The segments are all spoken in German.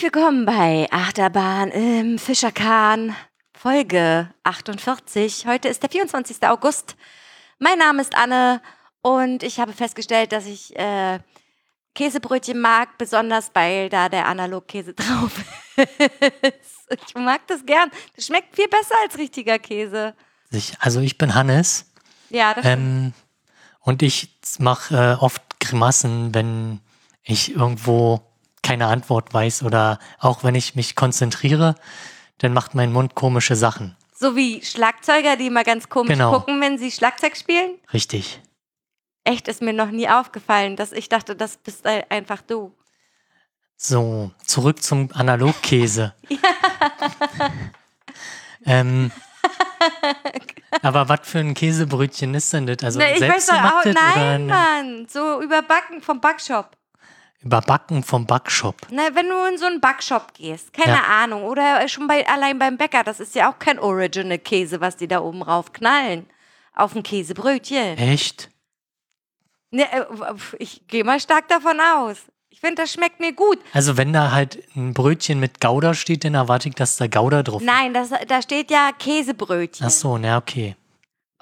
Herzlich willkommen bei Achterbahn im Fischerkahn, Folge 48. Heute ist der 24. August. Mein Name ist Anne und ich habe festgestellt, dass ich äh, Käsebrötchen mag, besonders weil da der Analogkäse drauf ist. Ich mag das gern. Das schmeckt viel besser als richtiger Käse. Ich, also ich bin Hannes Ja, das ähm, und ich mache äh, oft Grimassen, wenn ich irgendwo keine Antwort weiß oder auch wenn ich mich konzentriere, dann macht mein Mund komische Sachen. so wie Schlagzeuger, die mal ganz komisch Genau. gucken, wenn sie Schlagzeug spielen. Richtig. Echt ist mir noch nie aufgefallen, dass ich dachte, das bist ein- einfach du. So, zurück zum Analogkäse. ähm, aber was für ein Käsebrötchen ist denn das? Also Ne, ich weiß doch auch, selbstgemachtes oder nein, ne- Mann, so überbacken vom Backshop. überbacken vom Backshop? Na, wenn du in so einen Backshop gehst, keine Ja. Ahnung, oder schon bei, allein beim Bäcker, das ist ja auch kein Original-Käse, was die da oben rauf knallen. Auf ein Käsebrötchen. Echt? Ne, äh, ich gehe mal stark davon aus. Ich finde, das schmeckt mir gut. Also wenn da halt ein Brötchen mit Gouda steht, dann erwarte ich, dass da Gouda drauf ist. Nein, das, da steht ja Käsebrötchen. Ach so, na okay.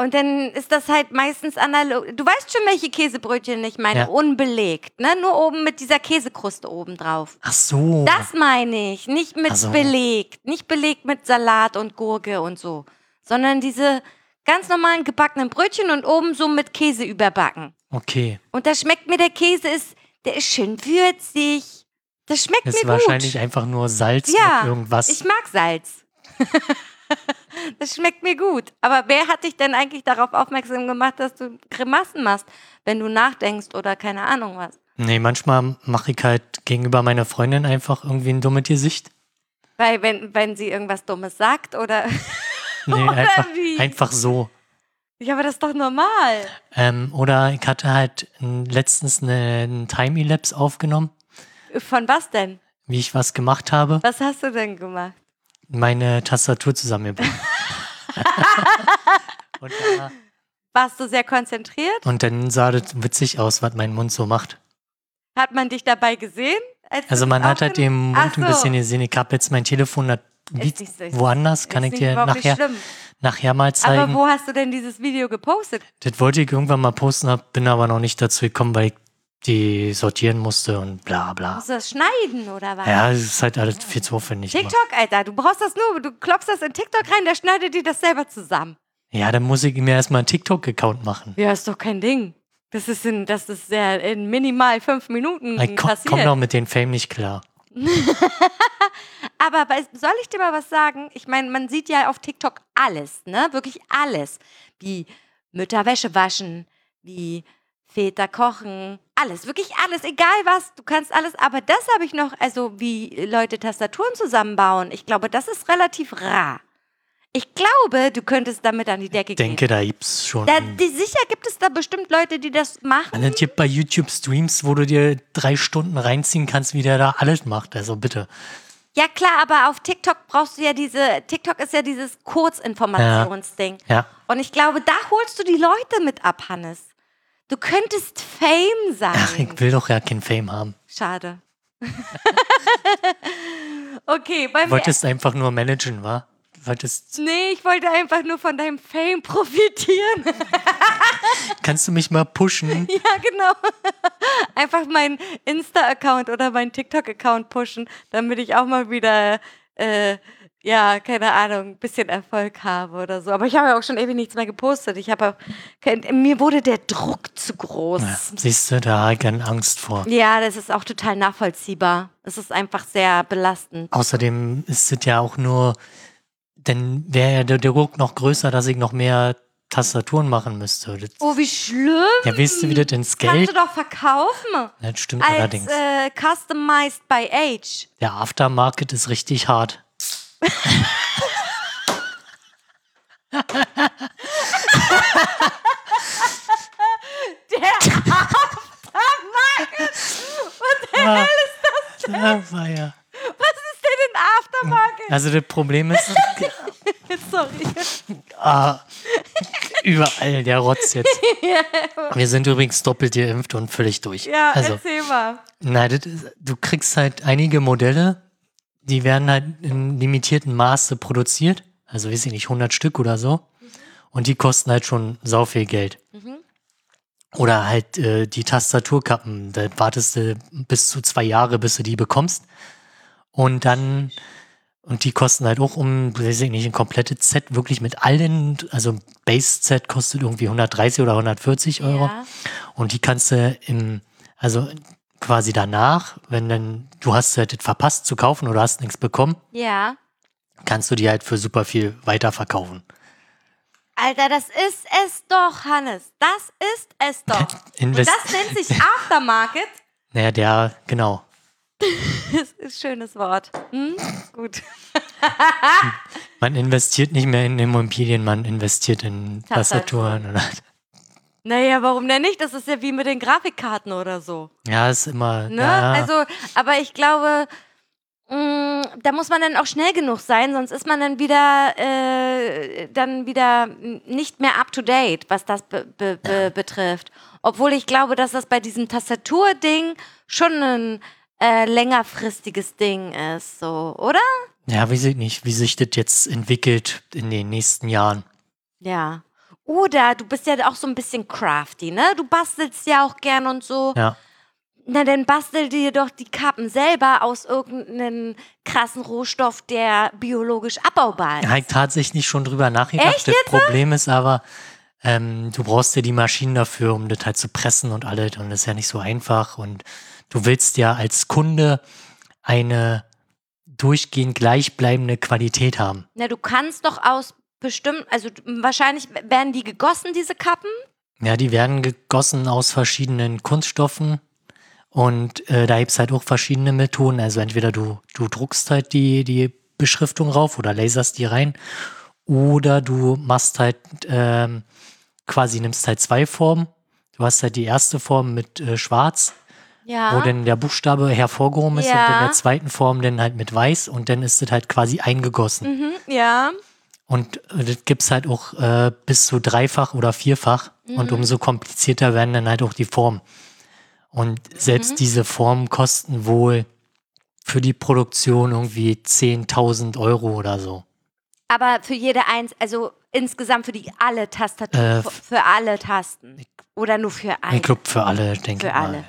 Und dann ist das halt meistens analog. Du weißt schon, welche Käsebrötchen ich meine. Ja. Unbelegt, ne? Nur oben mit dieser Käsekruste oben drauf. Ach so. Das meine ich. Nicht mit so. belegt. Nicht belegt mit Salat und Gurke und so. Sondern diese ganz normalen gebackenen Brötchen und oben so mit Käse überbacken. Okay. Und da schmeckt mir der Käse, ist, der ist schön würzig. Das schmeckt ist mir gut. wahrscheinlich einfach nur Salz ja, mit irgendwas. ich mag Salz. das schmeckt mir gut. Aber wer hat dich denn eigentlich darauf aufmerksam gemacht, dass du Grimassen machst, wenn du nachdenkst oder keine Ahnung was? nee, manchmal mache ich halt gegenüber meiner Freundin einfach irgendwie ein dummes Gesicht. Weil wenn, wenn sie irgendwas Dummes sagt oder... Nee, Oder einfach, wie? einfach so. Ja, aber das ist doch normal. Ähm, oder ich hatte halt letztens eine, einen Time-Elapse aufgenommen, Von was denn? wie ich was gemacht habe, Was hast du denn gemacht? meine Tastatur zusammengebaut. und, da- Warst du sehr konzentriert? und dann sah das witzig aus, was mein Mund so macht. Hat man dich dabei gesehen? als Also man das hat halt den Mund Ach ein so. bisschen gesehen. Ich habe jetzt mein Telefon da liegt so- woanders, kann ich dir nachher, schlimm. Nachher mal Aber zeigen. wo hast du denn dieses Video gepostet? Das wollte ich irgendwann mal posten, hab, bin aber noch nicht dazu gekommen, weil ich die sortieren musste und bla bla. Musst du das schneiden oder was? Ja, es ist halt alles viel zu aufwendig. immer. TikTok, Alter, du brauchst das nur, du klopfst das in TikTok rein, der schneidet dir das selber zusammen. Ja, dann muss ich mir erstmal einen TikTok-Account machen. Ja, ist doch kein Ding. Das ist in, das ist sehr in minimal fünf Minuten Ich komm, passiert. komm doch mit den Fame nicht klar. Aber soll ich dir mal was sagen? Ich meine, man sieht ja auf TikTok alles, ne? Wirklich alles. Wie Mütter Wäsche waschen, wie Väter kochen, alles, wirklich alles, egal was, du kannst alles. Aber das habe ich noch, also wie Leute Tastaturen zusammenbauen. Ich glaube, das ist relativ rar. Ich glaube, du könntest damit an die Decke Ich denke, gehen. da gibt's schon. Da, die, sicher gibt es da bestimmt Leute, die das machen. Also, es gibt bei YouTube Streams, wo du dir drei Stunden reinziehen kannst, wie der da alles macht. Also bitte. Ja klar, aber auf TikTok brauchst du ja diese, TikTok ist ja dieses Kurzinformationsding. Ja. Und ich glaube, da holst du die Leute mit ab, Hannes. Du könntest Fame sein. Ach, ich will doch ja kein Fame haben. Schade. okay, bei Du mir. wolltest einfach nur managen, wa? Wolltest, Nee, ich wollte einfach nur von deinem Fame profitieren. kannst du mich mal pushen? ja, genau. Einfach meinen Insta-Account oder meinen TikTok-Account pushen, damit ich auch mal wieder, äh, ja, keine Ahnung, ein bisschen Erfolg habe oder so. Aber ich habe ja auch schon ewig nichts mehr gepostet. Ich habe auch, mir wurde der Druck zu groß. Ja, siehst du, da habe ich dann Angst vor. Ja, das ist auch total nachvollziehbar. Es ist einfach sehr belastend. Außerdem ist es ja auch nur, dann wäre ja der Druck noch größer, dass ich noch mehr Tastaturen machen müsste. Das, Oh, wie schlimm. ja, weißt du, wie das ins Kannst Geld? du doch verkaufen. Das stimmt Als allerdings. äh, customized by age. Der Aftermarket ist richtig hart. Der Aftermarket Was der hell ist das denn? Ja, war ja. Was denn ein Aftermarket? Also das Problem ist, Sorry. ah, überall der Rotz jetzt. Wir sind übrigens doppelt geimpft und völlig durch. Ja, also, erzähl mal. nein, das ist, du kriegst halt einige Modelle, die werden halt in limitiertem Maße produziert. Also weiß ich nicht, 100 Stück oder so. Und die kosten halt schon sau viel Geld. Oder halt äh, die Tastaturkappen. Da wartest du bis zu zwei Jahre, bis du die bekommst. Und dann, und die kosten halt auch um, weiß ich nicht, ein komplettes Set, wirklich mit allen, also ein Base-Set kostet irgendwie 130 oder 140 Euro. Ja. Und die kannst du im, also quasi danach, wenn dann, du hast halt das verpasst zu kaufen oder hast nichts bekommen, Ja. kannst du die halt für super viel weiterverkaufen. Alter, das ist es doch, Hannes. Das ist es doch. Und das nennt sich Aftermarket. naja, der, genau. Das ist ein schönes Wort. Hm? Gut. Man investiert nicht mehr in Immobilien, man investiert in Tastaturen. Oder, Naja, warum denn nicht? Das ist ja wie mit den Grafikkarten oder so. ja, ist immer, Ne? ja, Also, aber ich glaube, mh, da muss man dann auch schnell genug sein, sonst ist man dann wieder, äh, dann wieder nicht mehr up to date, was das be be be betrifft. Obwohl ich glaube, dass das bei diesem Tastaturding schon ein äh, längerfristiges Ding ist, so, oder? ja, weiß ich nicht, wie sich das jetzt entwickelt in den nächsten Jahren. Ja. Oder du bist ja auch so ein bisschen crafty, ne? Du bastelst ja auch gern und so. Ja, Na, dann bastel dir doch die Kappen selber aus irgendeinem krassen Rohstoff, der biologisch abbaubar ist. ich habe tatsächlich schon drüber nachgedacht. Echt das Problem ist aber, ähm, du brauchst ja die Maschinen dafür, um das halt zu pressen und alles. Und das ist ja nicht so einfach. Und du willst ja als Kunde eine durchgehend gleichbleibende Qualität haben. Na, du kannst doch aus bestimmt, also wahrscheinlich werden die gegossen, diese Kappen. Ja, die werden gegossen aus verschiedenen Kunststoffen und äh, da gibt es halt auch verschiedene Methoden. Also entweder du, du druckst halt die, die Beschriftung rauf oder laserst die rein oder du machst halt ähm, quasi nimmst halt zwei Formen. Du hast halt die erste Form mit äh, schwarz, Ja. wo dann der Buchstabe hervorgehoben ist und Ja. in der zweiten Form dann halt mit weiß und dann ist es halt quasi eingegossen. mhm, ja. Und das gibt's halt auch äh, bis zu dreifach oder vierfach. Und umso komplizierter werden dann halt auch die Formen. Und selbst diese Formen kosten wohl für die Produktion irgendwie 10.000 Euro oder so. Aber für jede eins, also insgesamt für die alle Tastaturen, Äh, für, alle Tasten. Oder nur für Ich eine. glaube für alle, denke Für ich mal.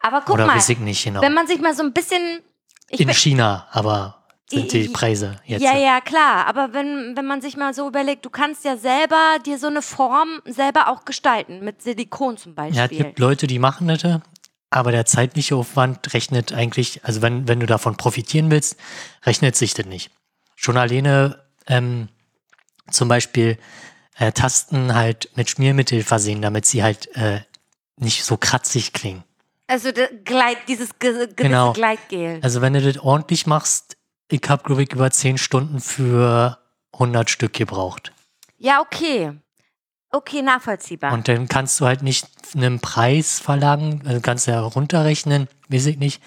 Aber guck Oder mal, nicht genau. wenn man sich mal so ein bisschen. In China aber sind die Preise jetzt. Ja, ja, klar. Aber wenn, wenn man sich mal so überlegt, du kannst ja selber dir so eine Form selber auch gestalten, mit Silikon zum Beispiel. Ja, es gibt Leute, die machen das, aber der zeitliche Aufwand rechnet eigentlich, also wenn, wenn du davon profitieren willst, rechnet sich das nicht. Schon alleine ähm, zum Beispiel äh, Tasten halt mit Schmiermittel versehen, damit sie halt äh, nicht so kratzig klingen. Also Gleit, dieses ge Genau. Gleitgel. Also wenn du das ordentlich machst, ich habe, glaube ich, über 10 Stunden für 100 Stück gebraucht. Ja, okay. Okay, nachvollziehbar. Und dann kannst du halt nicht einen Preis verlangen, also kannst ja runterrechnen, weiß ich nicht.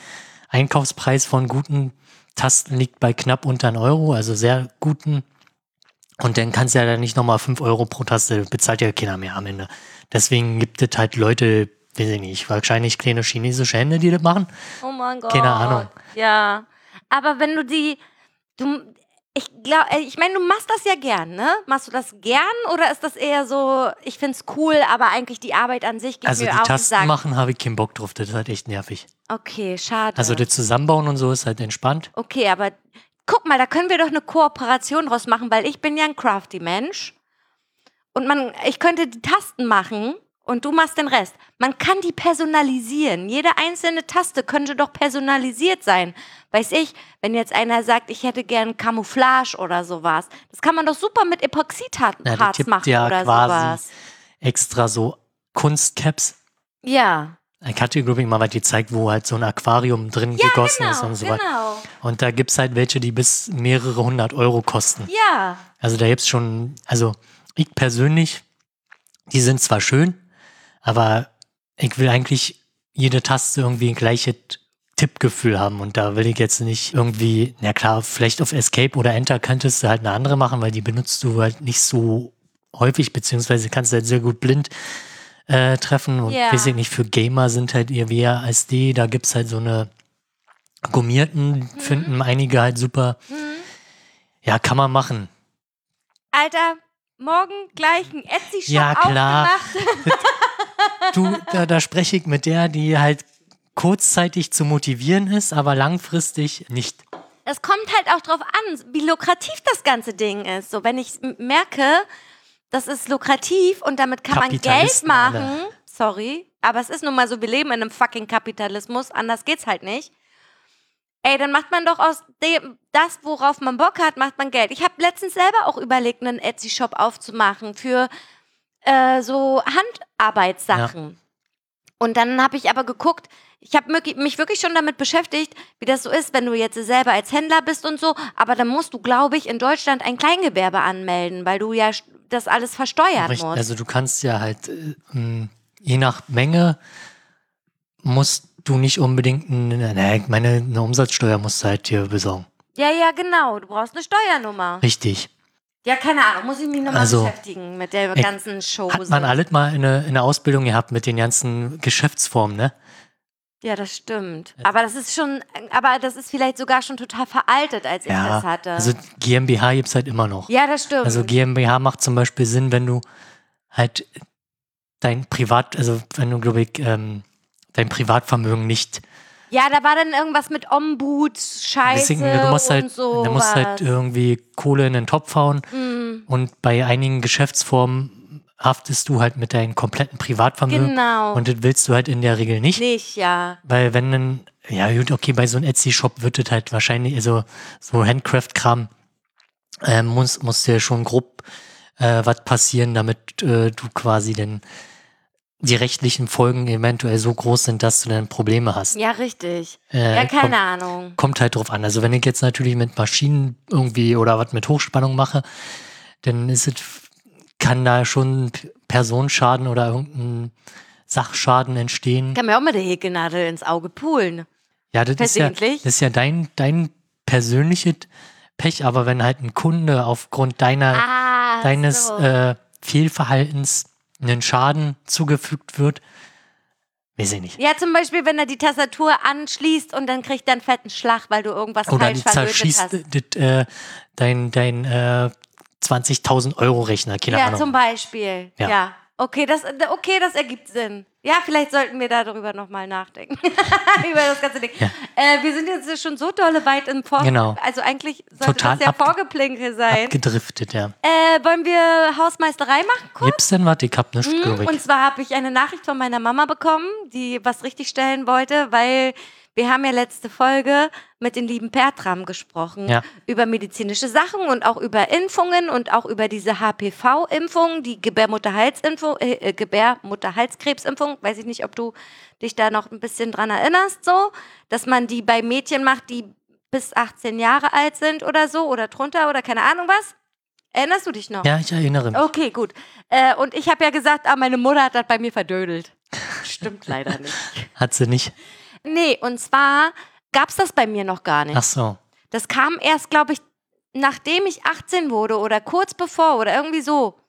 Einkaufspreis von guten Tasten liegt bei knapp unter einen Euro, also sehr guten. Und dann kannst du ja dann nicht nochmal 5 Euro pro Taste, bezahlt ja keiner mehr am Ende. Deswegen gibt es halt Leute, weiß ich nicht, wahrscheinlich kleine chinesische Hände, die das machen. oh mein Gott. Keine Ahnung. Ja. Aber wenn du die. Du, ich glaube, ich meine, du machst das ja gern, ne? Machst du das gern oder ist das eher so, ich find's cool, aber eigentlich die Arbeit an sich geht Also mir die auf den Tasten Sack. machen habe ich keinen Bock drauf, das ist halt echt nervig. Okay, schade. Also das Zusammenbauen und so ist halt entspannt. Okay, aber guck mal, da können wir doch eine Kooperation draus machen, weil ich bin ja ein crafty Mensch. Und man, ich könnte die Tasten machen und du machst den Rest. Man kann die personalisieren. Jede einzelne Taste könnte doch personalisiert sein. Weiß ich, wenn jetzt einer sagt, ich hätte gern Camouflage oder sowas. Das kann man doch super mit Ja, Epoxidharz gibt machen ja oder quasi sowas. extra so Kunstcaps. Ja. Ich hatte dir, glaube ich, mal was gezeigt, wo halt so ein Aquarium drin gegossen ist und so weiter. genau. Und da gibt es halt welche, die bis mehrere hundert Euro kosten. Ja. Also da gibt es schon, also ich persönlich, die sind zwar schön, aber ich will eigentlich jede Taste irgendwie ein gleiches Tippgefühl haben. Und da will ich jetzt nicht irgendwie, na klar, vielleicht auf Escape oder Enter könntest du halt eine andere machen, weil die benutzt du halt nicht so häufig, beziehungsweise kannst du halt sehr gut blind äh, treffen. Und Ja. weiß ich nicht, für Gamer sind halt ihr WASD, da gibt's halt so eine gummierten, finden einige halt super. Ja, kann man machen. Alter, morgen gleich ein Etsy-Shop Ja, klar. aufgemacht. Du, da, da spreche ich mit der, die halt kurzzeitig zu motivieren ist, aber langfristig nicht. Es kommt halt auch drauf an, wie lukrativ das ganze Ding ist. So, wenn ich merke, das ist lukrativ und damit kann man Geld machen. alle. Sorry, aber es ist nun mal so, wir leben in einem fucking Kapitalismus, anders geht's halt nicht. Ey, dann macht man doch aus dem, das, worauf man Bock hat, macht man Geld. Ich habe letztens selber auch überlegt, einen Etsy-Shop aufzumachen für äh, so Handarbeitssachen. Und dann habe ich aber geguckt, ich habe mich wirklich schon damit beschäftigt, wie das so ist, wenn du jetzt selber als Händler bist und so. Aber dann musst du, glaube ich, in Deutschland ein Kleingewerbe anmelden, weil du ja das alles versteuern musst. Also du kannst ja halt, äh, je nach Menge musst du nicht unbedingt, eine, na, ich meine, eine Umsatzsteuer musst du halt hier besorgen. ja, ja, genau. Du brauchst eine Steuernummer. Richtig. Ja, keine Ahnung. Muss ich mich nochmal Also, beschäftigen mit der ganzen Show. Hat man alles mal in der in Ausbildung gehabt mit den ganzen Geschäftsformen, ne? Ja, das stimmt. Aber das ist schon, aber das ist vielleicht sogar schon total veraltet, als ich Ja. das hatte. Also GmbH gibt's halt immer noch. ja, das stimmt. Also GmbH macht zum Beispiel Sinn, wenn du halt dein Privat, also wenn du, glaube ich, ähm, dein Privatvermögen nicht ja, da war dann irgendwas mit Ombud, Scheiße Deswegen, du musst halt, und so. du musst halt irgendwie Kohle in den Topf hauen Mhm. und bei einigen Geschäftsformen haftest du halt mit deinem kompletten Privatvermögen Genau. und das willst du halt in der Regel nicht, Nicht, ja. weil wenn dann, ja gut, okay, bei so einem Etsy-Shop wird es halt wahrscheinlich, also so Handcraft-Kram, äh, muss, muss dir schon grob äh, was passieren, damit äh, du quasi dann die rechtlichen Folgen eventuell so groß sind, dass du dann Probleme hast. Ja, richtig. Äh, ja, keine kommt- Ahnung. kommt halt drauf an. Also wenn ich jetzt natürlich mit Maschinen irgendwie oder was mit Hochspannung mache, dann ist es, kann da schon Personenschaden oder irgendein Sachschaden entstehen. Kann mir auch mit der Häkelnadel ins Auge pulen. Ja, das ist ja, das ist ja dein, dein persönliches Pech, aber wenn halt ein Kunde aufgrund deiner, Ah, deines so. äh, Fehlverhaltens einen Schaden zugefügt wird, weiß ich nicht. ja, zum Beispiel, wenn er die Tastatur anschließt und dann kriegt er einen fetten Schlag, weil du irgendwas Oder falsch zerschießt hast. das, äh, dein, dein äh, 20.000 Euro Rechner, keine Ja, Ahnung. zum Beispiel. Ja. Ja. Okay, das, okay, das ergibt Sinn. Ja, vielleicht sollten wir darüber nochmal nachdenken. Über das ganze Ding. Äh, wir sind jetzt schon so dolle weit im Vor... Genau. Also eigentlich sollte Total das ja Vorgeplinkel sein. Abgedriftet, ja. Äh, wollen wir Hausmeisterei machen kurz? Gibt's denn was? Ich hab nichts, Mhm. Und zwar habe ich eine Nachricht von meiner Mama bekommen, die was richtig stellen wollte, weil wir haben ja letzte Folge mit dem lieben Pertram gesprochen Ja. über medizinische Sachen und auch über Impfungen und auch über diese HPV-Impfung, die Gebärmutterhalsimpfung, äh, äh, Gebärmutterhalskrebsimpfung. Weiß ich nicht, ob du dich da noch ein bisschen dran erinnerst, so, dass man die bei Mädchen macht, die bis 18 Jahre alt sind oder so oder drunter oder keine Ahnung was. Erinnerst du dich noch? Ja, ich erinnere mich. Okay, gut. Äh, und ich habe ja gesagt, ah, meine Mutter hat das bei mir verdödelt. Stimmt leider nicht. Hat sie nicht. Nee, und zwar gab es das bei mir noch gar nicht. Ach so. Das kam erst, glaube ich, nachdem ich 18 wurde oder kurz bevor oder irgendwie so.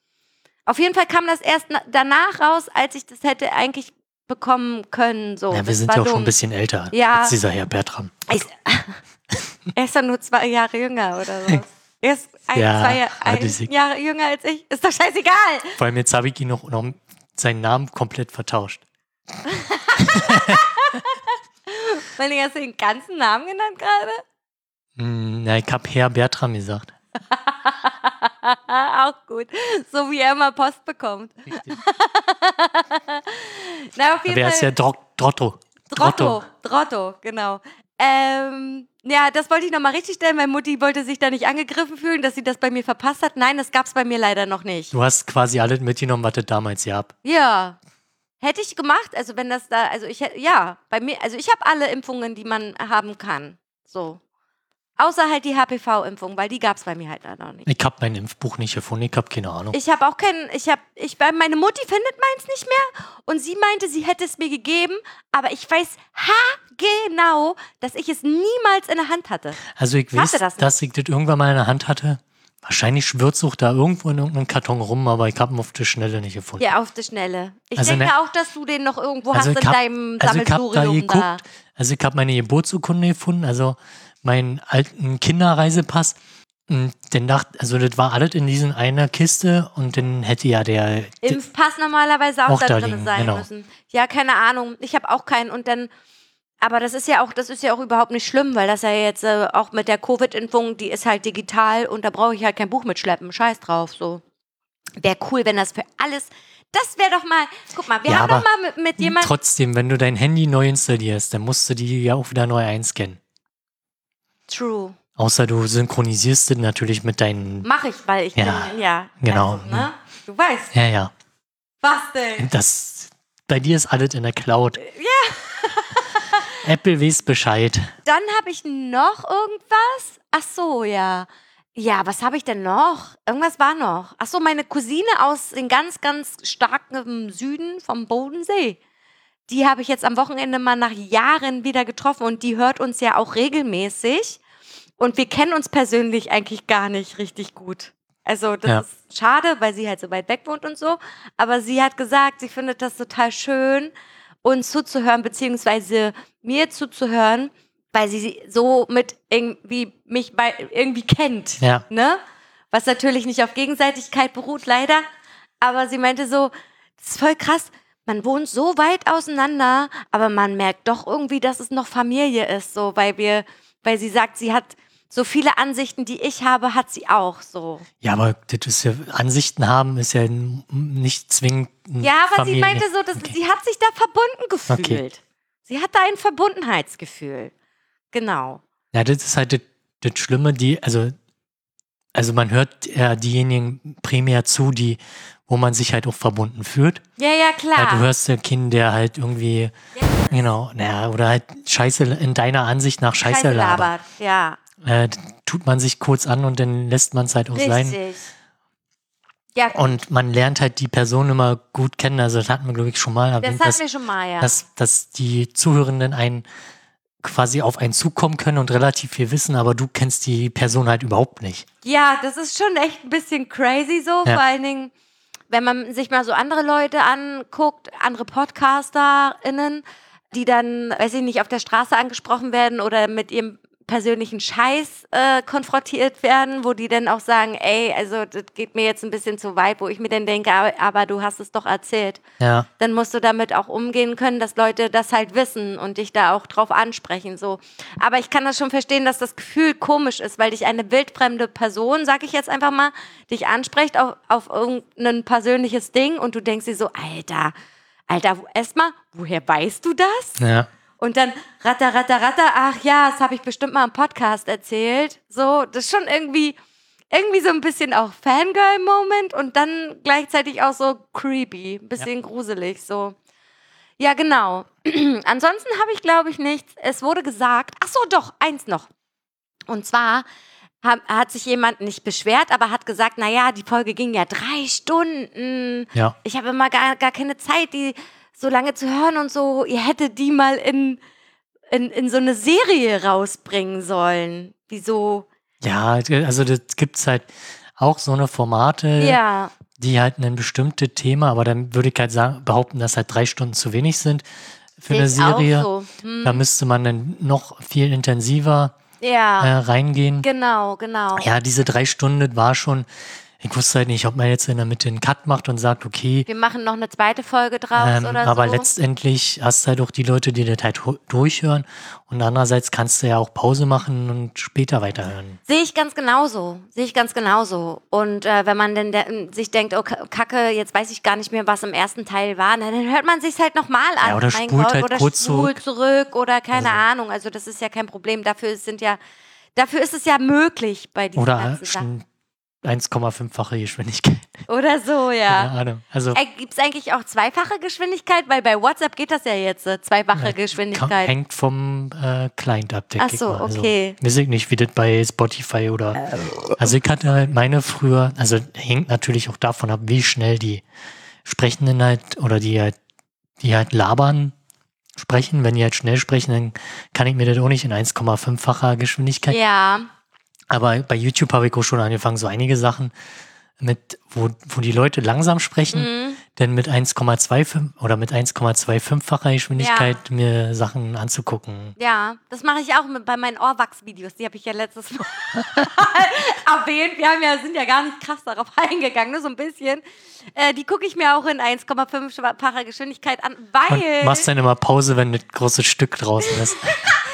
Auf jeden Fall kam das erst na danach raus, als ich das hätte eigentlich bekommen können. So. Ja, wir sind ja auch schon ein bisschen älter Ja. als dieser Herr Bertram. Ich, er ist ja nur zwei Jahre jünger oder so. Er ist ein, Ja, zwei Jahre, ah, ein Jahre jünger als ich. Ist doch scheißegal. Vor allem jetzt habe ich ihn noch, noch seinen Namen komplett vertauscht. Weil du hast den ganzen Namen genannt gerade? Hm, na, ich habe Herr Bertram gesagt. Auch gut. So wie er immer Post bekommt. Na, auf jeden Aber er ist ja Fall. Dro Drotto. Drotto. Drotto, genau. Ähm, ja, das wollte ich nochmal richtig stellen. Meine Mutti wollte sich da nicht angegriffen fühlen, dass sie das bei mir verpasst hat. Nein, das gab es bei mir leider noch nicht. Du hast quasi alles mitgenommen, was es damals gab. Ja. Hätte ich gemacht, also wenn das da, also ich hätte, ja, bei mir, also ich habe alle Impfungen, die man haben kann. So. Außer halt die HPV-Impfung, weil die gab es bei mir halt noch nicht. Ich habe mein Impfbuch nicht gefunden, ich habe keine Ahnung. Ich habe auch keinen, ich habe, ich, meine Mutti findet meins nicht mehr und sie meinte, sie hätte es mir gegeben, aber ich weiß genau, dass ich es niemals in der Hand hatte. Also ich weiß, dass ich das irgendwann mal in der Hand hatte. Wahrscheinlich schwirrt es auch da irgendwo in irgendeinem Karton rum, aber ich habe ihn auf der Schnelle nicht gefunden. Ja, auf die Schnelle. Ich Also denke ne- auch, dass du den noch irgendwo Also hast in hab- deinem also ich hab da Sammelsurium geguckt, da. Also ich habe meine Geburtsurkunde gefunden, also meinen alten Kinderreisepass. Und dann dachte, also das war alles in diesen einer Kiste und dann hätte ja der, Impfpass normalerweise auch, Auch da da drin liegen, sein genau. müssen. Ja, keine Ahnung. Ich habe auch keinen und dann. Aber das ist ja auch, das ist ja auch überhaupt nicht schlimm, weil das ja jetzt äh, auch mit der Covid-Impfung, die ist halt digital und da brauche ich halt kein Buch mitschleppen. Scheiß drauf, so. Wäre cool, wenn das für alles. Das wäre doch mal. Guck mal, wir Ja, haben doch mal mit, mit jemandem. trotzdem, wenn du dein Handy neu installierst, dann musst du die ja auch wieder neu einscannen. True. Außer du synchronisierst es natürlich mit deinen, Mach ich, weil ich Ja, bin. Ja. genau. Also, ne? Du weißt. ja, ja. Was denn? Das, bei dir ist alles in der Cloud. Ja. Apple weiß Bescheid. Dann habe ich noch irgendwas. Ach so, ja. Ja, was habe ich denn noch? Irgendwas war noch. Ach so, meine Cousine aus den ganz, ganz starken Süden vom Bodensee. Die habe ich jetzt am Wochenende mal nach Jahren wieder getroffen und die hört uns ja auch regelmäßig. Und wir kennen uns persönlich eigentlich gar nicht richtig gut. Also das Ja. ist schade, weil sie halt so weit weg wohnt und so. Aber sie hat gesagt, sie findet das total schön, uns zuzuhören, beziehungsweise mir zuzuhören, weil sie so mit irgendwie mich bei irgendwie kennt. Ja. Ne? Was natürlich nicht auf Gegenseitigkeit beruht, leider. Aber sie meinte so, das ist voll krass. Man wohnt so weit auseinander, aber man merkt doch irgendwie, dass es noch Familie ist, so, weil wir, weil sie sagt, sie hat so viele Ansichten, die ich habe, hat sie auch so. Ja, aber das ist ja, Ansichten haben ist ja nicht zwingend. Ja, aber sie Familien- meinte so, dass Okay. sie hat sich da verbunden gefühlt. Okay. Sie hat da ein Verbundenheitsgefühl. Genau. Ja, das ist halt das, das Schlimme, die, also, also man hört ja diejenigen primär zu, die, wo man sich halt auch verbunden fühlt. Ja, ja, Weil du klar. hörst ja Kind, der halt irgendwie, genau, naja, oder halt Scheiße, in deiner Ansicht nach Scheiße, Scheiße labert. labert. Ja, Äh, tut man sich kurz an und dann lässt man es halt auch sein. richtig. Ja, Und man lernt halt die Person immer gut kennen. Also das hatten wir, glaube ich, schon mal das hatten dass, wir schon mal, ja. dass, dass die Zuhörenden einen quasi auf einen zukommen können und relativ viel wissen, aber du kennst die Person halt überhaupt nicht. Ja, das ist schon echt ein bisschen crazy so. Ja. Vor allen Dingen, wenn man sich mal so andere Leute anguckt, andere PodcasterInnen, die dann, weiß ich nicht, auf der Straße angesprochen werden oder mit ihrem persönlichen Scheiß äh, konfrontiert werden, wo die dann auch sagen, ey, also das geht mir jetzt ein bisschen zu weit, wo ich mir dann denke, aber, aber du hast es doch erzählt. Ja, Dann musst du damit auch umgehen können, dass Leute das halt wissen und dich da auch drauf ansprechen. So. Aber ich kann das schon verstehen, dass das Gefühl komisch ist, weil dich eine wildfremde Person, sag ich jetzt einfach mal, dich anspricht auf, auf irgendein persönliches Ding und du denkst dir so, Alter, Alter, erstmal, woher weißt du das? ja. Und dann ratter, ratter, ratter, ach ja, das habe ich bestimmt mal im Podcast erzählt. So, das ist schon irgendwie, irgendwie so ein bisschen auch Fangirl-Moment und dann gleichzeitig auch so creepy, ein bisschen gruselig, so. Ja, genau. Ansonsten habe ich, glaube ich, nichts. Es wurde gesagt, ach so, doch, eins noch. Und zwar hat, hat sich jemand nicht beschwert, aber hat gesagt, naja, die Folge ging ja drei Stunden. Ja. Ich habe immer gar, gar keine Zeit, die so lange zu hören und so. Ihr hättet die mal in, in, in so eine Serie rausbringen sollen. Wieso? Ja, also das gibt's halt auch so eine Formate, Ja, die halt ein bestimmtes Thema, aber dann würde ich halt sagen, behaupten, dass halt drei Stunden zu wenig sind für eine Serie. So. Hm. Da müsste man dann noch viel intensiver Ja, äh, reingehen. genau, genau. Ja, diese drei Stunden war schon, ich wusste halt nicht, ob man jetzt in der Mitte einen Cut macht und sagt, okay, Wir machen noch eine zweite Folge draus ähm, oder aber so. letztendlich hast du halt auch die Leute, die das halt durchhören und andererseits kannst du ja auch Pause machen und später weiterhören. Sehe ich ganz genauso. Sehe ich ganz genauso. Und äh, wenn man denn de sich denkt, oh Ka- Kacke, jetzt weiß ich gar nicht mehr, was im ersten Teil war, dann hört man sich halt nochmal an. Ja, oder Mein spult Gott, halt oder kurz spult zurück oder keine Ahnung. Also das ist ja kein Problem. Dafür sind ja, dafür ist es ja möglich bei diesen Oder ganzen Sachen. Schn- 1,5-fache Geschwindigkeit. Oder so, ja. Keine Ahnung. Also Äh, Gibt es eigentlich auch zweifache Geschwindigkeit? Weil bei WhatsApp geht das ja jetzt, äh, zweifache Geschwindigkeit. hängt vom äh, Client ab, denke Ach ich so, mal. Also, okay. weiß ich nicht, wie das bei Spotify oder. Also ich hatte halt meine früher, also hängt natürlich auch davon ab, wie schnell die Sprechenden halt oder die halt, die halt labern, sprechen. Wenn die halt schnell sprechen, dann kann ich mir das auch nicht in 1,5-facher Geschwindigkeit. Ja, Aber bei YouTube habe ich auch schon angefangen, so einige Sachen mit, wo, wo die Leute langsam sprechen, mhm. denn mit 1,25 oder mit 1,25-facher Geschwindigkeit mir Sachen anzugucken. ja, das mache ich auch mit, bei meinen Ohrwachs-Videos. Die habe ich ja letztes Mal erwähnt. Wir haben ja, sind ja gar nicht krass darauf eingegangen, nur so ein bisschen. Äh, die gucke ich mir auch in 1,5-facher Geschwindigkeit an, weil. Und machst dann immer Pause, wenn das große Stück draußen ist.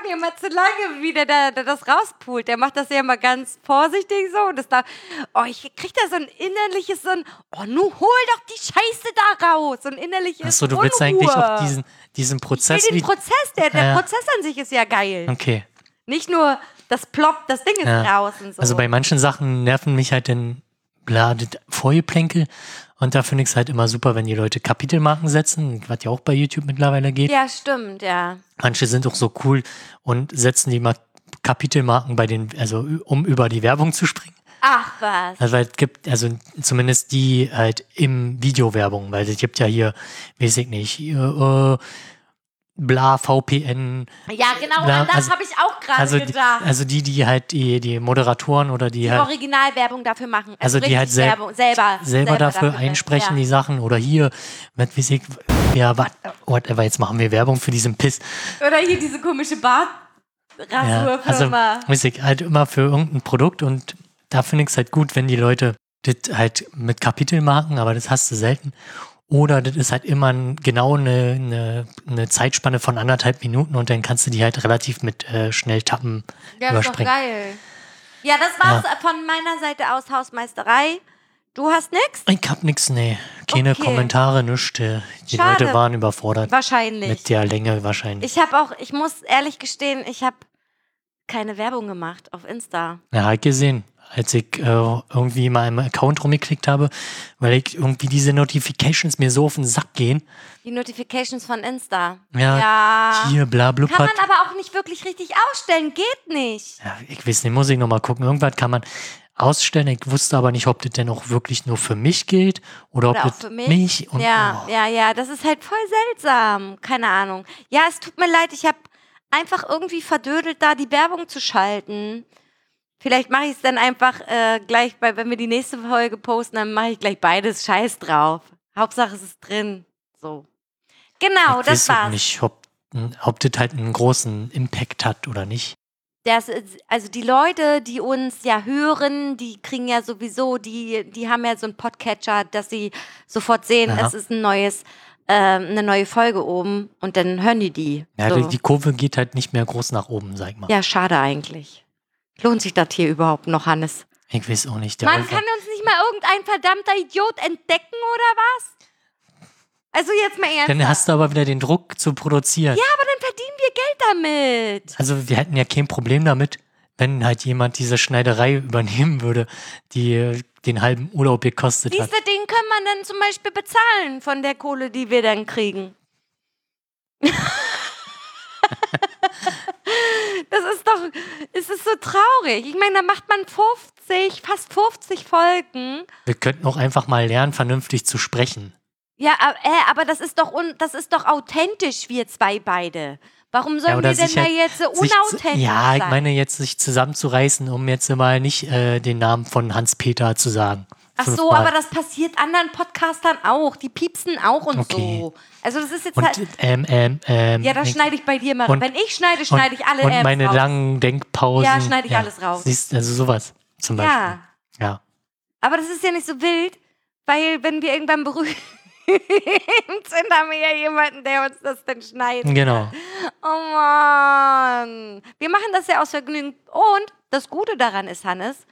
Dauert mir immer zu lange, wie der, der, der das rauspult. Der macht das ja immer ganz vorsichtig so. Und das da, oh, ich krieg da so ein innerliches, so ein, oh, nu hol doch die Scheiße da raus. So ein innerliches Achso, du willst Unruhe. eigentlich auch diesen, diesen Ich Prozess will den. Prozess, der, der Ja. Prozess an sich ist ja geil. Okay. Nicht nur das ploppt, das Ding ist Ja. draußen so. Also bei manchen Sachen nerven mich halt dann bla, das Vorgeplänkel. Und da finde ich es halt immer super, wenn die Leute Kapitelmarken setzen, was ja auch bei YouTube mittlerweile geht. ja, stimmt, ja. Manche sind auch so cool und setzen die mal Kapitelmarken bei den, also um über die Werbung zu springen. Ach was. Also weil es gibt, also zumindest die halt im Videowerbung, weil es gibt ja hier, weiß ich nicht, hier, äh, bla VPN. Ja, genau, Na, an das also- habe ich auch gerade Also, die, gedacht. also die, die halt die, die Moderatoren oder die, die halt Originalwerbung dafür machen. Also die halt sel- Werbung, selber, selber dafür einsprechen, die ja. Sachen. Oder hier, weiß ich, ja, what, whatever, jetzt machen wir Werbung für diesen Piss. Oder hier diese komische Ja, also, ich, halt immer für irgendein Produkt und da finde ich es halt gut, wenn die Leute das halt mit Kapitelmarken, aber das hast du selten. Oder das ist halt immer genau eine, eine, eine Zeitspanne von anderthalb Minuten und dann kannst du die halt relativ mit äh, schnell tappen ja, das ist doch überspringen. geil. Ja, das war's von meiner Seite aus Hausmeisterei. Du hast nix? Ich hab nix, nee. Keine Okay. Kommentare, nichts. Die Schade. Leute waren überfordert. Wahrscheinlich. Mit der Länge wahrscheinlich. Ich habe auch, ich muss ehrlich gestehen, ich habe keine Werbung gemacht auf Insta. Ja, hab ich gesehen, als ich äh, irgendwie in meinem Account rumgeklickt habe, weil ich irgendwie diese Notifications mir so auf den Sack gehen. Die Notifications von Insta. Ja, ja. Hier, bla, blub, Kann man aber auch nicht wirklich richtig ausstellen. Geht nicht. ja, ich weiß nicht, muss ich nochmal gucken. Irgendwas kann man ausstellen. Ich wusste aber nicht, ob das denn auch wirklich nur für mich gilt oder, Oder ob auch das für mich. mich und ja, oh, ja, ja. Das ist halt voll seltsam. Keine Ahnung. Ja, es tut mir leid. Ich habe einfach irgendwie verdödelt, da die Werbung zu schalten. Vielleicht mache ich es dann einfach äh, gleich, bei, wenn wir die nächste Folge posten, dann mache ich gleich beides Scheiß drauf. Hauptsache es ist drin. So. Genau, ich das war's. nicht, ob, ob das halt einen großen Impact hat oder nicht. Das ist, also die Leute, die uns ja hören, die kriegen ja sowieso, die, die haben ja so einen Podcatcher, dass sie sofort sehen, Aha. es ist ein neues, ähm, eine neue Folge oben und dann hören die die. Ja, so. die, die Kurve geht halt nicht mehr groß nach oben, sag ich mal. ja, schade eigentlich. Lohnt sich das hier überhaupt noch, Hannes? Ich weiß auch nicht. Der Man Aufwand- kann uns nicht mal irgendein verdammter Idiot entdecken oder was? Also jetzt mal ernsthaft. Dann hast du aber wieder den Druck zu produzieren. ja, aber dann verdienen wir Geld damit. Also wir hätten ja kein Problem damit, wenn halt jemand diese Schneiderei übernehmen würde, die den halben Urlaub gekostet hat. Diese Ding können man dann zum Beispiel bezahlen von der Kohle, die wir dann kriegen. das ist doch, es ist so traurig. Ich meine, da macht man 50, fast 50 Folgen. Wir könnten auch einfach mal lernen, vernünftig zu sprechen. Ja, aber, äh, aber das ist doch un, das ist doch authentisch, wir zwei beide. Warum sollen oder wir denn sich da halt- jetzt so Sich unauthentisch zu, ja, ich sein? meine jetzt sich zusammenzureißen, um jetzt mal nicht äh, den Namen von Hans-Peter zu sagen. Ach so, aber das passiert anderen Podcastern auch. Die piepsen auch und Okay. so. Also das ist jetzt Und halt. ähm, ähm, ähm, Ja, das schneide ich bei dir mal. und- Wenn ich schneide, schneide ich alle und Ms meine raus. langen Denkpausen. Ja, schneide ich alles raus. Siehst, also sowas zum Beispiel. Ja, Ja. aber das ist ja nicht so wild, weil wenn wir irgendwann berühmt sind, haben wir ja jemanden, der uns das dann schneidet. Genau. Oh Mann. Wir machen das ja aus Vergnügen. Und das Gute daran ist, Hannes,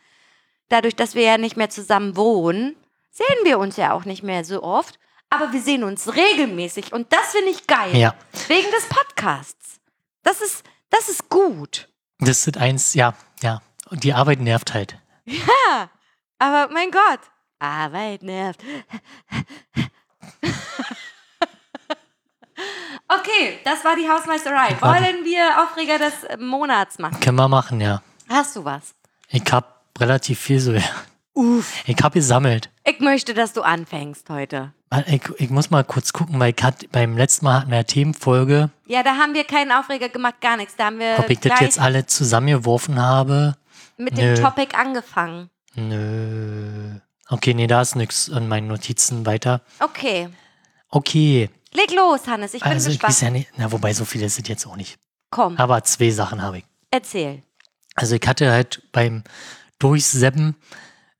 dadurch, dass wir ja nicht mehr zusammen wohnen, sehen wir uns ja auch nicht mehr so oft. Aber wir sehen uns regelmäßig. Und das finde ich geil. Ja. Wegen des Podcasts. Das ist, das ist gut. Das ist eins, ja, ja. Und die Arbeit nervt halt. Ja, aber mein Gott. Arbeit nervt. Okay, das war die Hausmeisterei. Wollen wir Aufreger des Monats machen? Können wir machen, ja. Hast du was? Ich hab relativ viel so, ja. Uff. Ich hab gesammelt. Ich möchte, dass du anfängst heute. Ich, ich muss mal kurz gucken, weil ich hat, beim letzten Mal hatten wir eine Themenfolge, Ja, da haben wir keinen Aufreger gemacht, gar nichts. Da haben wir ob ich das jetzt alle zusammengeworfen habe. mit dem Nö. Topic angefangen. Nö. Okay, nee, da ist nichts an meinen Notizen weiter. Okay. Okay, Leg los, Hannes. Ich bin also ich gespannt. weiß ja nicht, na wobei so viele sind jetzt auch nicht. Komm, Aber zwei Sachen habe ich. erzähl. Also ich hatte halt beim Durchseppen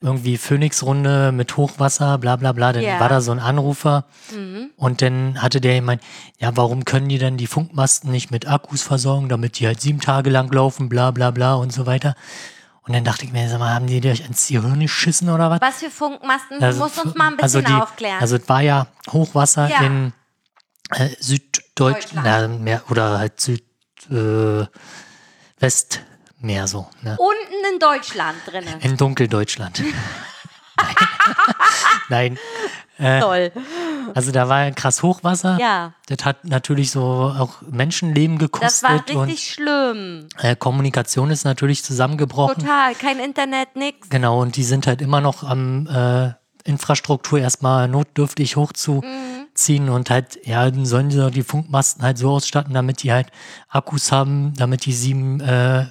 irgendwie Phoenix-Runde mit Hochwasser, bla bla bla. Dann Ja. war da so ein Anrufer Mhm. und dann hatte der gemeint, ja, warum können die denn die Funkmasten nicht mit Akkus versorgen, damit die halt sieben Tage lang laufen, bla bla bla und so weiter. Und dann dachte ich mir, sag mal, haben die dich ins Gehirn geschissen oder was? Was für Funkmasten? Also, du musst uns mal ein also bisschen die, aufklären. Also es war ja Hochwasser Ja. in äh, Süddeutschland na, mehr, oder halt Süd äh, Westmeer so, ne? Unten in Deutschland drinnen. In Dunkeldeutschland. Nein. Nein. Toll. Also da war krass Hochwasser. Ja, Das hat natürlich so auch Menschenleben das war gekostet und richtig schlimm. äh, Kommunikation ist natürlich zusammengebrochen. Total. Kein Internet, nix. Genau, und die sind halt immer noch am äh, Infrastruktur erstmal notdürftig hochzuziehen und halt, ja, dann sollen sie die Funkmasten halt so ausstatten, damit die halt Akkus haben, damit die sieben, äh,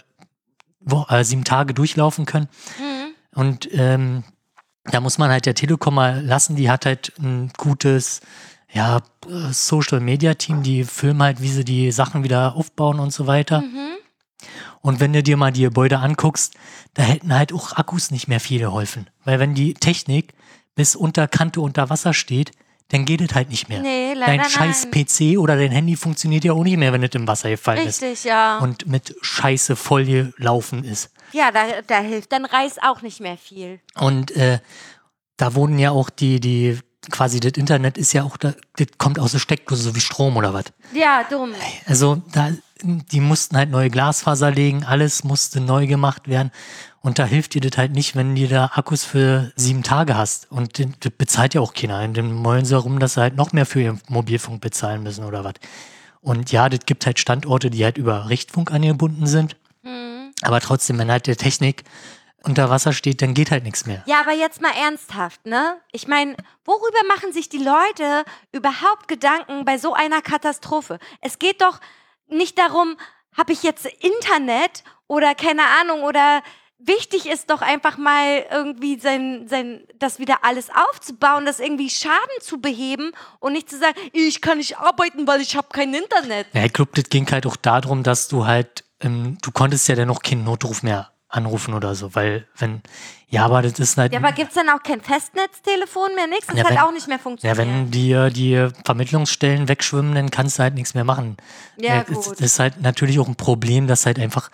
wo, äh, sieben Tage durchlaufen können. Mhm. Und ähm, da muss man halt der Telekom mal lassen, die hat halt ein gutes ja, Social Media Team, die filmen halt, wie sie die Sachen wieder aufbauen und so weiter. Mhm. Und wenn du dir mal die Gebäude anguckst, da hätten halt auch Akkus nicht mehr viel geholfen. Weil wenn die Technik bis unter Kante unter Wasser steht, dann geht es halt nicht mehr. Nee, leider Dein scheiß nein. PC oder dein Handy funktioniert ja auch nicht mehr, wenn es im Wasser gefallen ist. Richtig, ja. Und mit Scheiße voll gelaufen ist. ja, da, da hilft dann Reis auch nicht mehr viel. Und äh, da wurden ja auch die, die, quasi das Internet ist ja auch, da, das kommt aus der Steckdose, so wie Strom oder was. Ja, dumm. Also da, die mussten halt neue Glasfaser legen, alles musste neu gemacht werden. Und da hilft dir das halt nicht, wenn du da Akkus für sieben Tage hast. Und den- das bezahlt ja auch keiner. Und dann wollen sie rum, dass sie halt noch mehr für ihren Mobilfunk bezahlen müssen oder was. Und ja, das gibt halt Standorte, die halt über Richtfunk angebunden sind. Mhm. Aber trotzdem, wenn halt der Technik unter Wasser steht, dann geht halt nichts mehr. Ja, aber jetzt mal ernsthaft, ne? Ich meine, worüber machen sich die Leute überhaupt Gedanken bei so einer Katastrophe? Es geht doch nicht darum, habe ich jetzt Internet oder keine Ahnung oder wichtig ist doch einfach mal irgendwie sein, sein, das wieder alles aufzubauen, das irgendwie Schaden zu beheben und nicht zu sagen, ich kann nicht arbeiten, weil ich habe kein Internet. Ja, ich glaube, das ging halt auch darum, dass du halt, ähm, du konntest ja dann noch keinen Notruf mehr anrufen oder so, weil wenn, ja, aber das ist halt, Ja, aber gibt's dann auch kein Festnetztelefon mehr, nix? Das Ja, hat wenn- auch nicht mehr ja, funktioniert. wenn dir die Vermittlungsstellen wegschwimmen, dann kannst du halt nichts mehr machen. Ja, das, gut. das ist halt natürlich auch ein Problem, dass halt einfach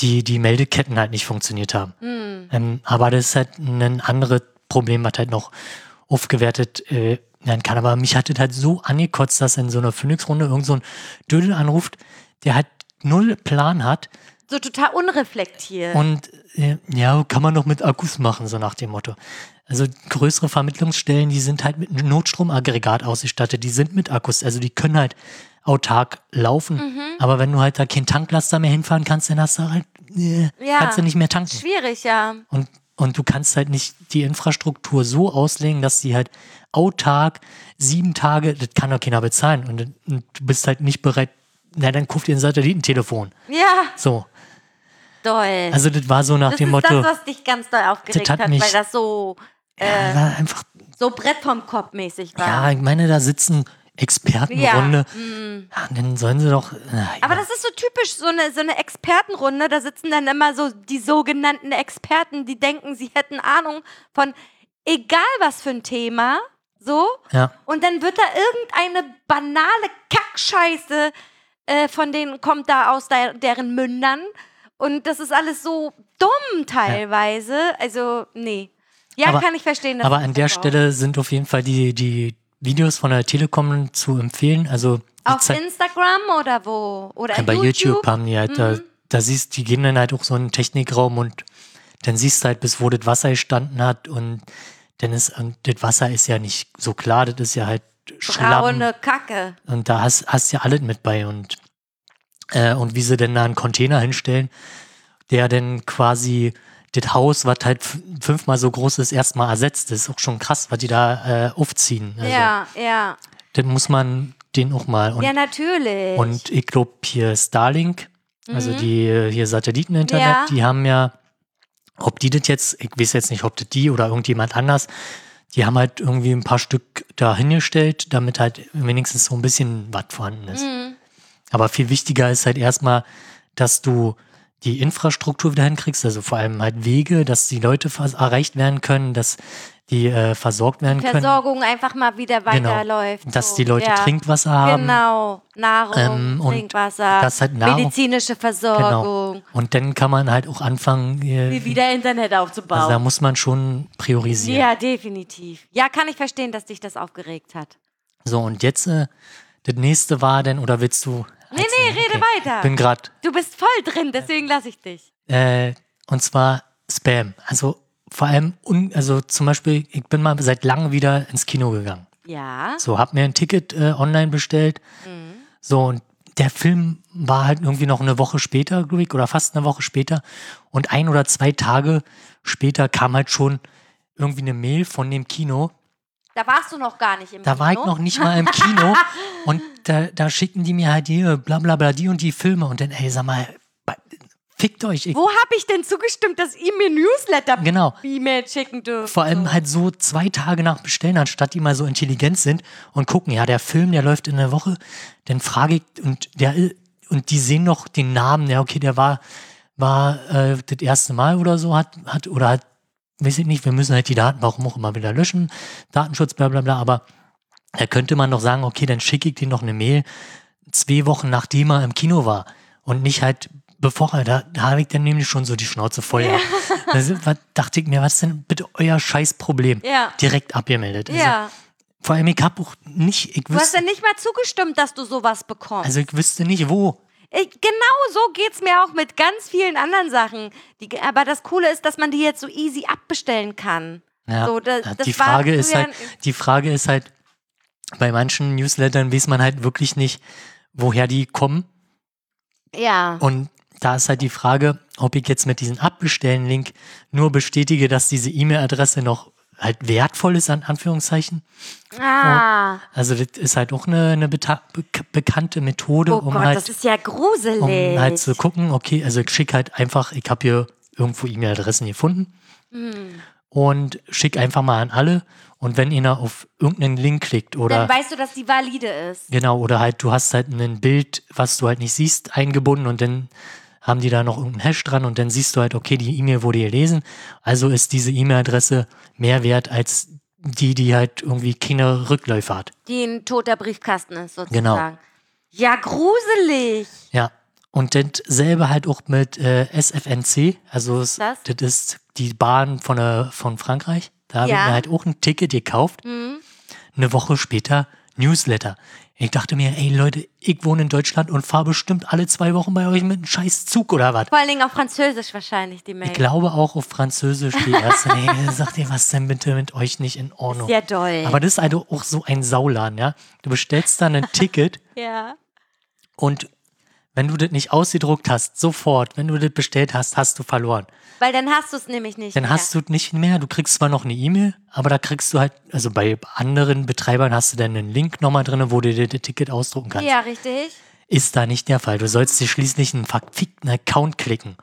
die, die Meldeketten halt nicht funktioniert haben. Hm. Ähm, aber das ist halt ein anderes Problem, was halt noch aufgewertet äh, werden kann. Aber mich hat das halt so angekotzt, dass in so einer Phoenix-Runde irgend so ein Dödel anruft, der halt null Plan hat So total unreflektiert. und äh, ja, kann man doch mit Akkus machen, so nach dem Motto. Also größere Vermittlungsstellen, die sind halt mit einem Notstromaggregat ausgestattet, die sind mit Akkus, also die können halt autark laufen. Mhm. Aber wenn du halt da kein Tanklaster mehr hinfahren kannst, dann hast du halt, äh, Ja. kannst du nicht mehr tanken. Schwierig, ja. Und, und du kannst halt nicht die Infrastruktur so auslegen, dass sie halt autark sieben Tage, das kann doch keiner bezahlen. Und, und du bist halt nicht bereit, na dann kauf dir ein Satellitentelefon. Ja, So. doll. Also das war so nach das dem Motto. das, was dich ganz doll aufgeregt hat hat, mich- weil das so, ja, äh, war einfach so Brett vom Kopf mäßig war. Ja, ich meine, da sitzen Expertenrunde. Ja, dann sollen sie doch. Na, Aber ja. das ist so typisch, so eine, so eine Expertenrunde. Da sitzen dann immer so die sogenannten Experten, die denken, sie hätten Ahnung von egal was für ein Thema. So. ja. Und dann wird da irgendeine banale Kackscheiße äh, von denen kommt da aus der, deren Mündern. Und das ist alles so dumm teilweise. Also, nee. Ja, Aber- kann ich verstehen. Aber an der Stelle sind auf jeden Fall die, die Videos von der Telekom zu empfehlen. Also Auf Instagram oder wo? Oder Ja, bei YouTube, YouTube? haben die halt, da, Mhm. da siehst die gehen dann halt auch so in den Technikraum und dann siehst du halt, bis wo das Wasser gestanden hat und dann ist, und das Wasser ist ja nicht so klar, das ist ja halt Schlamm. Braune Kacke. Und da hast, hast ja alles mit bei und, äh, und wie sie denn da einen Container hinstellen, der dann quasi das Haus, was halt fünfmal so groß ist, erstmal ersetzt. Das ist auch schon krass, was die da äh, aufziehen. Also, ja, ja. Dann muss man den auch mal. Und, ja, natürlich. und ich glaube hier Starlink, also die äh, hier Satelliteninternet, Mhm. Ja. die haben ja, ob die das jetzt, ich weiß jetzt nicht, ob das die oder irgendjemand anders, die haben halt irgendwie ein paar Stück da hingestellt, damit halt wenigstens so ein bisschen was vorhanden ist. Mhm. Aber viel wichtiger ist halt erstmal, dass du die Infrastruktur wieder hinkriegst, also vor allem halt Wege, dass die Leute erreicht werden können, dass die äh, versorgt werden können. Versorgung einfach mal wieder Genau. weiterläuft. Dass so. die Leute ja. Trinkwasser haben. Genau, Nahrung, Ähm, Trinkwasser, dass halt Nahrung- medizinische Versorgung, Genau. Und dann kann man halt auch anfangen, wie äh, wieder Internet aufzubauen. also da muss man schon priorisieren. ja, definitiv. Ja, kann ich verstehen, dass dich das aufgeregt hat. So, und jetzt, äh, das nächste war denn, oder willst du. Nee, nee, rede weiter. Bin grad, Du bist voll drin, deswegen lasse ich dich. äh, und zwar Spam. Also vor allem, un, also zum Beispiel, ich bin mal seit langem wieder ins Kino gegangen. Ja. So, hab mir ein Ticket äh, online bestellt. Mhm. So, und der Film war halt irgendwie noch eine Woche später, glaube ich, oder fast eine Woche später. Und ein oder zwei Tage später kam halt schon irgendwie eine Mail von dem Kino. Da warst du noch gar nicht im Da war ich Kino. noch nicht mal im Kino. und da, da schickten die mir halt hier, bla bla bla, die und die Filme. Und dann, ey, sag mal, fickt euch. Ich, Wo habe ich denn zugestimmt, dass ihr mir Newsletter Genau. E-Mail schicken dürft? Vor allem halt so zwei Tage nach Bestellen, anstatt die mal so intelligent sind und gucken, ja, der Film, der läuft in der Woche, dann frage ich, und der und die sehen noch den Namen, ja, okay, der war, war äh, das erste Mal oder so, hat, hat, oder hat, weiß ich nicht, wir müssen halt die Daten, warum auch immer wieder löschen, Datenschutz, bla bla bla, aber da könnte man doch sagen, okay, dann schicke ich dir noch eine Mail, zwei Wochen nachdem er im Kino war und nicht halt bevor er, da, da habe ich dann nämlich schon so die Schnauze voll. Ja. Da was, dachte ich mir, was ist denn bitte euer Scheißproblem? Ja. Direkt abgemeldet. Also, ja. vor allem, ich habe auch nicht, ich Du hast wüsste, ja nicht mal zugestimmt, dass du sowas bekommst. also ich wüsste nicht wo. Ich, genau so geht's mir auch mit ganz vielen anderen Sachen. Die, aber das Coole ist, dass man die jetzt so easy abbestellen kann. Ja, So, da- ja, das die Frage ist halt, die Frage ist halt, bei manchen Newslettern weiß man halt wirklich nicht, woher die kommen. Ja. Und da ist halt die Frage, ob ich jetzt mit diesem Abbestellen-Link nur bestätige, dass diese E-Mail-Adresse noch halt wertvoll ist, an Anführungszeichen. Ah. Also das ist halt auch eine, eine bekannte Methode, Oh um Gott, halt das ist ja gruselig. um halt zu gucken, okay, also ich schicke halt einfach, ich habe hier irgendwo E-Mail-Adressen gefunden Hm. und schicke einfach mal an alle. Und wenn ihr auf irgendeinen Link klickt oder Dann weißt du, dass die valide ist. genau, oder halt du hast halt ein Bild, was du halt nicht siehst, eingebunden und dann haben die da noch irgendeinen Hash dran und dann siehst du halt, okay, die E-Mail wurde gelesen. Also ist diese E-Mail-Adresse mehr wert als die, die halt irgendwie keine Rückläufe hat. Die ein toter Briefkasten ist, sozusagen. Genau. Ja, gruselig. Ja. Und dasselbe halt auch mit äh, SFNC, also Das? das ist die Bahn von, äh, von Frankreich. Da habe ich Ja. mir halt auch ein Ticket gekauft. Hm. Eine Woche später Newsletter. Ich dachte mir, ey Leute, ich wohne in Deutschland und fahre bestimmt alle zwei Wochen bei euch mit einem scheiß Zug oder was. Vor allen Dingen auf Französisch wahrscheinlich, die Mail. Ich glaube auch auf Französisch die erste. Ey, sagt ihr, was denn bitte mit euch nicht in Ordnung? Ja, doll. Aber das ist also auch so ein Sauladen, ja. Du bestellst dann ein Ticket ja. Und wenn du das nicht ausgedruckt hast, sofort, wenn du das bestellt hast, hast du verloren. Weil dann hast du es nämlich nicht Dann mehr. hast du es nicht mehr. Du kriegst zwar noch eine E-Mail, aber da kriegst du halt, also bei anderen Betreibern hast du dann einen Link nochmal drin, wo du dir das Ticket ausdrucken kannst. Ja, richtig. Ist da nicht der Fall. Du sollst dir schließlich einen verfickten Account klicken.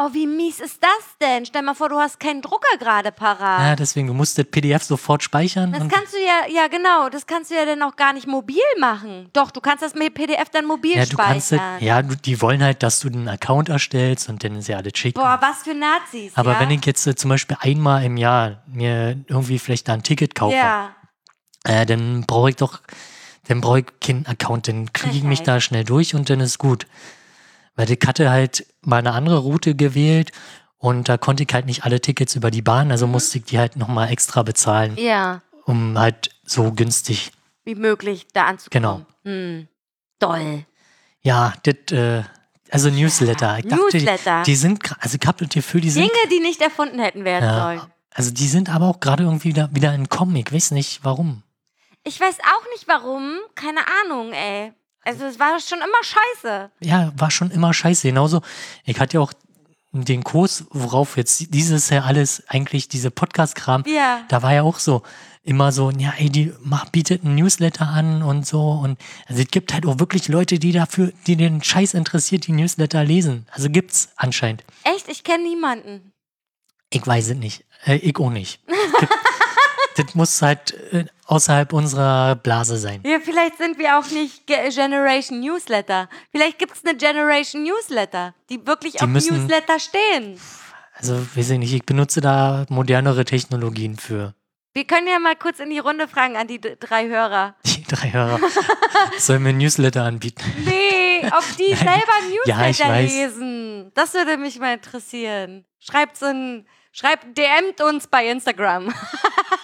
Oh, wie mies ist das denn? Stell mal vor, du hast keinen Drucker gerade parat. Ja, deswegen, du musst das PDF sofort speichern. Das kannst du ja, ja genau, das kannst du ja dann auch gar nicht mobil machen. Doch, du kannst das mit PDF dann mobil ja, du kannst das, speichern. ja, die wollen halt, dass du einen Account erstellst und dann ist ja alles schick. Boah, was für Nazis. aber ja? wenn ich jetzt äh, zum Beispiel einmal im Jahr mir irgendwie vielleicht da ein Ticket kaufe, Ja, äh, dann brauche ich doch, dann brauche ich keinen Account, dann kriege ich mich da schnell durch und dann ist gut. Weil ich hatte halt mal eine andere Route gewählt und da konnte ich halt nicht alle Tickets über die Bahn, Mhm. also musste ich die halt nochmal extra bezahlen, ja, um halt so günstig. wie möglich da anzukommen. Hm. Doll. Ja, das, äh, Also Newsletter. Ich dachte, Newsletter. Die, die sind, also Capital Gefühl, die sind, Dinge, die nicht erfunden hätten werden Ja. sollen. also die sind aber auch gerade irgendwie wieder, wieder in Comic. Ich weiß nicht warum. Ich weiß auch nicht warum. Keine Ahnung, ey. Also es war schon immer scheiße. Ja, war schon immer scheiße. Genauso, ich hatte ja auch den Kurs, worauf jetzt dieses Jahr alles eigentlich diese Podcast-Kram, Ja. da war ja auch so, immer so, ja, ey, die mach, bietet einen Newsletter an und so. Und also es gibt halt auch wirklich Leute, die dafür, die den Scheiß interessiert, die Newsletter lesen. Also gibt's anscheinend. Echt? Ich kenne niemanden. Ich weiß es nicht. Äh, ich auch nicht. Es gibt- das muss halt äh, außerhalb unserer Blase sein. Ja, vielleicht sind wir auch nicht Ge- Generation Newsletter. Vielleicht gibt es eine Generation Newsletter, die wirklich Die auf müssen- Newsletter stehen. Also, weiß ich nicht, ich benutze da modernere Technologien für Wir können ja mal kurz in die Runde fragen an die drei Hörer. die drei Hörer. Sollen wir ein Newsletter anbieten? Nee, ob die selber Ja, ich Newsletter weiß. lesen. Das würde mich mal interessieren. Schreibt so ein, schreibt, DMt uns bei Instagram.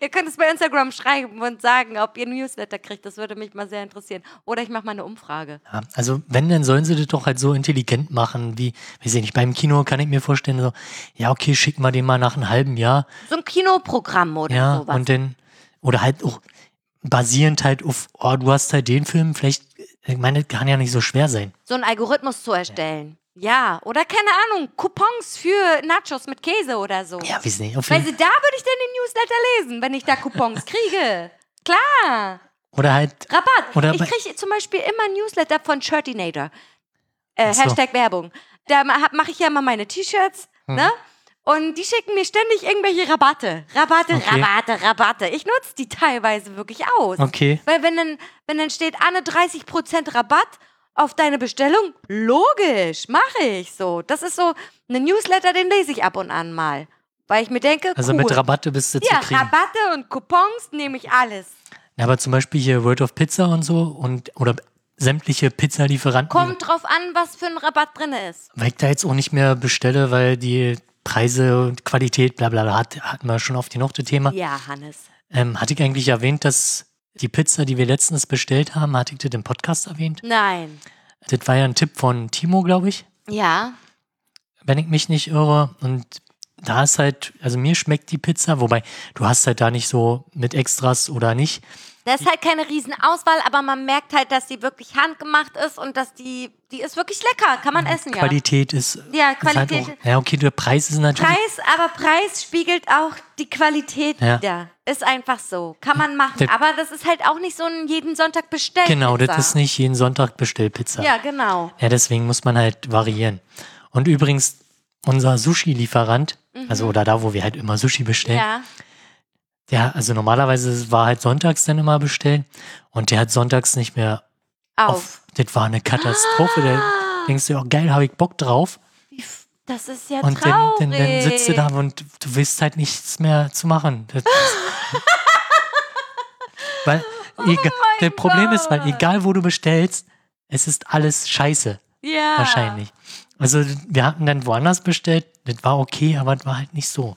ihr könnt es bei Instagram schreiben und sagen, ob ihr Newsletter kriegt. Das würde mich mal sehr interessieren. Oder ich mache mal eine Umfrage. Ja, also, wenn, dann sollen sie das doch halt so intelligent machen, wie, weiß ich nicht, beim Kino kann ich mir vorstellen, so, ja, okay, schick mal den mal nach einem halben Jahr. So ein Kinoprogramm oder Ja, sowas. und dann, oder halt auch basierend halt auf, oh, du hast halt den Film, vielleicht, ich meine, das kann ja nicht so schwer sein. so einen Algorithmus zu erstellen. Ja, oder keine Ahnung, Coupons für Nachos mit Käse oder so. Ja, weiß nicht, auf Weil sie, da würde ich dann den Newsletter lesen, wenn ich da Coupons kriege. Klar. Oder halt, Rabatt. Oder ich kriege zum Beispiel immer ein Newsletter von Shirtinator. Äh, so. Hashtag Werbung. Da mache ich ja immer meine T-Shirts, Hm. ne? Und die schicken mir ständig irgendwelche Rabatte. Rabatte, Okay. Rabatte, Rabatte. Ich nutze die teilweise wirklich aus. okay. Weil wenn dann, wenn dann steht, Anne, 30% Rabatt auf deine Bestellung, logisch, mache ich so. Das ist so ein Newsletter, den lese ich ab und an mal. Weil ich mir denke, Also cool. mit Rabatte bist du ja, zu kriegen. Rabatte und Coupons nehme ich alles. Ja, aber zum Beispiel hier World of Pizza und so und oder sämtliche Pizzalieferanten, Kommt drauf an, was für ein Rabatt drin ist. weil ich da jetzt auch nicht mehr bestelle, weil die Preise und Qualität, bla bla, bla, hat, hatten wir schon oft genug das Thema. Ja, Hannes. Ähm, hatte ich eigentlich erwähnt, dass die Pizza, die wir letztens bestellt haben, hatte ich das im Podcast erwähnt? Nein. Das war ja ein Tipp von Timo, glaube ich, Ja. wenn ich mich nicht irre. Und da ist halt, also mir schmeckt die Pizza, wobei du hast halt da nicht so mit Extras oder nicht. Da ist halt keine Riesenauswahl, aber man merkt halt, dass die wirklich handgemacht ist und dass die, die ist wirklich lecker. Kann man essen, ja. Qualität ist. Ja, ist halt Qualität. auch, ja, okay, der Preis ist natürlich. Preis, aber Preis spiegelt auch die Qualität Ja. wieder. Ist einfach so. Kann man machen. Der- aber das ist halt auch nicht so ein jeden Sonntag bestellt. Genau, das ist nicht jeden Sonntag Bestellpizza. Ja, genau. Ja, deswegen muss man halt variieren. Und übrigens, unser Sushi-Lieferant, also oder da, wo wir halt immer Sushi bestellen, Mhm. Ja. Der, also normalerweise war halt sonntags dann immer bestellen und der hat sonntags nicht mehr Auf. Das war eine Katastrophe. Da Ah. denkst du, ja, geil, habe ich Bock drauf. Das ist ja Und dann, traurig. dann, dann sitzt du da und du willst halt nichts mehr zu machen. Das weil, egal, das Problem ist, weil Oh egal wo du bestellst, es ist alles scheiße. Ja. Wahrscheinlich. Also wir hatten dann woanders bestellt, das war okay, aber es war halt nicht so.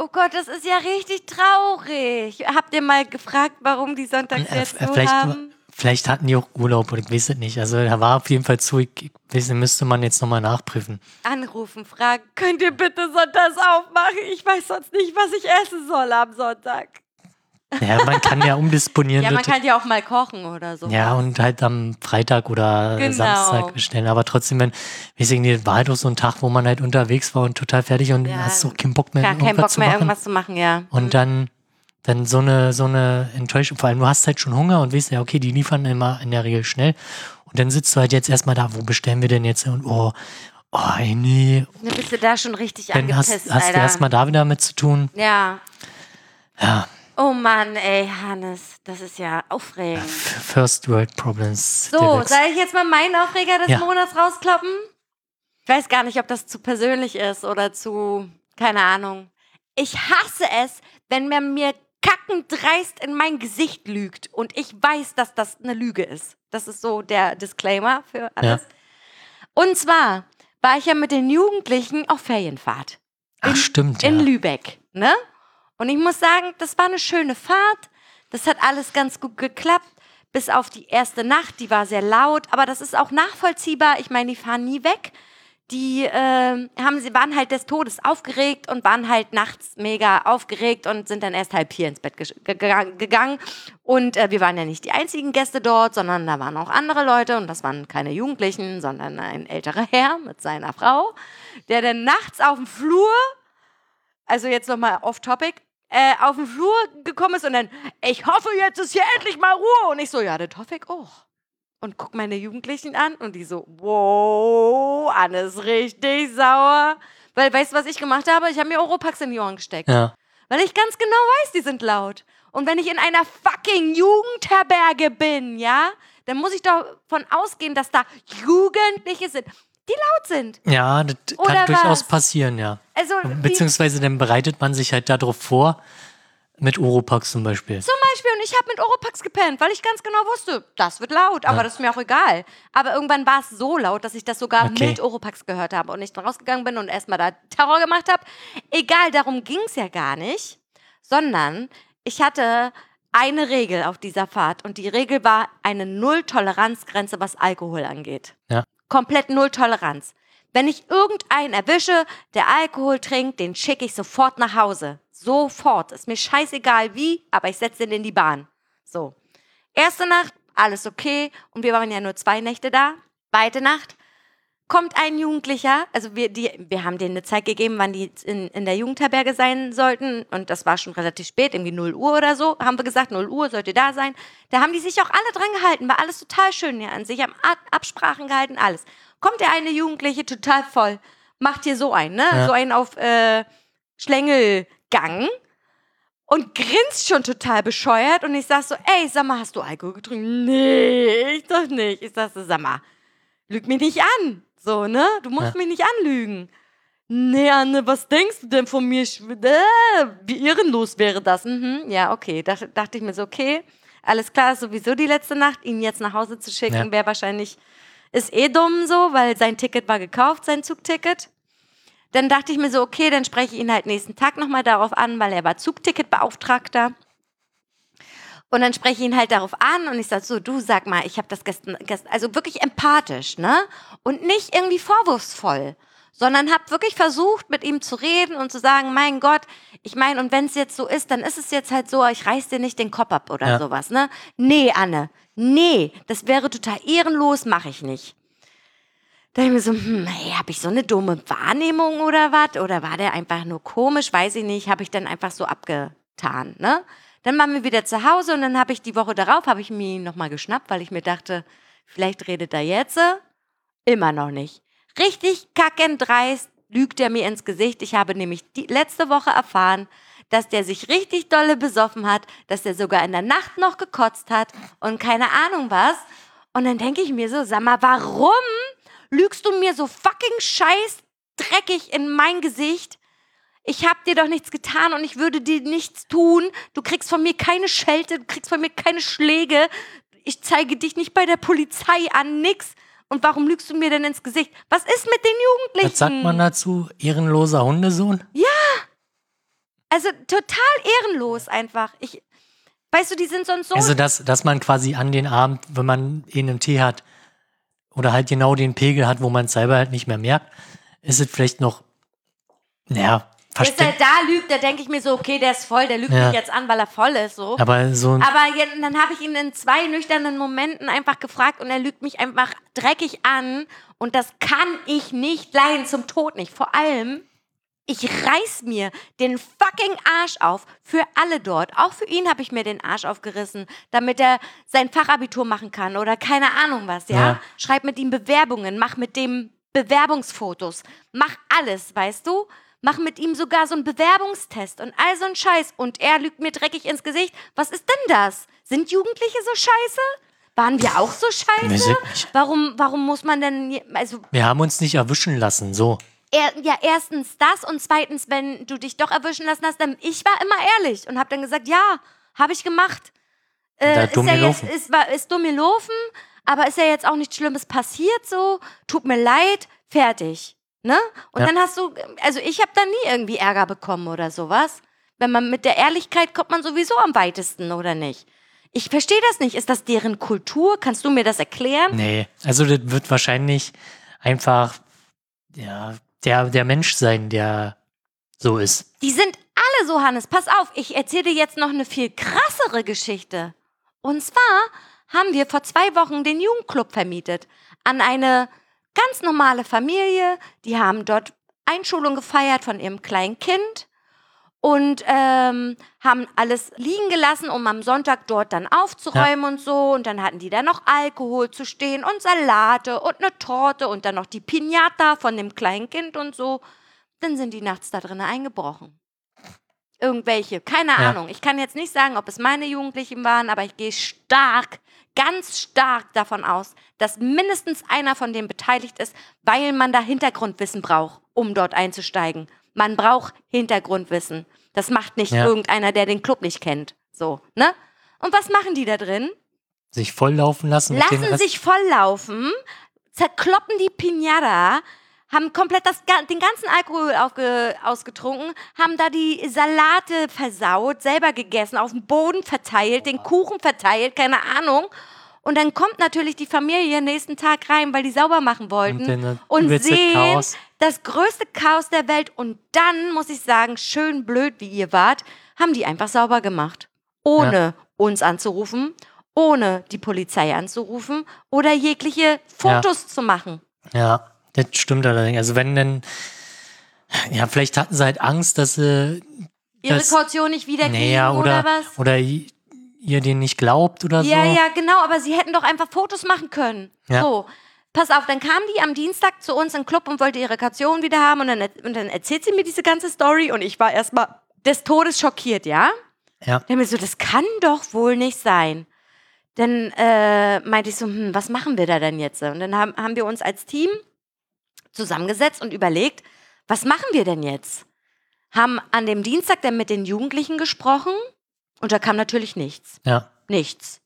Oh Gott, das ist ja richtig traurig. Habt ihr mal gefragt, warum die sonntags Äh, jetzt äh, so vielleicht, haben? vielleicht hatten die auch Urlaub oder ich weiß es nicht. Also da war auf jeden Fall zu, ich, ich weiß müsste man jetzt nochmal nachprüfen. Anrufen, fragen, könnt ihr bitte sonntags aufmachen? Ich weiß sonst nicht, was ich essen soll am Sonntag. Ja, man kann ja umdisponieren. Ja, man kann ja auch mal kochen oder so. Ja, und halt am Freitag oder Genau. Samstag bestellen. Aber trotzdem, wenn, weiß ich nicht, war halt auch so ein Tag, wo man halt unterwegs war und total fertig und Ja. hast auch keinen Bock mehr, Gar keinen irgendwas Bock zu mehr, machen. irgendwas zu machen, ja. Und dann, dann so eine, so eine Enttäuschung. Vor allem, du hast halt schon Hunger und weißt ja, okay, die liefern immer in der Regel schnell. Und dann sitzt du halt jetzt erstmal da, wo bestellen wir denn jetzt? Und oh, oh, nee. Dann bist du da schon richtig Dann hast, angepisst, hast du Alter. erstmal da wieder mit zu tun. ja. Ja, Oh Mann, ey, Hannes, das ist ja aufregend. First World Problems. So, soll ich jetzt mal meinen Aufreger des Ja. Monats rauskloppen? Ich weiß gar nicht, ob das zu persönlich ist oder zu, keine Ahnung. Ich hasse es, wenn man mir kackend dreist in mein Gesicht lügt und ich weiß, dass das eine Lüge ist. Das ist so der Disclaimer für alles. Und zwar war ich ja mit den Jugendlichen auf Ferienfahrt Ach, stimmt, in ja. Lübeck, ne? Und ich muss sagen, das war eine schöne Fahrt. Das hat alles ganz gut geklappt. bis auf die erste Nacht, die war sehr laut, aber das ist auch nachvollziehbar. Ich meine, die fahren nie weg. Die äh, haben, sie waren halt des Todes aufgeregt und waren halt nachts mega aufgeregt und sind dann erst halb vier ins Bett gegangen. Und äh, wir waren ja nicht die einzigen Gäste dort, sondern da waren auch andere Leute und das waren keine Jugendlichen, sondern ein älterer Herr mit seiner Frau, der dann nachts auf dem Flur, also jetzt nochmal off topic, äh, auf den Flur gekommen ist und dann, ich hoffe, jetzt ist hier endlich mal Ruhe. Und ich so, ja, das hoffe ich auch. Und guck meine Jugendlichen an und die so, wow, Anne ist richtig sauer. Weil, weißt du, was ich gemacht habe? Ich habe mir Europax in die Ohren gesteckt. Ja. Weil ich ganz genau weiß, die sind laut. Und wenn ich in einer fucking Jugendherberge bin, ja, dann muss ich davon ausgehen, dass da Jugendliche sind die laut sind. Ja, das Oder kann durchaus was? passieren, ja. Also, Beziehungsweise dann bereitet man sich halt darauf vor, mit Oropax zum Beispiel. zum Beispiel, und ich habe mit Oropax gepennt, weil ich ganz genau wusste, das wird laut, aber Ja. das ist mir auch egal. Aber irgendwann war es so laut, dass ich das sogar Okay. mit Oropax gehört habe und ich dann rausgegangen bin und erstmal da Terror gemacht habe. Egal, darum ging es ja gar nicht, sondern ich hatte eine Regel auf dieser Fahrt und die Regel war eine Null-Toleranzgrenze, was Alkohol angeht. Ja. Komplett Null-Toleranz. Wenn ich irgendeinen erwische, der Alkohol trinkt, den schicke ich sofort nach Hause. Sofort. Ist mir scheißegal wie, aber ich setze den in die Bahn. So. Erste Nacht, alles okay. Und wir waren ja nur zwei Nächte da. Zweite Nacht kommt ein Jugendlicher, also wir, die, wir haben denen eine Zeit gegeben, wann die in, in der Jugendherberge sein sollten. Und das war schon relativ spät, irgendwie 0 Uhr oder so. Haben wir gesagt, 0 Uhr sollt ihr da sein. Da haben die sich auch alle dran gehalten, war alles total schön ja an sich, haben Ab Absprachen gehalten, alles. Kommt der eine Jugendliche total voll, macht hier so einen, ne? Ja. So einen auf äh, Schlängelgang und grinst schon total bescheuert. Und ich sag so, ey, sag mal, hast du Alkohol getrunken? Nee, ich doch nicht. Ich sag so, sag mal, lüg mich nicht an. So, ne? Du musst Ja. mich nicht anlügen. Nee, Anne, was denkst du denn von mir? Äh, wie ehrenlos wäre das. Mhm, ja, okay. Da dachte ich mir so, okay, alles klar, ist sowieso die letzte Nacht. Ihn jetzt nach Hause zu schicken, Ja. wäre wahrscheinlich, ist eh dumm so, weil sein Ticket war gekauft, sein Zugticket. Dann dachte ich mir so, okay, dann spreche ich ihn halt nächsten Tag nochmal darauf an, weil er war Zugticketbeauftragter. Und dann spreche ich ihn halt darauf an und ich sage so, du sag mal, ich habe das gestern, gestern, also wirklich empathisch, ne? Und nicht irgendwie vorwurfsvoll, sondern habe wirklich versucht, mit ihm zu reden und zu sagen, mein Gott, ich meine, und wenn es jetzt so ist, dann ist es jetzt halt so, ich reiß dir nicht den Kopf ab oder Ja. sowas, ne? Nee, Anne, nee, das wäre total ehrenlos, mache ich nicht. Da ich mir so, hm, hey, habe ich so eine dumme Wahrnehmung oder was? Oder war der einfach nur komisch? Weiß ich nicht. Habe ich dann einfach so abgetan, ne? Dann waren wir wieder zu Hause und dann habe ich die Woche darauf, habe ich mir ihn nochmal geschnappt, weil ich mir dachte, vielleicht redet er jetzt. Immer noch nicht. Richtig kackendreist lügt er mir ins Gesicht. Ich habe nämlich die letzte Woche erfahren, dass der sich richtig dolle besoffen hat, dass der sogar in der Nacht noch gekotzt hat und keine Ahnung was. Und dann denke ich mir so, sag mal, warum lügst du mir so fucking scheiß dreckig in mein Gesicht? Ich hab dir doch nichts getan und ich würde dir nichts tun. Du kriegst von mir keine Schelte, du kriegst von mir keine Schläge. Ich zeige dich nicht bei der Polizei an, nix. Und warum lügst du mir denn ins Gesicht? Was ist mit den Jugendlichen? Was sagt man dazu? Ehrenloser Hundesohn? Also total ehrenlos einfach. Ich, weißt du, die sind sonst so. Also, dass, dass man quasi an den Abend, wenn man ihn im Tee hat, oder halt genau den Pegel hat, wo man es selber halt nicht mehr merkt, ist es vielleicht noch, naja, bis er da lügt, da denke ich mir so, okay, der ist voll, der lügt Ja. mich jetzt an, weil er voll ist. So. Aber so Aber ja, dann habe ich ihn in zwei nüchternen Momenten einfach gefragt und er lügt mich einfach dreckig an. Und das kann ich nicht leiden, zum Tod nicht. Vor allem, ich reiß mir den fucking Arsch auf für alle dort. Auch für ihn habe ich mir den Arsch aufgerissen, damit er sein Fachabitur machen kann oder keine Ahnung was, ja? Ja. Schreib mit ihm Bewerbungen, mach mit dem Bewerbungsfotos, mach alles, weißt du? Mach mit ihm sogar so einen Bewerbungstest und all so ein Scheiß. Und er lügt mir dreckig ins Gesicht. Was ist denn das? Sind Jugendliche so scheiße? Waren wir auch so scheiße? Warum, warum muss man denn, also wir haben uns nicht erwischen lassen, so. er, ja, erstens das und zweitens, wenn du dich doch erwischen lassen hast, dann ich war immer ehrlich und habe dann gesagt, ja, habe ich gemacht. Da Äh, hat dumm ist ja jetzt, ist, war, ist dumm gelaufen, aber ist ja jetzt auch nichts Schlimmes passiert so, tut mir leid, fertig. Ne? Und Ja. dann hast du, also ich habe da nie irgendwie Ärger bekommen oder sowas. Wenn man mit der Ehrlichkeit kommt man sowieso am weitesten, oder nicht? Ich verstehe das nicht. Ist das deren Kultur? Kannst du mir das erklären? Nee, also das wird wahrscheinlich einfach ja, der, der Mensch sein, der so ist. Die sind alle so, Hannes. Pass auf, ich erzähle dir jetzt noch eine viel krassere Geschichte. Und zwar haben wir vor zwei Wochen den Jugendclub vermietet an eine ganz normale Familie. Die haben dort Einschulung gefeiert von ihrem kleinen Kind und ähm, haben alles liegen gelassen, um am Sonntag dort dann aufzuräumen ja. und so. Und dann hatten die da noch Alkohol zu stehen und Salate und eine Torte und dann noch die Pinata von dem kleinen Kind und so. Dann sind die nachts da drinnen eingebrochen. Irgendwelche, keine ja. Ahnung. Ich kann jetzt nicht sagen, ob es meine Jugendlichen waren, aber ich gehe stark, ganz stark davon aus, dass mindestens einer von denen beteiligt ist, weil man da Hintergrundwissen braucht, um dort einzusteigen. Man braucht Hintergrundwissen. Das macht nicht ja. irgendeiner, der den Club nicht kennt. So, ne? Und was machen die da drin? Sich volllaufen lassen. Lassen sich volllaufen, zerkloppen die Pinata, haben komplett das, den ganzen Alkohol aufge, ausgetrunken, haben da die Salate versaut, selber gegessen, auf dem Boden verteilt, den Kuchen verteilt, keine Ahnung. Und dann kommt natürlich die Familie nächsten Tag rein, weil die sauber machen wollten und, und sehen Chaos. das größte Chaos der Welt. Und dann muss ich sagen, schön blöd wie ihr wart, haben die einfach sauber gemacht, ohne ja. uns anzurufen, ohne die Polizei anzurufen oder jegliche Fotos ja. zu machen. Ja. Das stimmt allerdings. Also wenn denn, ja, vielleicht hatten sie halt Angst, dass sie ihre dass, Kaution nicht wiederkriegen naja, oder, oder was? Oder ihr den nicht glaubt oder ja, so. Ja, ja, genau, aber sie hätten doch einfach Fotos machen können. Ja. So. Pass auf, dann kam die am Dienstag zu uns im Club und wollte ihre Kaution wieder haben und dann, und dann erzählt sie mir diese ganze Story und ich war erstmal des Todes schockiert, ja? Ja. Dann mir so, das kann doch wohl nicht sein. Dann äh, meinte ich so, hm, was machen wir da denn jetzt? Und dann haben, haben wir uns als Team zusammengesetzt und überlegt, was machen wir denn jetzt? Haben an dem Dienstag dann mit den Jugendlichen gesprochen und da kam natürlich nichts. Ja. Nichts.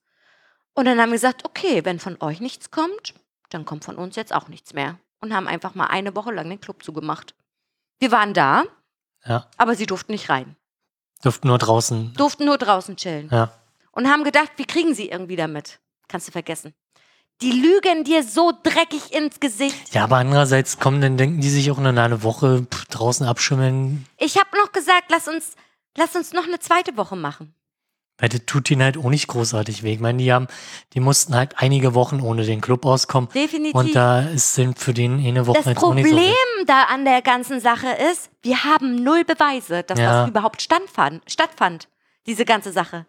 Und dann haben wir gesagt, okay, wenn von euch nichts kommt, dann kommt von uns jetzt auch nichts mehr. Und haben einfach mal eine Woche lang den Club zugemacht. Wir waren da, ja. aber sie durften nicht rein. Durften nur draußen. Durften nur draußen chillen. Ja. Und haben gedacht, wie kriegen sie irgendwie damit? Kannst du vergessen. Die lügen dir so dreckig ins Gesicht. Ja, aber andererseits kommen, dann denken die sich auch in einer Woche pff, draußen abschimmeln. Ich habe noch gesagt, lass uns, lass uns noch eine zweite Woche machen. Weil das tut ihnen halt auch nicht großartig weh. Ich meine, die haben, die mussten halt einige Wochen ohne den Club auskommen. Definitiv. Und da ist sind für den eine Woche das jetzt Problem auch nicht so da an der ganzen Sache ist, wir haben null Beweise, dass ja. das überhaupt stattfand, stattfand, diese ganze Sache.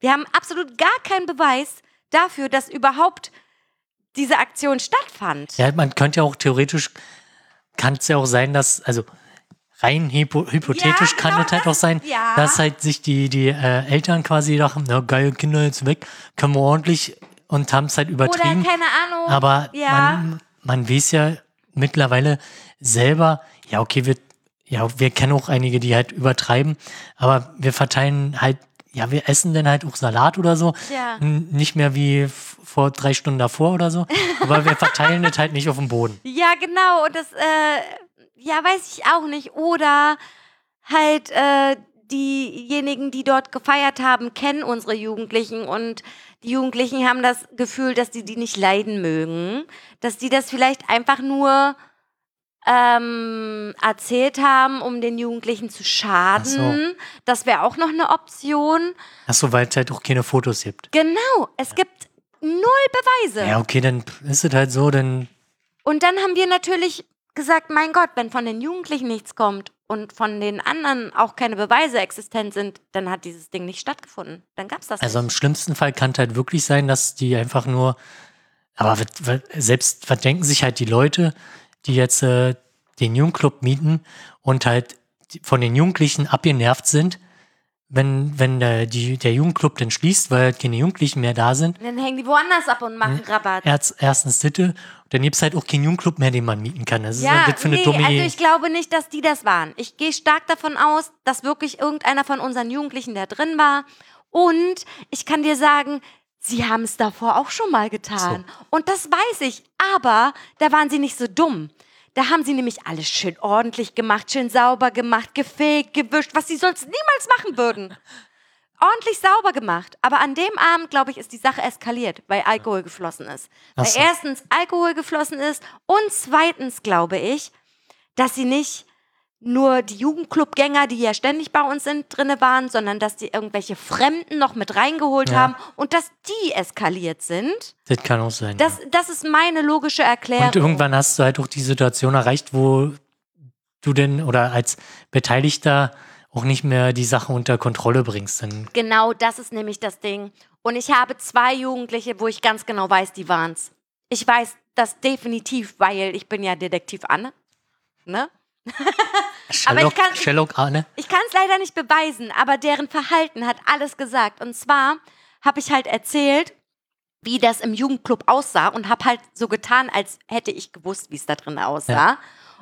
Wir haben absolut gar keinen Beweis dafür, dass überhaupt diese Aktion stattfand. Ja, man könnte ja auch theoretisch, kann es ja auch sein, dass, also rein hypo, hypothetisch ja, kann genau, es halt auch sein, ja. dass halt sich die, die äh, Eltern quasi dachten, na geil, Kinder jetzt weg, können wir ordentlich und haben es halt übertrieben. Oder keine Ahnung. Aber ja. man, man weiß ja mittlerweile selber, ja okay, wir, ja, wir kennen auch einige, die halt übertreiben, aber wir verteilen halt ja, wir essen dann halt auch Salat oder so. Ja. Nicht mehr wie vor drei Stunden davor oder so. Aber wir verteilen das halt nicht auf dem Boden. Ja, genau. Und das, äh, ja, weiß ich auch nicht. Oder halt, äh, diejenigen, die dort gefeiert haben, kennen unsere Jugendlichen und die Jugendlichen haben das Gefühl, dass die die nicht leiden mögen, dass die das vielleicht einfach nur ähm, erzählt haben, um den Jugendlichen zu schaden. So. Das wäre auch noch eine Option. Achso, weil es halt auch keine Fotos gibt. Genau, es gibt null Beweise. Ja, okay, dann ist es halt so, dann. Und dann haben wir natürlich gesagt, mein Gott, wenn von den Jugendlichen nichts kommt und von den anderen auch keine Beweise existent sind, dann hat dieses Ding nicht stattgefunden. Dann gab es das Also nicht. im schlimmsten Fall kann es halt wirklich sein, dass die einfach nur, aber selbst verdenken sich halt die Leute, die jetzt äh, den Jugendclub mieten und halt von den Jugendlichen abgenervt sind, wenn, wenn der, die, der Jugendclub dann schließt, weil halt keine Jugendlichen mehr da sind. Dann hängen die woanders ab und machen Rabatt. Erst, erstens Sitte, dann gibt es halt auch keinen Jugendclub mehr, den man mieten kann. Das ja, ist halt für eine nee, dumme also ich glaube nicht, dass die das waren. Ich gehe stark davon aus, dass wirklich irgendeiner von unseren Jugendlichen da drin war. Und ich kann dir sagen, sie haben es davor auch schon mal getan. So. Und das weiß ich. Aber da waren sie nicht so dumm. Da haben sie nämlich alles schön ordentlich gemacht, schön sauber gemacht, gefegt, gewischt, was sie sonst niemals machen würden. ordentlich sauber gemacht. Aber an dem Abend, glaube ich, ist die Sache eskaliert, weil Alkohol geflossen ist. Ach Weil so. erstens Alkohol geflossen ist und zweitens glaube ich, dass sie nicht nur die Jugendclubgänger, die ja ständig bei uns sind, drinne waren, sondern dass die irgendwelche Fremden noch mit reingeholt Ja. haben und dass die eskaliert sind. Das kann auch sein. Das, das ist meine logische Erklärung. Und irgendwann hast du halt auch die Situation erreicht, wo du denn oder als Beteiligter auch nicht mehr die Sache unter Kontrolle bringst. Dann Genau das ist nämlich das Ding. Und ich habe zwei Jugendliche, wo ich ganz genau weiß, die waren's. Ich weiß das definitiv, weil ich bin ja Detektiv Anne. Ne? Sherlock, Arne. Ich kann es leider nicht beweisen, aber deren Verhalten hat alles gesagt. Und zwar habe ich halt erzählt, wie das im Jugendclub aussah und habe halt so getan, als hätte ich gewusst, wie es da drin aussah. Ja.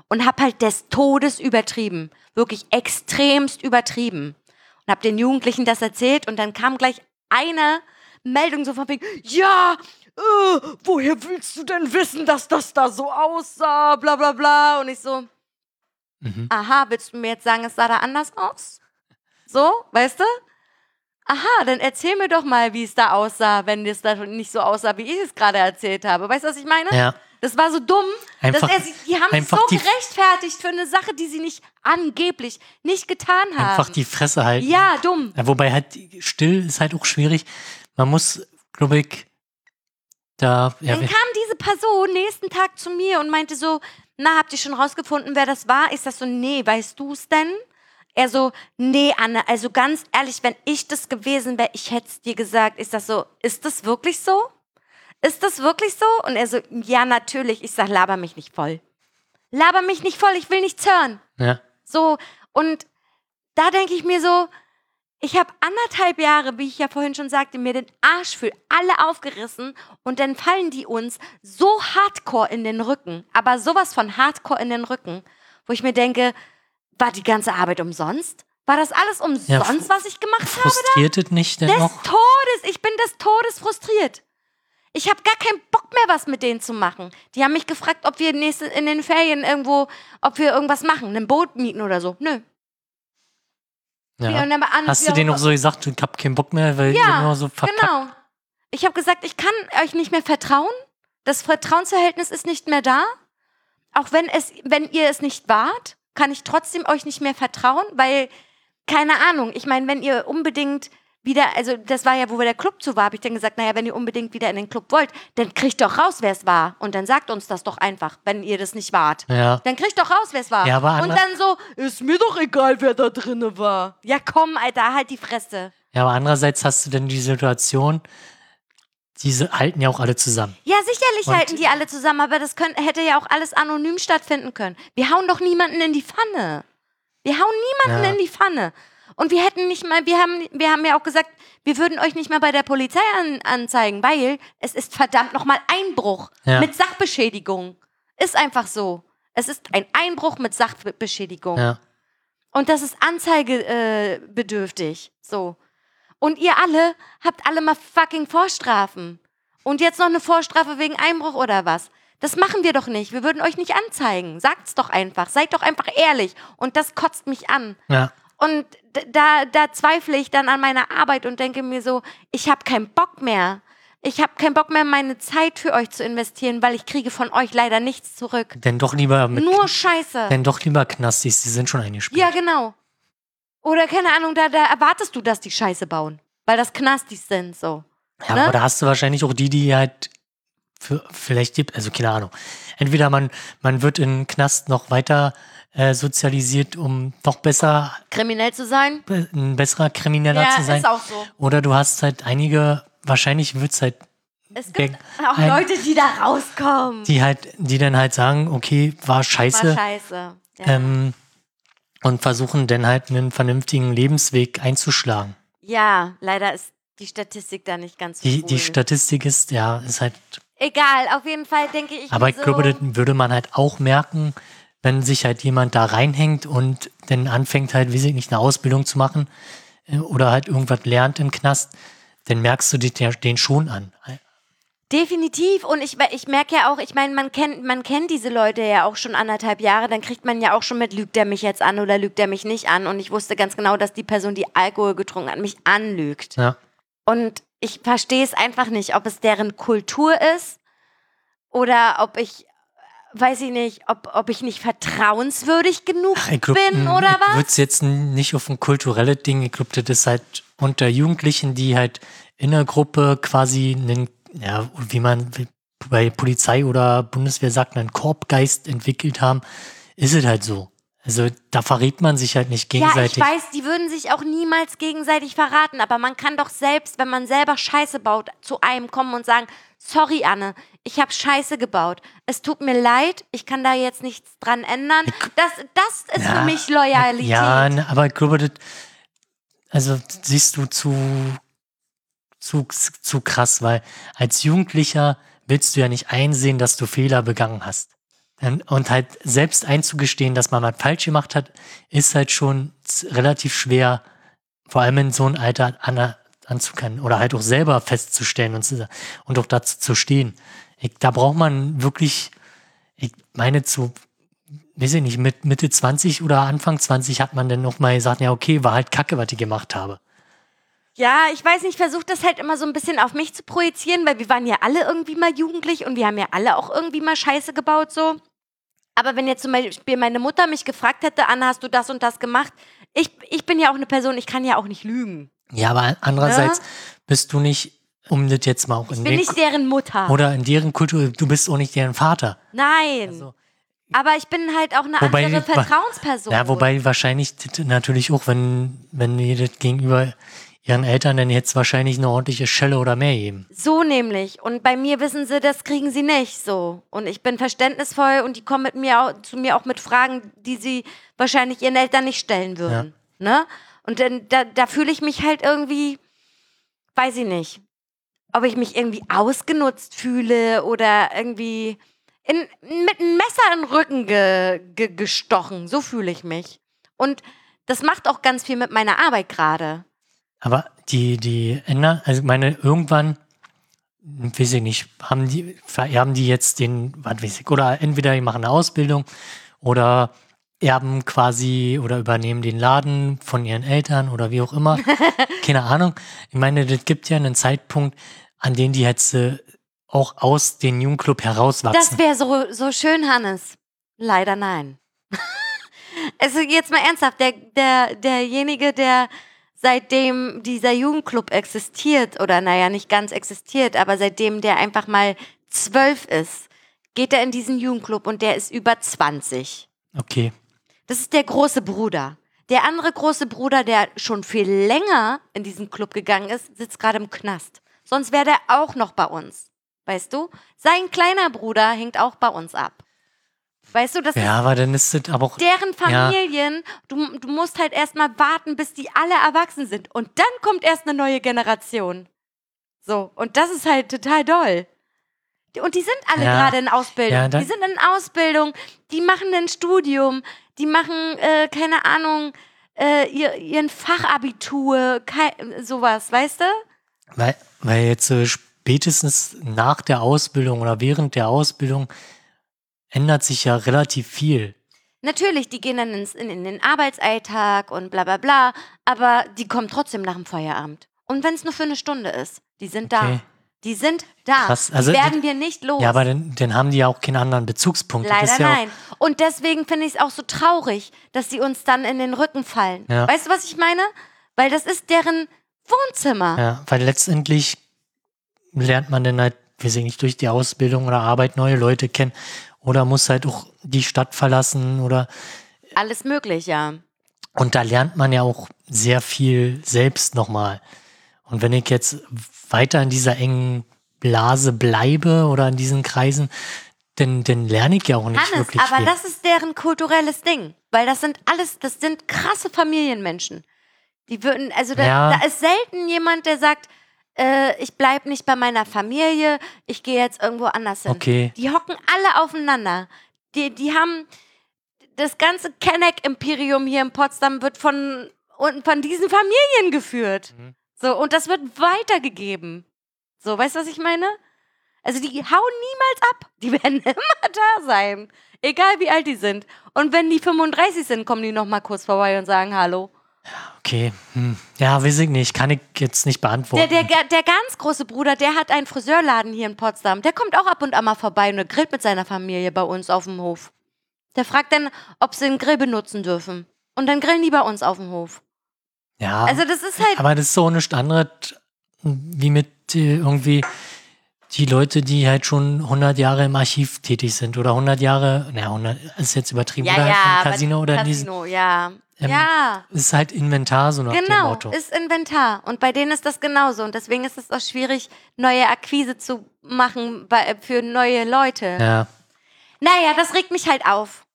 Und habe halt des Todes übertrieben. Wirklich extremst übertrieben. Und habe den Jugendlichen das erzählt und dann kam gleich eine Meldung so von wegen, ja, äh, woher willst du denn wissen, dass das da so aussah, bla bla bla. Und ich so, Mhm. aha, willst du mir jetzt sagen, es sah da anders aus? So, weißt du? Aha, dann erzähl mir doch mal, wie es da aussah, wenn es da nicht so aussah, wie ich es gerade erzählt habe. Weißt du, was ich meine? Ja. Das war so dumm, Einfach- dass er sich, die haben einfach so gerechtfertigt für eine Sache, die sie nicht angeblich nicht getan haben. Einfach die Fresse halten. ja, dumm. Ja, Wobei halt still ist halt auch schwierig. Man muss, glaube ich, da. Ja, Dann kam diese Person nächsten Tag zu mir und meinte so, na, habt ihr schon rausgefunden, wer das war? Ist das so, nee, weißt du es denn? Er so, nee, Anne, also ganz ehrlich, wenn ich das gewesen wäre, ich hätte es dir gesagt. Ist das so, ist das wirklich so? Ist das wirklich so? Und er so, ja, natürlich. Ich sag, laber mich nicht voll. Laber mich nicht voll, ich will nichts hören. ja. So, und da denke ich mir so, ich habe anderthalb Jahre, wie ich ja vorhin schon sagte, mir den Arsch für alle aufgerissen und dann fallen die uns so hardcore in den Rücken, aber sowas von hardcore in den Rücken, wo ich mir denke, war die ganze Arbeit umsonst? War das alles umsonst, Ja, was ich gemacht habe? Frustriert es nicht denn Des noch? Todes, ich bin des Todes frustriert. Ich habe gar keinen Bock mehr, was mit denen zu machen. Die haben mich gefragt, ob wir nächste, in den Ferien irgendwo, ob wir irgendwas machen, ein Boot mieten oder so. Nö. Ja. An- Hast du denen noch so gesagt, ich hab keinen Bock mehr, weil Ja, immer so verkackt? Genau. Ich habe gesagt, ich kann euch nicht mehr vertrauen. Das Vertrauensverhältnis ist nicht mehr da. Auch wenn es, wenn ihr es nicht wart, kann ich trotzdem euch nicht mehr vertrauen, weil, keine Ahnung, ich meine, wenn ihr unbedingt wieder, also das war ja, wo der Club zu war, habe ich dann gesagt, naja, wenn ihr unbedingt wieder in den Club wollt, dann kriegt doch raus, wer es war. Und dann sagt uns das doch einfach, wenn ihr das nicht wart. Ja. Dann kriegt doch raus, wer es war. Ja, aber Und dann so, ist mir doch egal, wer da drinne war. Ja, komm, Alter, halt die Fresse. Ja, aber andererseits hast du denn die Situation, diese halten ja auch alle zusammen. Ja, sicherlich Und- halten die alle zusammen, aber das könnt, hätte ja auch alles anonym stattfinden können. Wir hauen doch niemanden in die Pfanne. Wir hauen niemanden Ja. in die Pfanne. Und wir hätten nicht mal, wir haben, wir haben ja auch gesagt, wir würden euch nicht mal bei der Polizei an, anzeigen, weil es ist verdammt nochmal Einbruch Ja. mit Sachbeschädigung. Ist einfach so. Es ist ein Einbruch mit Sachbeschädigung. Ja. Und das ist anzeigebedürftig. Äh, so. Und ihr alle habt alle mal fucking Vorstrafen. Und jetzt noch eine Vorstrafe wegen Einbruch oder was? Das machen wir doch nicht. Wir würden euch nicht anzeigen. Sagt's doch einfach. Seid doch einfach ehrlich. Und das kotzt mich an. Ja. Und da, da zweifle ich dann an meiner Arbeit und denke mir so, ich habe keinen Bock mehr. Ich habe keinen Bock mehr, meine Zeit für euch zu investieren, weil ich kriege von euch leider nichts zurück. Denn doch lieber mit, Nur Scheiße. denn doch lieber Knastis, die sind schon eingespielt. Ja, genau. Oder keine Ahnung, da, da erwartest du, dass die Scheiße bauen. Weil das Knastis sind, so. Ja, Ne? aber da hast du wahrscheinlich auch die, die halt für, vielleicht also keine Ahnung. Entweder man, man wird in Knast noch weiter äh, sozialisiert, um noch besser, Kriminell zu sein? be- ein besserer Krimineller ja, zu sein. ist auch so. Oder du hast halt einige, wahrscheinlich wird es halt, Es gibt auch ein- Leute, die da rauskommen. die halt, die dann halt sagen, okay, war scheiße. War scheiße. Ja. Ähm, und versuchen dann halt einen vernünftigen Lebensweg einzuschlagen. ja, leider ist die Statistik da nicht ganz so Die, cool. die Statistik ist, ja, ist halt Egal, auf jeden Fall denke ich Aber ich so, glaube, das würde man halt auch merken, wenn sich halt jemand da reinhängt und dann anfängt halt, weiß ich nicht, eine Ausbildung zu machen äh, oder halt irgendwas lernt im Knast, dann merkst du den schon an. Definitiv. Und ich, ich merke ja auch, ich meine, man kennt, man kennt diese Leute ja auch schon anderthalb Jahre, dann kriegt man ja auch schon mit, lügt der mich jetzt an oder lügt der mich nicht an. Und ich wusste ganz genau, dass die Person, die Alkohol getrunken hat, mich anlügt. Ja. Und ich verstehe es einfach nicht, ob es deren Kultur ist oder ob ich, weiß ich nicht, ob, ob ich nicht vertrauenswürdig genug Ach, ich glaub, bin mh, oder Ich was. würde es jetzt nicht auf ein kulturelles Ding, ich glaube, das ist halt unter Jugendlichen, die halt in der Gruppe quasi einen, ja, wie man bei Polizei oder Bundeswehr sagt, einen Korbgeist entwickelt haben, ist es halt so. Also da verrät man sich halt nicht Ja, gegenseitig. ich weiß, die würden sich auch niemals gegenseitig verraten, aber man kann doch selbst, wenn man selber Scheiße baut, zu einem kommen und sagen, sorry Anne, ich habe Scheiße gebaut. Es tut mir leid, ich kann da jetzt nichts dran ändern. Das, das ist für Ja, mich Loyalität. Ja, aber ich glaube, das, also siehst du zu, zu, zu krass, weil als Jugendlicher willst du ja nicht einsehen, dass du Fehler begangen hast. Und- halt selbst einzugestehen, dass man was falsch gemacht hat, ist halt schon relativ schwer, vor allem in so einem Alter an, anzukennen oder halt auch selber festzustellen und, zu, und auch dazu zu stehen. Ich, da braucht man wirklich, ich meine, zu, weiß ich nicht, mit Mitte 20 oder Anfang 20 hat man dann noch mal gesagt, ja, okay, war halt kacke, was ich gemacht habe. Ja, ich weiß nicht, ich versuche das halt immer so ein bisschen auf mich zu projizieren, weil wir waren ja alle irgendwie mal jugendlich und wir haben ja alle auch irgendwie mal Scheiße gebaut so. Aber wenn jetzt zum Beispiel meine Mutter mich gefragt hätte, Anna, hast du das und das gemacht? Ich, ich bin ja auch eine Person, ich kann ja auch nicht lügen. Ja, aber andererseits bist du nicht, um das jetzt mal auch in Ich bin den, nicht deren Mutter. oder in deren Kultur, du bist auch nicht deren Vater. Nein. Also, Aber ich bin halt auch eine Wobei- andere Vertrauensperson. ja, wobei wahrscheinlich natürlich auch, wenn, wenn ihr das gegenüber ihren Eltern dann jetzt wahrscheinlich eine ordentliche Schelle oder mehr geben. So nämlich. Und bei mir wissen sie, das kriegen sie nicht so. Und ich bin verständnisvoll und die kommen mit mir auch, zu mir auch mit Fragen, die sie wahrscheinlich ihren Eltern nicht stellen würden. Ne? Und dann, da, da fühle ich mich halt irgendwie, weiß ich nicht, ob ich mich irgendwie ausgenutzt fühle oder irgendwie in, mit einem Messer in den Rücken ge, ge, gestochen. So fühle ich mich. Und das macht auch ganz viel mit meiner Arbeit gerade. Aber die, die ändern, also ich meine, irgendwann, weiß ich nicht, haben die, vererben die jetzt den, was weiß ich, oder entweder die machen eine Ausbildung oder erben quasi oder übernehmen den Laden von ihren Eltern oder wie auch immer. Keine Ahnung. Ich meine, das gibt ja einen Zeitpunkt, an dem die jetzt äh, auch aus dem Jugendclub herauswachsen. Das wäre so, so schön, Hannes. Leider nein. also jetzt mal ernsthaft, der, der, derjenige, der seitdem dieser Jugendclub existiert, oder naja, nicht ganz existiert, aber seitdem der einfach mal zwölf ist, geht er in diesen Jugendclub und der ist über 20. okay. Das ist der große Bruder. Der andere große Bruder, der schon viel länger in diesen Club gegangen ist, sitzt gerade im Knast. Sonst wäre der auch noch bei uns. Weißt du? Sein kleiner Bruder hängt auch bei uns ab. Weißt du, das Ja, aber dann ist das aber auch. deren Familien. Du, du musst halt erstmal warten, bis die alle erwachsen sind. Und dann kommt erst eine neue Generation. So, und das ist halt total doll. Und die sind alle Ja. gerade in Ausbildung. Ja, die sind in Ausbildung, die machen ein Studium, die machen, äh, keine Ahnung, äh, ihr, ihren Fachabitur, kei sowas, weißt du? Weil, weil jetzt äh, spätestens nach der Ausbildung oder während der Ausbildung ändert sich ja relativ viel. Natürlich, die gehen dann ins, in, in den Arbeitsalltag und bla bla bla, aber die kommen trotzdem nach dem Feierabend. Und wenn es nur für eine Stunde ist, die sind Okay. da. Die sind da. Krass, also die werden wir nicht los. Ja, aber dann, dann haben die ja auch keinen anderen Bezugspunkt. Leider ja nein. Und deswegen finde ich es auch so traurig, dass sie uns dann in den Rücken fallen. Ja. Weißt du, was ich meine? Weil das ist deren Wohnzimmer. Ja, weil letztendlich lernt man dann halt, weiß ich nicht, durch die Ausbildung oder Arbeit neue Leute kennen oder muss halt auch die Stadt verlassen oder Alles möglich, ja. und da lernt man ja auch sehr viel selbst nochmal. Und wenn ich jetzt weiter in dieser engen Blase bleibe oder in diesen Kreisen, dann, dann lerne ich ja auch nicht Hannes, wirklich aber viel. das ist deren kulturelles Ding. Weil das sind alles, das sind krasse Familienmenschen. Die würden, also da, Ja. da ist selten jemand, der sagt, äh, ich bleib nicht bei meiner Familie, ich gehe jetzt irgendwo anders hin. Okay. Die hocken alle aufeinander. Die, die haben das ganze Kenneck-Imperium hier in Potsdam wird von, von diesen Familien geführt. Mhm. So, und das wird weitergegeben. So, weißt du, was ich meine? Also die hauen niemals ab. Die werden immer da sein. Egal wie alt die sind. Und wenn die 35 sind, kommen die nochmal kurz vorbei und sagen Hallo. Okay, hm. ja, weiß ich nicht, kann ich jetzt nicht beantworten. Der, der, der ganz große Bruder, der hat einen Friseurladen hier in Potsdam. Der kommt auch ab und an mal vorbei und grillt mit seiner Familie bei uns auf dem Hof. Der fragt dann, ob sie den Grill benutzen dürfen. Und dann grillen die bei uns auf dem Hof. Ja, Also das ist halt. aber das ist so nichts anderes wie mit äh, irgendwie die Leute, die halt schon 100 Jahre im Archiv tätig sind oder 100 Jahre, naja, 100 ist jetzt übertrieben, ja, oder ja. im Casino oder diesen, Casino, ja. ähm, ja. ist halt Inventar, so nach dem Genau, Motto. ist Inventar. Und bei denen ist das genauso. Und deswegen ist es auch schwierig, neue Akquise zu machen bei, für neue Leute. Ja, Naja, das regt mich halt auf.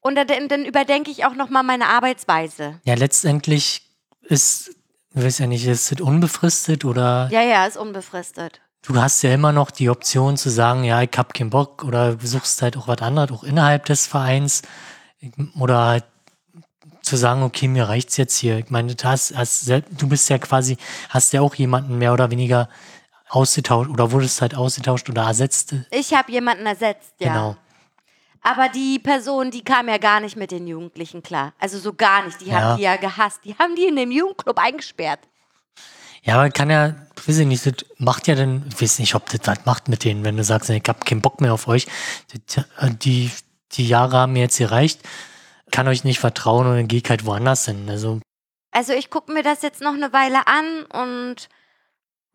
Und dann, dann überdenke ich auch nochmal meine Arbeitsweise. ja, letztendlich ist, ich weiß ja nicht, ist es unbefristet oder Ja, ja, ist unbefristet. du hast ja immer noch die Option zu sagen, ja, ich hab keinen Bock oder du suchst halt auch was anderes, auch innerhalb des Vereins oder halt zu sagen, okay, mir reicht's jetzt hier. Ich meine, du, hast, hast, du bist ja quasi, hast ja auch jemanden mehr oder weniger ausgetauscht oder wurdest halt ausgetauscht oder ersetzt. Ich habe jemanden ersetzt, ja. Genau. Aber die Person, die kam ja gar nicht mit den Jugendlichen klar. Also so gar nicht. Die Ja. haben die ja gehasst. Die haben die in dem Jugendclub eingesperrt. Ja, aber kann ja, weiß ich nicht, das macht ja dann, ich weiß nicht, ob das was macht mit denen, wenn du sagst, ich hab keinen Bock mehr auf euch. Äh, Die, die Jahre haben mir jetzt gereicht, kann euch nicht vertrauen und dann geh ich halt woanders hin. Also, Also ich gucke mir das jetzt noch eine Weile an und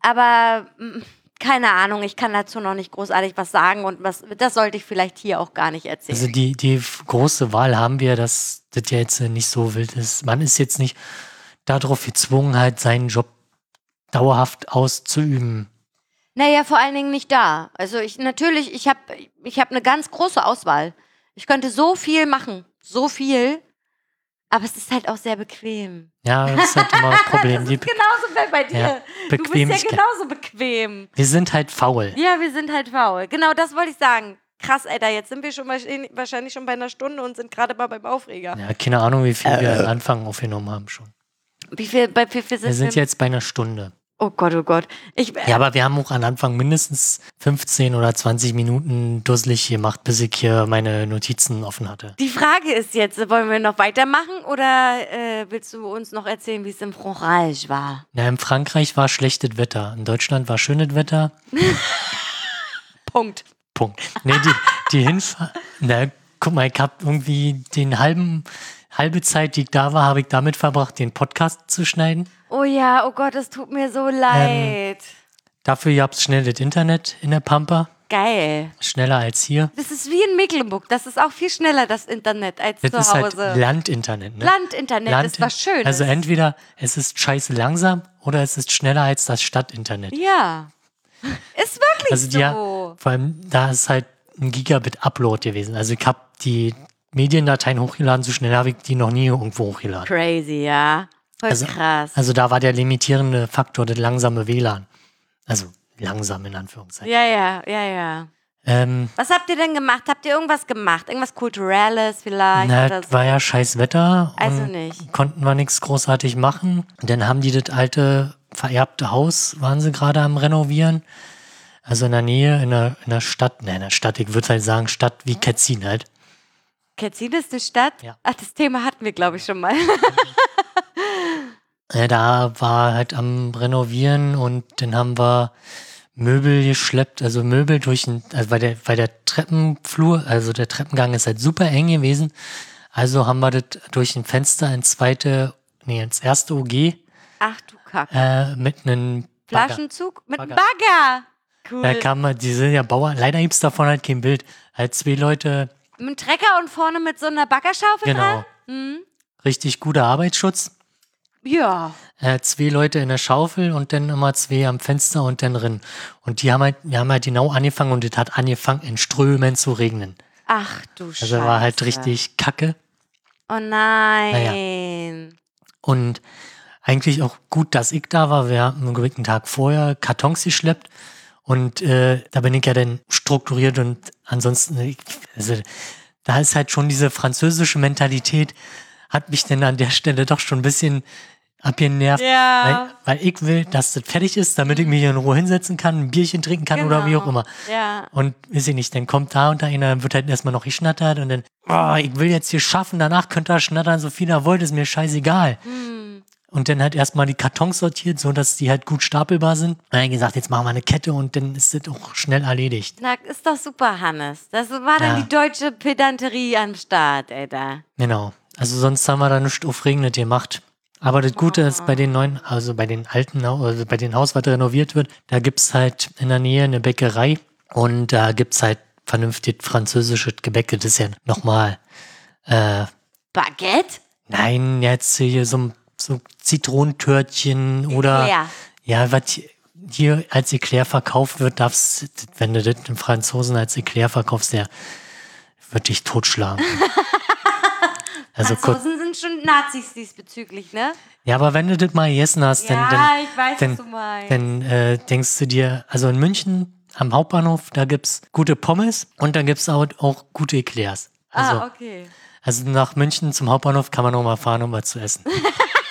aber mm, keine Ahnung, ich kann dazu noch nicht großartig was sagen und was das sollte ich vielleicht hier auch gar nicht erzählen. also die, die große Wahl haben wir, dass das ja jetzt nicht so wild ist. Man ist jetzt nicht darauf gezwungen, halt seinen Job dauerhaft auszuüben. naja, vor allen Dingen nicht da. Also ich natürlich, ich habe ich hab eine ganz große Auswahl. Ich könnte so viel machen, so viel, aber es ist halt auch sehr bequem. Ja, das ist halt immer das Problem. Das ist genauso bei- bei dir. Ja, du bist ja genauso bequem. Wir sind halt faul. Ja, wir sind halt faul. Genau, das wollte ich sagen. Krass, Alter, jetzt sind wir schon wahrscheinlich wahrscheinlich schon bei einer Stunde und sind gerade mal beim Aufreger. Ja, keine Ahnung, wie viel wir am Anfang aufgenommen haben schon. Wie viel, bei wie viel sind Wir sind jetzt bei einer Stunde. Oh Gott, oh Gott. Ich, Ja, aber wir haben auch am Anfang mindestens 15 oder 20 Minuten dusselig gemacht, bis ich hier meine Notizen offen hatte. die Frage ist jetzt, wollen wir noch weitermachen oder äh, willst du uns noch erzählen, wie es im Frankreich war? Na, in Frankreich war schlechtes Wetter. In Deutschland war schönes Wetter. Punkt. Punkt. Nee, die, die Hinfahrt. Na, guck mal, ich habe irgendwie den halben, halbe Zeit, die ich da war, habe ich damit verbracht, den Podcast zu schneiden. Oh ja, oh Gott, es tut mir so leid. Dafür gab es schnell das Internet in der Pampa. Geil. Schneller als hier. Das ist wie in Mecklenburg. Das ist auch viel schneller, das Internet, als Das zu ist halt Hause. Landinternet, ne? Landinternet Land- ist was Schönes. Also entweder es ist scheiße langsam oder es ist schneller als das Stadtinternet. ja. Ist wirklich Also die, so. vor allem da ist halt ein Gigabit Upload gewesen. Also ich habe die Mediendateien hochgeladen, so schnell habe ich die noch nie irgendwo hochgeladen. Crazy, ja. Voll Also- krass. Also da war der limitierende Faktor das langsame WLAN. Also langsam in Anführungszeichen. ja, ja, ja, ja. Ähm, Was habt ihr denn gemacht? Habt ihr irgendwas gemacht? Irgendwas Kulturelles vielleicht? na, oder so? war ja scheiß Wetter. Also und nicht. Konnten wir nichts großartig machen. Dann haben die das alte vererbte Haus, waren sie gerade am Renovieren. Also in der Nähe, in der, in der Stadt, ne, in der Stadt, ich würde halt sagen, Stadt wie Ketzin halt. Ketzin ist eine Stadt? Ja. Ach, das Thema hatten wir, glaube ich, schon mal. Ja, da war halt am Renovieren und dann haben wir Möbel geschleppt, also Möbel durch den, also weil der, weil der Treppenflur, also der Treppengang ist halt super eng gewesen. Also haben wir das durch ein Fenster ins zweite, nee, ins erste OG Ach du Kacke. äh, mit einem. Flaschenzug mit einem Bagger. Bagger. Cool. Da kam man, die sind ja Bauern, leider gibt's davon halt kein Bild. Halt zwei Leute, mit einem Trecker und vorne mit so einer Baggerschaufel genau, dran? Mhm. richtig guter Arbeitsschutz. Ja. äh, zwei Leute in der Schaufel und dann immer zwei am Fenster und dann drin. Und die haben halt, wir haben halt genau angefangen und es hat angefangen in Strömen zu regnen. Ach du Also Scheiße. war halt richtig kacke. Oh nein. Und eigentlich auch gut, dass ich da war. Wir haben einen Tag vorher Kartons geschleppt und äh, da bin ich ja dann strukturiert und ansonsten, also da ist halt schon diese französische Mentalität, hat mich dann an der Stelle doch schon ein bisschen abgenervt. Ja. Weil, weil ich will, dass das fertig ist, damit ich mich hier in Ruhe hinsetzen kann, ein Bierchen trinken kann oder wie auch Genau. immer. Ja. Und weiß ich nicht, dann kommt da und da einer, dann wird halt erstmal noch geschnattert und dann, oh, ich will jetzt hier schaffen, danach könnt ihr schnattern, so viel ihr wollt, ist mir scheißegal. Hm. Und dann halt erstmal die Kartons sortiert, so dass die halt gut stapelbar sind. Und dann gesagt, jetzt machen wir eine Kette und dann ist das auch schnell erledigt. Na, ist doch super, Hannes. Das war dann Ja. die deutsche Pedanterie am Start, Alter. Genau. Also sonst haben wir da nichts aufregendes gemacht. Aber das Gute ist, Oh. bei den neuen, also bei den alten, also bei den Haus, was renoviert wird, da gibt's halt in der Nähe eine Bäckerei und da gibt's halt vernünftig französisches Gebäck. Das ist ja nochmal, äh, Baguette? nein, jetzt hier so, so Zitronentörtchen oder, Eclair. ja, was hier als Eclair verkauft wird, darfst, wenn du das den Franzosen als Eclair verkaufst, der wird dich totschlagen. also Franzosen sind schon Nazis diesbezüglich, ne? Ja, aber wenn du das mal gegessen hast, dann, Ja, dann, ich weiß, dann, dann äh, denkst du dir, also in München am Hauptbahnhof, da gibt's gute Pommes und da gibt's auch, auch gute Eclairs. Also, ah, okay. also nach München zum Hauptbahnhof kann man noch mal fahren, um was zu essen.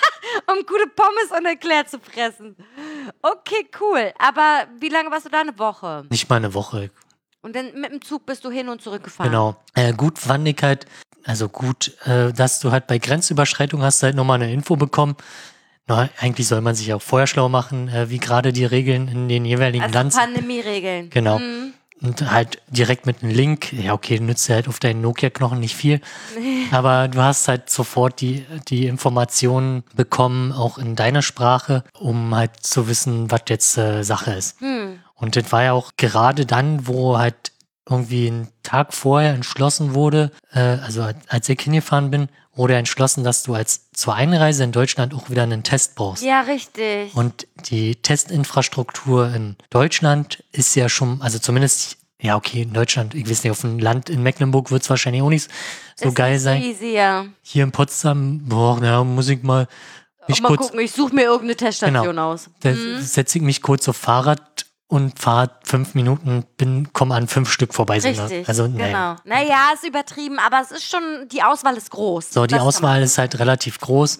Um gute Pommes und Eclair zu fressen. Okay, cool. Aber wie lange warst du da? Eine Woche? Nicht mal eine Woche. Und dann mit dem Zug bist du hin und zurück gefahren. Genau. Äh, gut fand ich halt, also gut, äh, dass du halt bei Grenzüberschreitung hast halt nochmal eine Info bekommen. Na, eigentlich soll man sich auch vorher schlau machen, äh, wie gerade die Regeln in den jeweiligen Also Land Pandemie-Regeln. Genau. Mhm. Und halt direkt mit einem Link. Ja, okay, nützt dir halt auf deinen Nokia-Knochen nicht viel. Aber du hast halt sofort die, die Informationen bekommen, auch in deiner Sprache, um halt zu wissen, was jetzt äh, Sache ist. Hm. Und das war ja auch gerade dann, wo halt irgendwie einen Tag vorher entschlossen wurde, äh, also als ich hingefahren bin, wurde entschlossen, dass du als zur Einreise in Deutschland auch wieder einen Test brauchst. Ja, richtig. Und die Testinfrastruktur in Deutschland ist ja schon, also zumindest, ja, okay, in Deutschland, ich weiß nicht, auf dem Land in Mecklenburg wird es wahrscheinlich auch nicht so Ist geil nicht sein. Easy, ja. Hier in Potsdam, boah, na, muss ich mal mich mal kurz, gucken, ich suche mir irgendeine Teststation Genau. aus. da setze ich mich kurz auf Fahrrad und fahre fünf Minuten, bin, komme an fünf Stück vorbei. sind da. Richtig, Also, naja. genau. Naja, ist übertrieben, aber es ist schon, die Auswahl ist groß. So, die Das Auswahl ist halt relativ groß.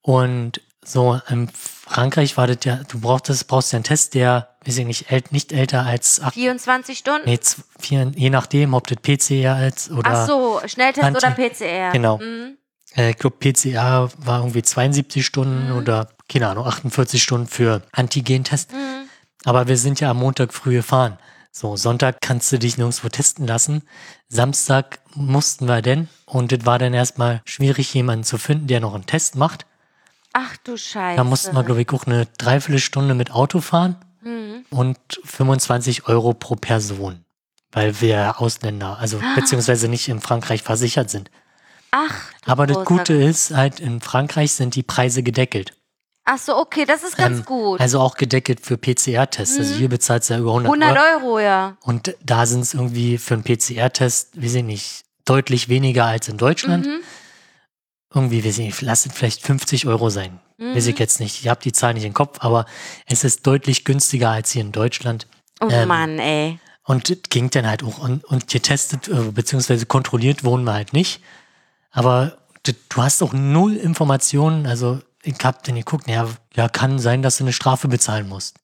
Und so in Frankreich war das ja, du brauchst, brauchst ja einen Test, der, weiß ich nicht, ält, nicht älter als acht 24 Stunden? Nee, vier, je nachdem, ob das PCR ist oder. Ach so, Schnelltest Anti- oder PCR. Genau. Mhm. Äh, ich glaube, PCR war irgendwie 72 Stunden oder, keine Ahnung, 48 Stunden für Antigentest. Mhm. Aber wir sind ja am Montag früh gefahren. So, Sonntag kannst du dich nirgendwo testen lassen. Samstag mussten wir denn. Und das war dann erstmal schwierig, jemanden zu finden, der noch einen Test macht. Ach du Scheiße. Da mussten wir, glaube ich, auch eine Dreiviertelstunde mit Auto fahren. Mhm. und 25 Euro pro Person, weil wir Ausländer, also beziehungsweise nicht in Frankreich versichert sind. Ach, Aber das Gute ist, halt in Frankreich sind die Preise gedeckelt. Ach so, okay, das ist ganz Ähm, gut. Also auch gedeckelt für PCR-Tests. Also hier bezahlt ja über 100, 100 Euro. Euro, ja. Und da sind es irgendwie für einen PCR-Test, weiß ich nicht, deutlich weniger als in Deutschland. Mhm. Irgendwie, weiß ich nicht, lass es vielleicht 50 Euro sein. Mhm. Weiß ich jetzt nicht. Ich habe die Zahl nicht im Kopf, aber es ist deutlich günstiger als hier in Deutschland. Oh Ähm, Mann, ey. Und ging dann halt auch. Und, und getestet, äh, beziehungsweise kontrolliert wurden wir halt nicht. Aber du hast auch null Informationen. Also ich hab dann geguckt, ja, ja, kann sein, dass du eine Strafe bezahlen musst.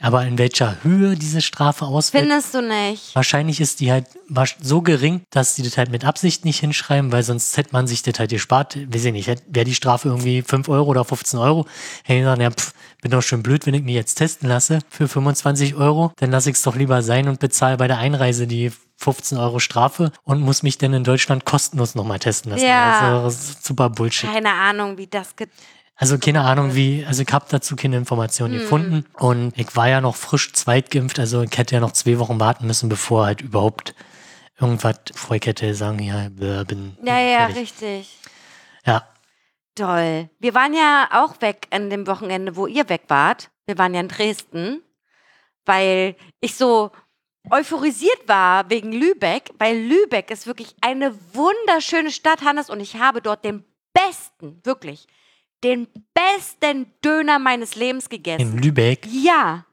Aber in welcher Höhe diese Strafe ausfällt, Findest du nicht? wahrscheinlich ist die halt so gering, dass die das halt mit Absicht nicht hinschreiben, weil sonst hätte man sich das halt gespart. Weiß ich nicht, wäre die Strafe irgendwie 5 Euro oder 15 Euro, hätte ich gesagt, ja, pff, bin doch schön blöd, wenn ich mich jetzt testen lasse für 25 Euro, dann lasse ich es doch lieber sein und bezahle bei der Einreise die 15 Euro Strafe und muss mich dann in Deutschland kostenlos nochmal testen lassen. Ja. Also das ist super Bullshit. Keine Ahnung, wie das geht. Also keine Ahnung wie, also ich habe dazu keine Informationen Hm. gefunden und ich war ja noch frisch zweitgeimpft, also ich hätte ja noch zwei Wochen warten müssen, bevor halt überhaupt irgendwas, bevor ich hätte sagen, ja, bin Ja, ja, fertig. richtig. Ja, Toll. Wir waren ja auch weg an dem Wochenende, wo ihr weg wart. Wir waren ja in Dresden, weil ich so euphorisiert war wegen Lübeck, weil Lübeck ist wirklich eine wunderschöne Stadt, Hannes, und ich habe dort den besten, wirklich, den besten Döner meines Lebens gegessen. in Lübeck. Ja,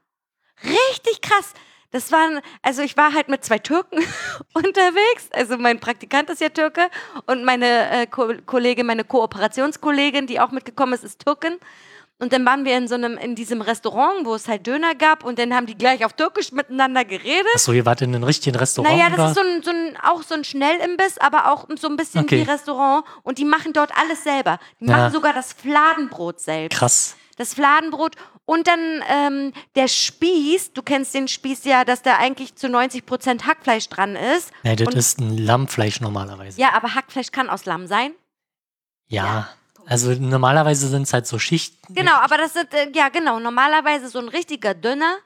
richtig krass. Das waren, also ich war halt mit zwei Türken unterwegs. Also mein Praktikant ist ja Türke und meine äh, Ko Kollegin, meine Kooperationskollegin, die auch mitgekommen ist, ist Türkin. Und dann waren wir in so einem, in diesem Restaurant, wo es halt Döner gab und dann haben die gleich auf Türkisch miteinander geredet. Achso, ihr wart in einem richtigen Restaurant? Naja, das oder? ist so ein, so ein, auch so ein Schnellimbiss, aber auch so ein bisschen Okay. wie Restaurant und die machen dort alles selber. Die Ja. machen sogar das Fladenbrot selbst. Krass. Das Fladenbrot und dann ähm, der Spieß, du kennst den Spieß ja, dass da eigentlich zu 90% Hackfleisch dran ist. Nee, das Und- ist ein Lammfleisch normalerweise. Ja, aber Hackfleisch kann aus Lamm sein. Ja. Also normalerweise sind es halt so Schichten. Genau, aber das sind, äh, ja genau, normalerweise so ein richtiger Dünner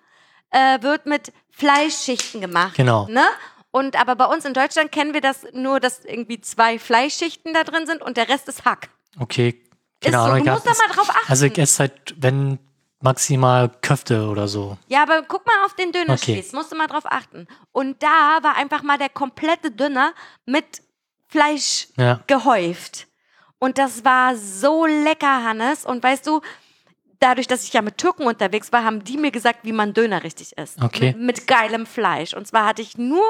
äh, wird mit Fleischschichten gemacht. Genau. Ne? Und aber bei uns in Deutschland kennen wir das nur, dass irgendwie zwei Fleischschichten da drin sind und der Rest ist Hack. Okay. Keine Ist so, du musst da mal drauf achten. Also ich esse halt, wenn maximal Köfte oder so. Ja, aber guck mal auf den Dönerspieß, Okay. musst du mal drauf achten. Und da war einfach mal der komplette Döner mit Fleisch Ja. gehäuft. Und das war so lecker, Hannes. Und weißt du, dadurch, dass ich ja mit Türken unterwegs war, haben die mir gesagt, wie man Döner richtig isst. Okay. Mit, mit geilem Fleisch. Und zwar hatte ich nur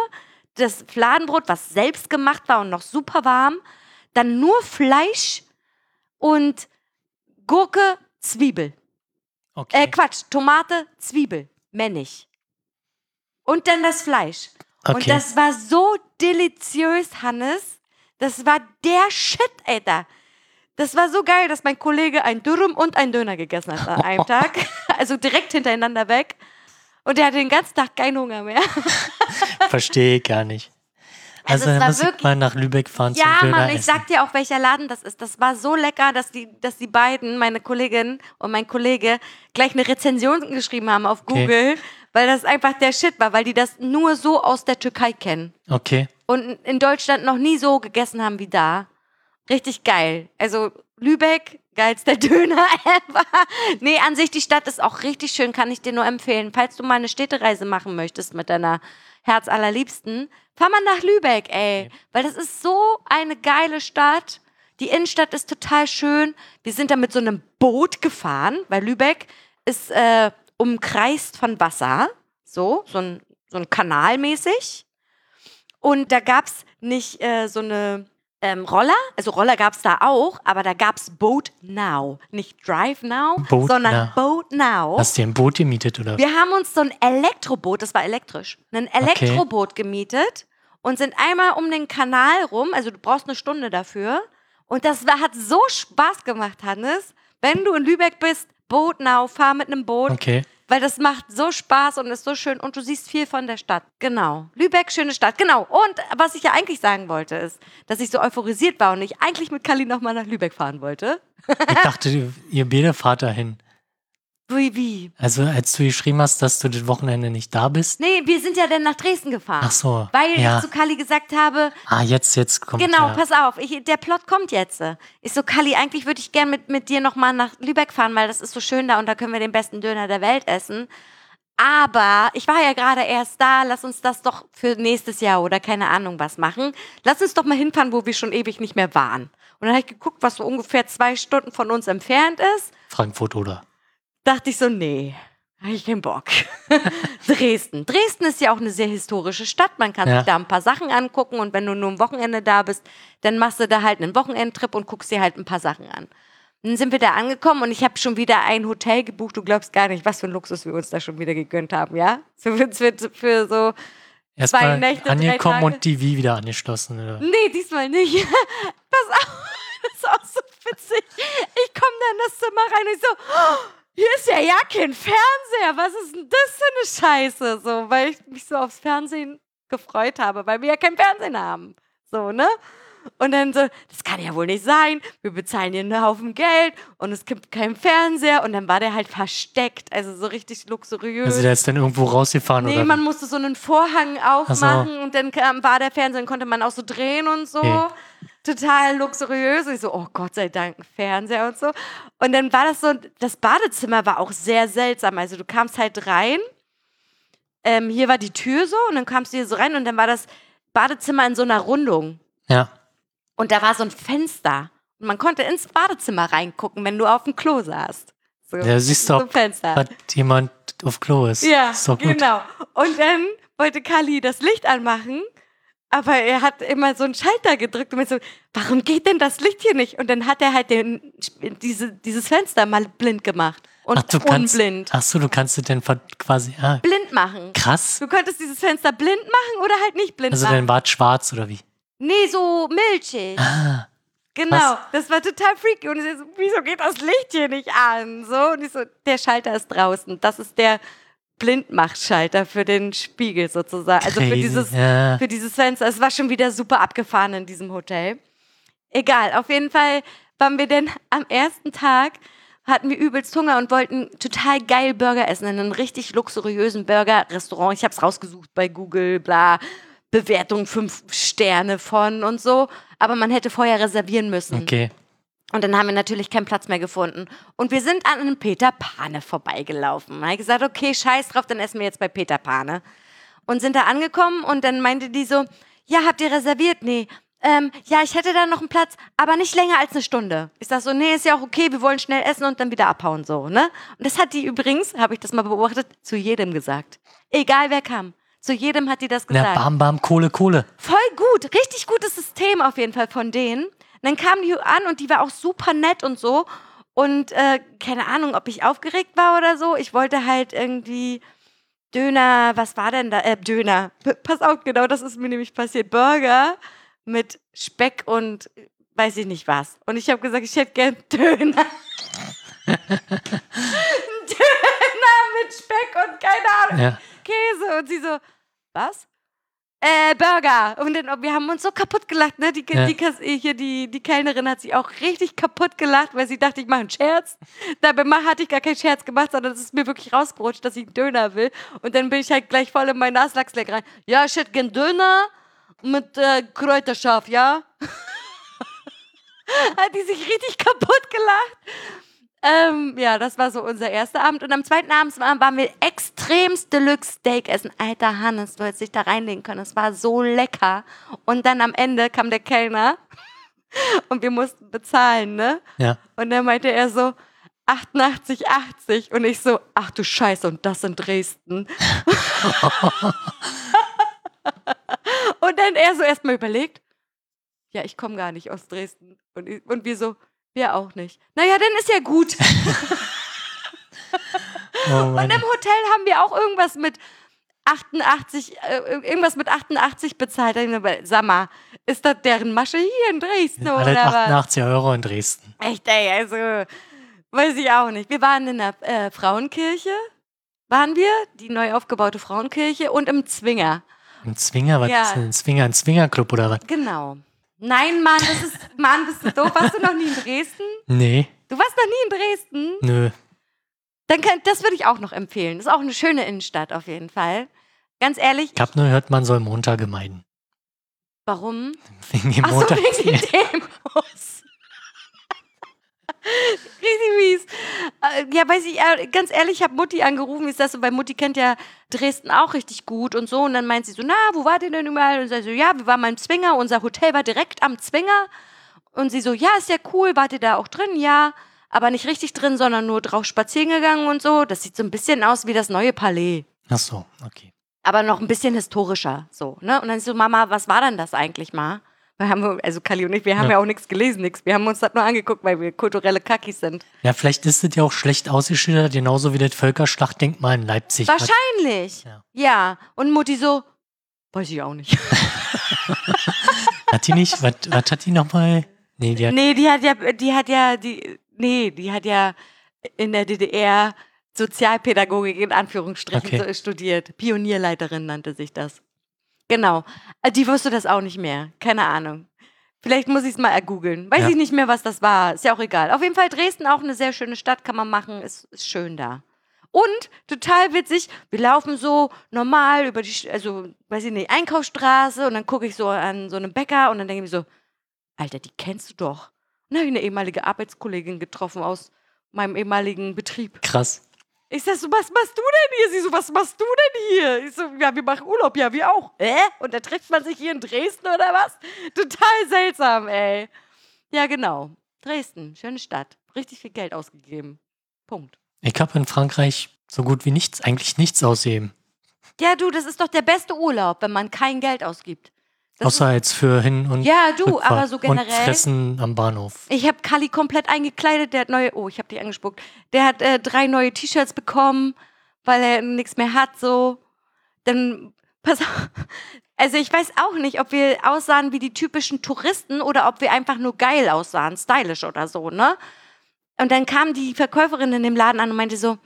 das Fladenbrot, was selbst gemacht war und noch super warm. Dann nur Fleisch und Gurke, Zwiebel. Okay. Äh, Quatsch, Tomate, Zwiebel, männlich. Und dann das Fleisch. Und Okay. das war so deliziös, Hannes. Das war der Shit, Alter. Das war so geil, dass mein Kollege ein Dürüm und ein Döner gegessen hat an einem Tag. Also direkt hintereinander weg. Und der hatte den ganzen Tag keinen Hunger mehr. Verstehe ich gar nicht. Also Also, dann muss ich wirklich- mal nach Lübeck fahren zum Ja, Döner Mann, ich essen. sag dir auch, welcher Laden das ist. Das war so lecker, dass die, dass die beiden, meine Kollegin und mein Kollege, gleich eine Rezension geschrieben haben auf Okay. Google, weil das einfach der Shit war, weil die das nur so aus der Türkei kennen Okay. und in Deutschland noch nie so gegessen haben wie da. Richtig geil. Also Lübeck, geilster Döner ever. Nee, an sich, die Stadt ist auch richtig schön, kann ich dir nur empfehlen. Falls du mal eine Städtereise machen möchtest mit deiner Herz allerliebsten, fahr mal nach Lübeck, ey. Weil das ist so eine geile Stadt. Die Innenstadt ist total schön. Wir sind da mit so einem Boot gefahren, weil Lübeck ist äh, umkreist von Wasser. So, so ein, so ein Kanal mäßig. Und da gab es nicht äh, so eine ähm, Roller, also Roller gab es da auch, aber da gab es Boat Now. Nicht Drive Now, Boat sondern Now. Boat Now. Hast du dir ein Boot gemietet oder? Wir haben uns so ein Elektroboot, das war elektrisch, ein Elektroboot gemietet und sind einmal um den Kanal rum, also du brauchst eine Stunde dafür. Und das war, hat so Spaß gemacht, Hannes. Wenn du in Lübeck bist, Boat Now, fahr mit einem Boot. Okay. Weil das macht so Spaß und ist so schön und du siehst viel von der Stadt. Genau. Lübeck, schöne Stadt. Genau. Und was ich ja eigentlich sagen wollte, ist, dass ich so euphorisiert war und ich eigentlich mit Kali nochmal nach Lübeck fahren wollte. Ich dachte, ihr beide fahrt dahin. Wie, wie? Also, als du geschrieben hast, dass du das Wochenende nicht da bist. Nee, wir sind ja dann nach Dresden gefahren. Ach so. Weil ja. ich zu Kali gesagt habe, Ah, jetzt, jetzt kommt genau, ja. pass auf, ich, der Plot kommt jetzt. Ich so, Kali, eigentlich würde ich gern mit, mit dir nochmal nach Lübeck fahren, weil das ist so schön da und da können wir den besten Döner der Welt essen. Aber ich war ja gerade erst da, lass uns das doch für nächstes Jahr oder keine Ahnung was machen. Lass uns doch mal hinfahren, wo wir schon ewig nicht mehr waren. Und dann habe ich geguckt, was so ungefähr zwei Stunden von uns entfernt ist. Frankfurt oder? Dachte ich so, nee, habe ich keinen Bock. Dresden. Dresden ist ja auch eine sehr historische Stadt. Man kann Ja. sich da ein paar Sachen angucken und wenn du nur am Wochenende da bist, dann machst du da halt einen Wochenendtrip und guckst dir halt ein paar Sachen an. Dann sind wir da angekommen und ich habe schon wieder ein Hotel gebucht. Du glaubst gar nicht, was für ein Luxus wir uns da schon wieder gegönnt haben, ja? Für, für, für so Erstmal Nächte, drei angekommen und die Wie wieder angeschlossen, oder? Nee, diesmal nicht. Pass auf, das ist auch so witzig. Ich komme da in das Zimmer rein und ich so, oh, hier ist ja ja kein Fernseher. Was ist denn das für eine Scheiße? So, weil ich mich so aufs Fernsehen gefreut habe, weil wir ja kein Fernsehen haben. So, ne? Und dann so, das kann ja wohl nicht sein. Wir bezahlen hier einen Haufen Geld und es gibt keinen Fernseher. Und dann war der halt versteckt, also so richtig luxuriös. Also der ist dann irgendwo rausgefahren Nee, oder? man musste so einen Vorhang aufmachen und dann war der Fernseher und konnte man auch so drehen und so. Okay. Total luxuriös. Und ich so, oh Gott sei Dank, Fernseher und so. Und dann war das so, das Badezimmer war auch sehr seltsam. Also du kamst halt rein, ähm, hier war die Tür so und dann kamst du hier so rein und dann war das Badezimmer in so einer Rundung. ja. Und da war so ein Fenster. Und man konnte ins Badezimmer reingucken, wenn du auf dem Klo saßt. So, Ja, siehst du, so hat jemand auf Klo ist. Ja, ist genau. Und dann wollte Kali das Licht anmachen, aber er hat immer so einen Schalter gedrückt und mir so, warum geht denn das Licht hier nicht? Und dann hat er halt den, diese, dieses Fenster mal blind gemacht. Und Ach, du kannst, unblind. ach so, du kannst es dann quasi, ah, Blind machen. krass. Du konntest dieses Fenster blind machen oder halt nicht blind Also machen. dann war es schwarz oder wie? Nee, so milchig. Ah, Genau, Was? das war total freaky. Und ich so, wieso geht das Licht hier nicht an? So, und ich so, der Schalter ist draußen. Das ist der Blindmachschalter für den Spiegel sozusagen. Also für crazy. dieses, ja. für dieses Fenster. Es war schon wieder super abgefahren in diesem Hotel. Egal, auf jeden Fall waren wir denn am ersten Tag, hatten wir übelst Hunger und wollten total geil Burger essen in einem richtig luxuriösen Burger-Restaurant. Ich habe es rausgesucht bei Google, bla. Bewertung fünf Sterne von und so. Aber man hätte vorher reservieren müssen. Okay. Und dann haben wir natürlich keinen Platz mehr gefunden. Und wir sind an einem Peter Pane vorbeigelaufen. Da habe ich gesagt, okay, scheiß drauf, dann essen wir jetzt bei Peter Pane. Und sind da angekommen und dann meinte die so, ja, habt ihr reserviert? Nee. Ähm, ja, ich hätte da noch einen Platz, aber nicht länger als eine Stunde. Ich sag so, nee, ist ja auch okay, wir wollen schnell essen und dann wieder abhauen, so, ne? Und das hat die übrigens, habe ich das mal beobachtet, zu jedem gesagt. Egal wer kam. Zu jedem hat die das gesagt. bam, bam, Kohle, Kohle. Voll gut, richtig gutes System auf jeden Fall von denen. Und dann kam die an und die war auch super nett und so. Und äh, keine Ahnung, ob ich aufgeregt war oder so. Ich wollte halt irgendwie Döner, was war denn da? Äh, Döner. Pass auf, genau das ist mir nämlich passiert. Burger mit Speck und weiß ich nicht was. Und ich habe gesagt, ich hätte gern Döner. Döner mit Speck und keine Ahnung. Ja. Käse. Und sie so, was? Äh, Burger. Und dann, wir haben uns so kaputt gelacht, ne? Die, Ja. die, Kas- hier, die, die Kellnerin hat sich auch richtig kaputt gelacht, weil sie dachte, ich mache einen Scherz. Dabei hatte ich gar keinen Scherz gemacht, sondern es ist mir wirklich rausgerutscht, dass ich einen Döner will. Und dann bin ich halt gleich voll in meinen Naslachsleck rein. Ja, ich hätte gern Döner mit äh, Kräuterschaf, ja? hat die sich richtig kaputt gelacht. Ähm, ja, das war so unser erster Abend. Und am zweiten Abend waren wir extremst Deluxe Steak essen. Alter Hannes, du hättest dich da reinlegen können. Es war so lecker. Und dann am Ende kam der Kellner und wir mussten bezahlen, ne? Ja. Und dann meinte er so, 88, 80. Und ich so, ach du Scheiße, und das in Dresden. und dann er so erstmal überlegt, ja, ich komme gar nicht aus Dresden. Und, ich- und wir so, wir auch nicht. Naja, dann ist ja gut. Oh Und im Hotel haben wir auch irgendwas mit 88, äh, irgendwas mit 88 bezahlt. Sag mal, ist das deren Masche hier in Dresden Alle oder was? 88 Euro in Dresden. Echt, ey, also, weiß ich auch nicht. Wir waren in der äh, Frauenkirche, waren wir, die neu aufgebaute Frauenkirche und im Zwinger. Ein Zwinger, was Ja. ist denn ein Zwinger? Ein Zwingerclub oder was? Genau. Nein, Mann, das ist, Mann, bist du doof? Warst du noch nie in Dresden? Nee, Du warst noch nie in Dresden? nö. Dann kann, das würde ich auch noch empfehlen. Das ist auch eine schöne Innenstadt auf jeden Fall. Ganz ehrlich, Ich hab nur gehört, man soll Montage meiden. warum? Wegen dem Ach so, Montag. wegen den Demos. Richtig mies. Äh, Ja, weiß ich, äh, ganz ehrlich, ich habe Mutti angerufen, wie ist das so, weil Mutti kennt ja Dresden auch richtig gut und so. Und dann meint sie so, na, wo wart ihr denn überall? Und sie so, ja, wir waren mal im Zwinger, unser Hotel war direkt am Zwinger. Und sie so, ja, ist ja cool, wart ihr da auch drin? Ja, aber nicht richtig drin, sondern nur drauf spazieren gegangen und so. Das sieht so ein bisschen aus wie das neue Palais. Ach so, okay. aber noch ein bisschen historischer, so, ne? Und dann so, Mama, was war denn das eigentlich mal? Wir haben, also Kali und ich, wir haben ja, Ja. auch nichts gelesen, nichts. Wir haben uns das nur angeguckt, weil wir kulturelle Kackis sind. Ja, vielleicht ist es ja auch schlecht ausgeschildert, genauso wie das Völkerschlachtdenkmal in Leipzig. Wahrscheinlich. Ja. Ja. Und Mutti so, weiß ich auch nicht. Hat die nicht? Was, was hat die nochmal? Nee, die hat. nee, die hat ja, die hat ja, die, nee, die hat ja in der DDR Sozialpädagogik in Anführungsstrichen Okay. studiert. Pionierleiterin nannte sich das. Genau. Äh, Die wusste das auch nicht mehr. Keine Ahnung. Vielleicht muss ich es mal ergoogeln. Weiß Ja. ich nicht mehr, was das war. Ist ja auch egal. Auf jeden Fall Dresden auch eine sehr schöne Stadt, kann man machen. Ist, ist schön da. Und total witzig, wir laufen so normal über die, also, weiß ich nicht, Einkaufsstraße und dann gucke ich so an so einen Bäcker und dann denke ich mir so, Alter, die kennst du doch. Und dann habe ich eine ehemalige Arbeitskollegin getroffen aus meinem ehemaligen Betrieb. Krass. Ich sag so, was machst du denn hier? Sie so, was machst du denn hier? Ich so, ja, wir machen Urlaub, ja, wir auch. Hä? Und da trifft man sich hier in Dresden oder was? Total seltsam, ey. Ja, genau. Dresden, schöne Stadt. Richtig viel Geld ausgegeben. Punkt. Ich habe in Frankreich so gut wie nichts, eigentlich nichts ausheben. Ja, du, das ist doch der beste Urlaub, wenn man kein Geld ausgibt. Das Außer jetzt für hin und Ja, du, Rückfahrt aber so und generell- Fressen am Bahnhof. Ich habe Kali komplett eingekleidet. Der hat neue, oh, ich habe dich angespuckt. Der hat äh, drei neue T-Shirts bekommen, weil er nichts mehr hat. So, dann pass auf. Also ich weiß auch nicht, ob wir aussahen wie die typischen Touristen oder ob wir einfach nur geil aussahen, stylisch oder so, ne? Und dann kam die Verkäuferin in dem Laden an und meinte so,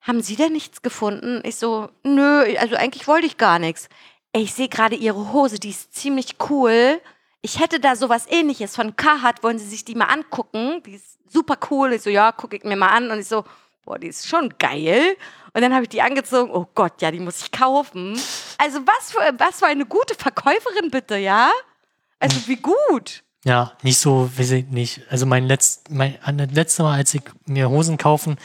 haben Sie denn nichts gefunden? Ich so, nö, also eigentlich wollte ich gar nichts. Ich sehe gerade Ihre Hose, die ist ziemlich cool. Ich hätte da sowas ähnliches von Carhartt, wollen Sie sich die mal angucken? Die ist super cool. Ich so, ja, gucke ich mir mal an. Und ich so, boah, die ist schon geil. Und dann habe ich die angezogen. Oh Gott, ja, die muss ich kaufen. Also was für, was für eine gute Verkäuferin bitte, ja? Also wie gut. Ja, nicht so, weiß ich nicht. Also mein, letzt, mein an- das letzte Mal, als ich mir Hosen kaufen,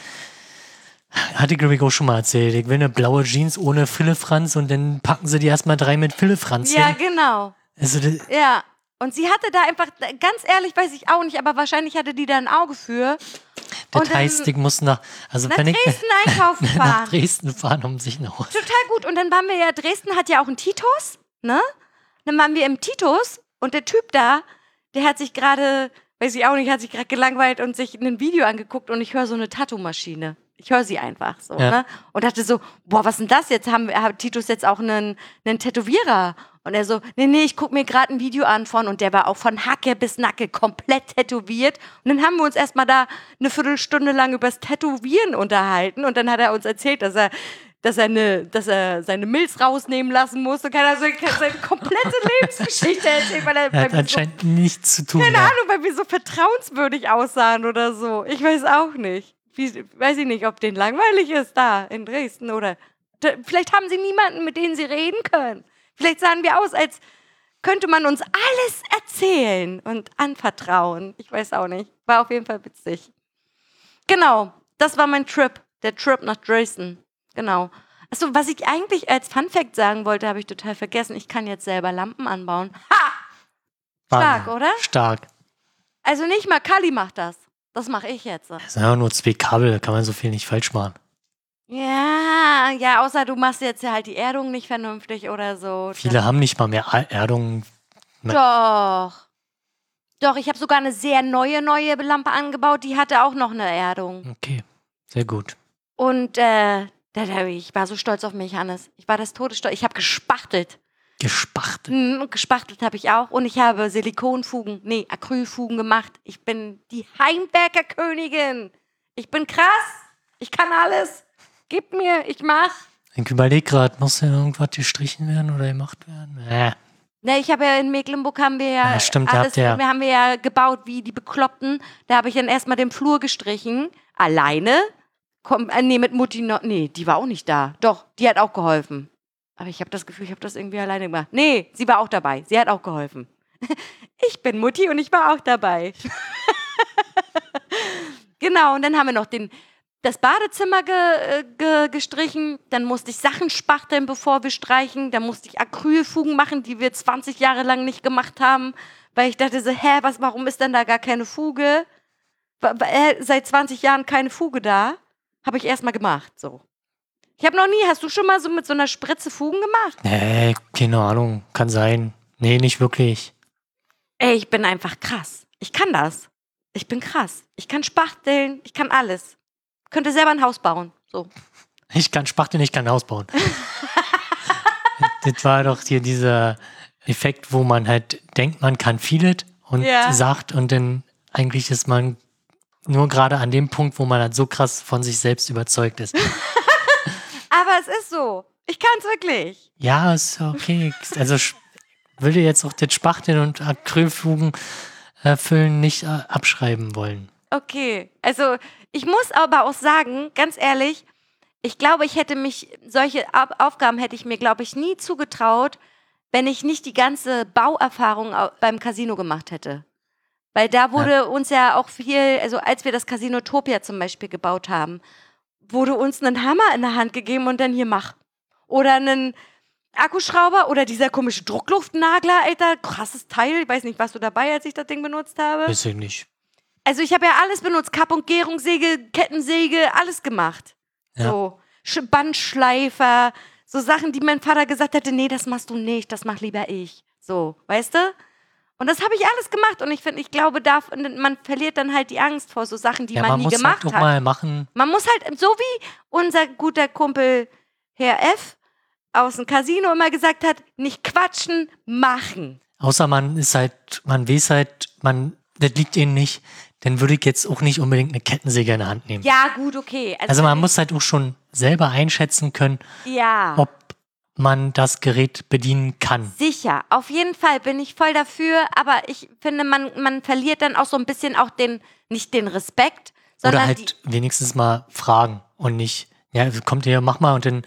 hatte ich ich auch schon mal erzählt. Ich will eine blaue Jeans ohne Philipp-Franz und dann packen sie die erstmal drei mit Philipp-Franz Ja, hin. genau. Also Ja. Und sie hatte da einfach, ganz ehrlich, weiß ich auch nicht, aber wahrscheinlich hatte die da ein Auge für. das Und heißt, ich muss nach, also nach wenn ich Dresden einkaufen nach fahren. Dresden fahren, um sich eine Hose. Total gut. Und dann waren wir ja, Dresden hat ja auch einen Titus, ne? Dann waren wir im Titus und der Typ da, der hat sich gerade, weiß ich auch nicht, hat sich gerade gelangweilt und sich ein Video angeguckt und ich höre so eine Tattoo-Maschine. Ich höre sie einfach so, Ja. ne? Und dachte so, boah, was ist denn das jetzt? Haben wir, hat Titus jetzt auch einen, einen Tätowierer? Und er so, nee, nee, ich gucke mir gerade ein Video an von, und der war auch von Hacke bis Nacke komplett tätowiert. Und dann haben wir uns erstmal da eine Viertelstunde lang übers Tätowieren unterhalten. Und dann hat er uns erzählt, dass er, dass er, eine, dass er seine Milz rausnehmen lassen muss. Und kann er so seine komplette Lebensgeschichte erzählen, weil er, Er hat wir so, anscheinend nichts zu tun. keine ja. Ahnung, weil wir so vertrauenswürdig aussahen oder so. Ich weiß auch nicht. Wie, weiß ich nicht, ob denen langweilig ist da in Dresden oder vielleicht haben sie niemanden, mit dem sie reden können. Vielleicht sahen wir aus, als könnte man uns alles erzählen und anvertrauen. Ich weiß auch nicht. War auf jeden Fall witzig. Genau, das war mein Trip. Der Trip nach Dresden. Genau. Achso, was ich eigentlich als Funfact sagen wollte, habe ich total vergessen. Ich kann jetzt selber Lampen anbauen. Ha! Stark, Wahnsinn. oder? Stark. Also nicht mal Kali macht das. Das mache ich jetzt. Das sind ja nur zwei Kabel, da kann man so viel nicht falsch machen. Ja, ja, außer du machst jetzt ja halt die Erdung nicht vernünftig oder so. Viele haben nicht mal mehr Erdung. Doch. Doch, ich habe sogar eine sehr neue, neue Lampe angebaut, die hatte auch noch eine Erdung. Okay, sehr gut. Und äh, ich war so stolz auf mich, Hannes. Ich war das Todesstolz. Ich habe gespachtelt. Gespachtelt. Hm, gespachtelt habe ich auch. Und ich habe Silikonfugen, nee, Acrylfugen gemacht. Ich bin die Heimwerkerkönigin. Ich bin krass. Ich kann alles. Gib mir, ich mach. Ich überlege gerade, muss denn irgendwas gestrichen werden oder gemacht werden? Äh, Ne, ich habe ja in Mecklenburg haben wir ja, Ja, stimmt, alles, ja- wir haben wir ja gebaut wie die Bekloppten. Da habe ich dann erstmal den Flur gestrichen, alleine. Komm, äh, nee, mit Mutti noch, nee, die war auch nicht da. Doch, die hat auch geholfen. Aber ich habe das Gefühl, ich habe das irgendwie alleine gemacht. Nee, sie war auch dabei. Sie hat auch geholfen. Ich bin Mutti und ich war auch dabei. genau, und dann haben wir noch den, das Badezimmer ge, ge, gestrichen. Dann musste ich Sachen spachteln, bevor wir streichen. Dann musste ich Acrylfugen machen, die wir 20 Jahre lang nicht gemacht haben. Weil ich dachte so, hä, was, warum ist denn da gar keine Fuge? Äh, Seit 20 Jahren keine Fuge da. Habe ich erstmal gemacht, so. Ich habe noch nie, hast du schon mal so mit so einer Spritze Fugen gemacht? nee, keine Ahnung, kann sein. Nee, nicht wirklich. Ey, ich bin einfach krass. Ich kann das. Ich bin krass. Ich kann spachteln, ich kann alles. Könnte selber ein Haus bauen. So. Ich kann spachteln, ich kann Haus bauen. das war doch hier dieser Effekt, wo man halt denkt, man kann vieles und Ja. sagt und dann eigentlich ist man nur gerade an dem Punkt, wo man halt so krass von sich selbst überzeugt ist. Aber es ist so. Ich kann es wirklich. Ja, ist okay. Also würde jetzt auch das Spachteln und Acrylfugen erfüllen nicht äh, abschreiben wollen. Okay. Also, ich muss aber auch sagen, ganz ehrlich, ich glaube, ich hätte mich, solche Au- Aufgaben hätte ich mir, glaube ich, nie zugetraut, wenn ich nicht die ganze Bauerfahrung au- beim Casino gemacht hätte. Weil da wurde uns ja auch viel, also als wir das Casino Topia zum Beispiel gebaut haben, wurde uns ein Hammer in der Hand gegeben und dann hier mach. Oder einen Akkuschrauber oder dieser komische Druckluftnagler, Alter, krasses Teil. Ich weiß nicht, warst du dabei, als ich das Ding benutzt habe? Weiß ich nicht. Also ich habe ja alles benutzt. Kapp- und Gärungssäge, Kettensäge, alles gemacht. Ja. So, Sch- Bandschleifer, so Sachen, die mein Vater gesagt hätte, nee, das machst du nicht, das mach lieber ich. So, weißt du? Und das habe ich alles gemacht und ich finde, ich glaube, da, man verliert dann halt die Angst vor so Sachen, die ja, man, man nie muss gemacht halt hat. mal machen. Man muss halt, so wie unser guter Kumpel Herr F. aus dem Casino immer gesagt hat, nicht quatschen, machen. Außer man ist halt, man weiß halt, man, das liegt ihnen nicht, dann würde ich jetzt auch nicht unbedingt eine Kettensäge in der Hand nehmen. Ja, gut, okay. Also man muss halt auch schon selber einschätzen können, Ja. ob man das Gerät bedienen kann. Sicher, auf jeden Fall bin ich voll dafür, aber ich finde, man, man verliert dann auch so ein bisschen auch den, nicht den Respekt, sondern Oder halt wenigstens mal fragen und nicht, ja, kommt her, mach mal und dann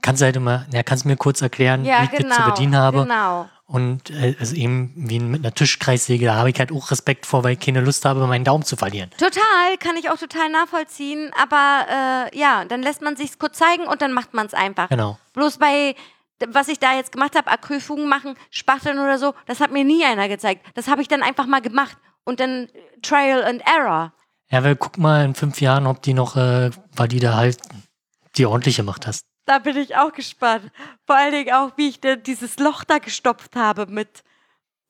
kannst du halt immer, ja, kannst du mir kurz erklären, ja, wie ich genau, das zu bedienen habe. Genau. Und äh, also eben wie mit einer Tischkreissäge, da habe ich halt auch Respekt vor, weil ich keine Lust habe, meinen Daumen zu verlieren. Total, kann ich auch total nachvollziehen, aber äh, ja, dann lässt man sich's kurz zeigen und dann macht man es einfach. Genau. Bloß bei, was ich da jetzt gemacht habe, Acrylfugen machen, Spachteln oder so, das hat mir nie einer gezeigt. Das habe ich dann einfach mal gemacht und dann Trial and Error. Ja, wir gucken mal in fünf Jahren, ob die noch, äh, weil die da halt die ordentlich gemacht hast. Da bin ich auch gespannt. Vor allen Dingen auch, wie ich denn dieses Loch da gestopft habe mit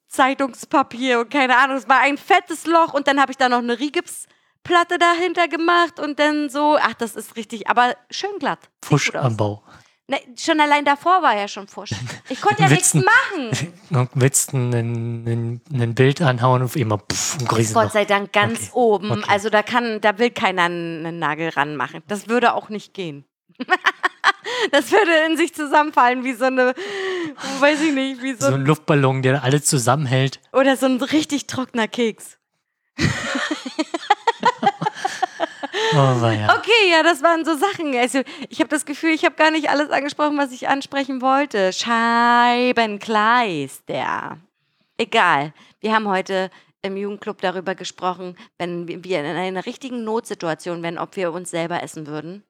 Zeitungspapier und keine Ahnung. Es war ein fettes Loch und dann habe ich da noch eine Rigipsplatte dahinter gemacht und dann so, ach, das ist richtig, aber schön glatt. Fusch am Bau. Ne, schon allein davor war ja schon Fusch. Ich konnte ja nichts machen. Willst ein, ein, Bild anhauen und immer pff, ein Gott Riesenloch. sei Dank ganz Okay. oben. Okay. Also da kann, da will keiner einen Nagel ranmachen. Das würde auch nicht gehen. das würde in sich zusammenfallen wie so eine, weiß ich nicht, wie so, So ein Luftballon, der alles zusammenhält. oder so ein richtig trockener Keks. Oh. Okay, ja, das waren so Sachen. Also ich habe das Gefühl, ich habe gar nicht alles angesprochen, was ich ansprechen wollte. Scheibenkleister. Egal. Wir haben heute im Jugendclub darüber gesprochen, wenn wir in einer richtigen Notsituation wären, ob wir uns selber essen würden.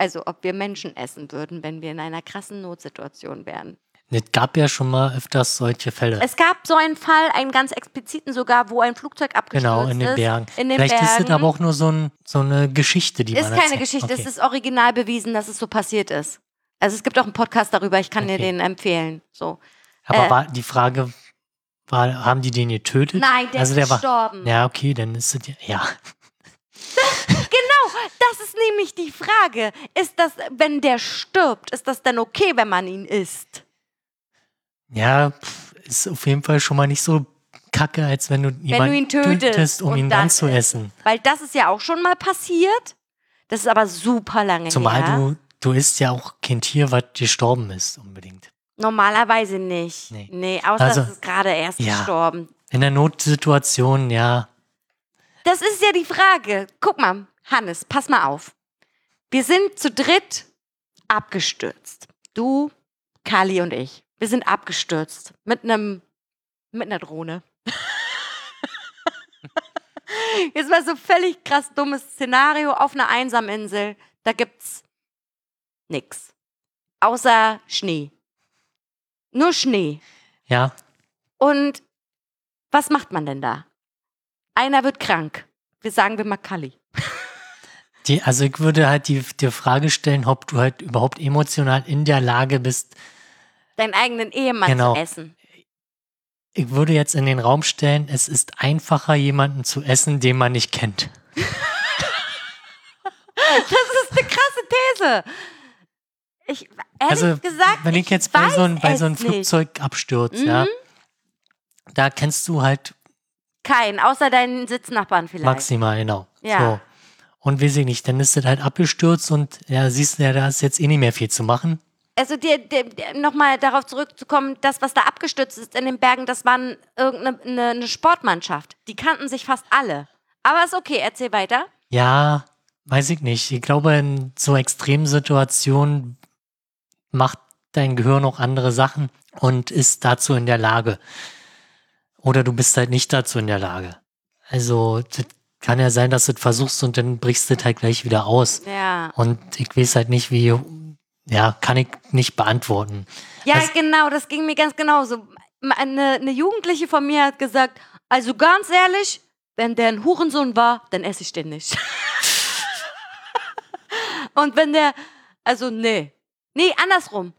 Also ob wir Menschen essen würden, wenn wir in einer krassen Notsituation wären. Es gab ja schon mal öfters solche Fälle. Es gab so einen Fall, einen ganz expliziten sogar, wo ein Flugzeug abgestürzt genau, in den ist. Bergen. In den Vielleicht ist Bergen. es aber auch nur so, ein, so eine Geschichte, die Ist man keine erzählt. Geschichte, Okay. es ist original bewiesen, dass es so passiert ist. Also es gibt auch einen Podcast darüber, ich kann dir Okay. den empfehlen. So. Aber äh, war die Frage, war, haben die den getötet? Nein, der also ist der war, gestorben. Ja, okay, dann ist es ja. Genau, das ist nämlich die Frage. Ist das, wenn der stirbt, ist das dann okay, wenn man ihn isst? ja ist auf jeden Fall schon mal nicht so kacke, als wenn du jemanden ihn tötest um und ihn dann dann zu essen. Weil das ist ja auch schon mal passiert. Das ist aber super lange Zumal her. du, du isst ja auch kein Tier, was gestorben ist, unbedingt. Normalerweise nicht. Nee, Nee. außer Also, es ist gerade erst ja. gestorben. In der Notsituation, ja. Das ist ja die Frage. Guck mal, Hannes, pass mal auf. Wir sind zu dritt abgestürzt. Du, Kali und ich. Wir sind abgestürzt mit einem mit einer Drohne. Jetzt mal so völlig krass dummes Szenario auf einer einsamen Insel. Da gibt's nix. Außer Schnee. Nur Schnee. Ja, Und was macht man denn da? Einer wird krank. Wir sagen wir mal Kali. die, also ich würde halt die, die Frage stellen, ob du halt überhaupt emotional in der Lage bist. Deinen eigenen Ehemann Genau. zu essen. Ich würde jetzt in den Raum stellen, es ist einfacher, jemanden zu essen, den man nicht kennt. Das ist eine krasse These. Ich, also, gesagt, wenn ich, jetzt bei so, ein, bei so einem es nicht. Flugzeugabsturz, Mhm. ja, da kennst du halt Kein, außer deinen Sitznachbarn vielleicht. maximal, genau. Ja. So. Und weiß ich nicht, dann ist das halt abgestürzt und ja, siehst du ja, da ist jetzt eh nicht mehr viel zu machen. Also dir, dir, dir nochmal darauf zurückzukommen, das, was da abgestürzt ist in den Bergen, das war irgendeine eine, eine Sportmannschaft. Die kannten sich fast alle. Aber ist okay, erzähl weiter. Ja, weiß ich nicht. Ich glaube, in so extremen Situationen macht dein Gehirn auch andere Sachen und ist dazu in der Lage. Oder du bist halt nicht dazu in der Lage. Also, das kann ja sein, dass du es versuchst und dann brichst du es halt gleich wieder aus. Ja. Und ich weiß halt nicht, wie, ja, kann ich nicht beantworten. Ja, Also- genau, das ging mir ganz genauso. Eine, eine Jugendliche von mir hat gesagt, also ganz ehrlich, wenn der ein Hurensohn war, dann esse ich den nicht. Und wenn der, also nee, nee, andersrum.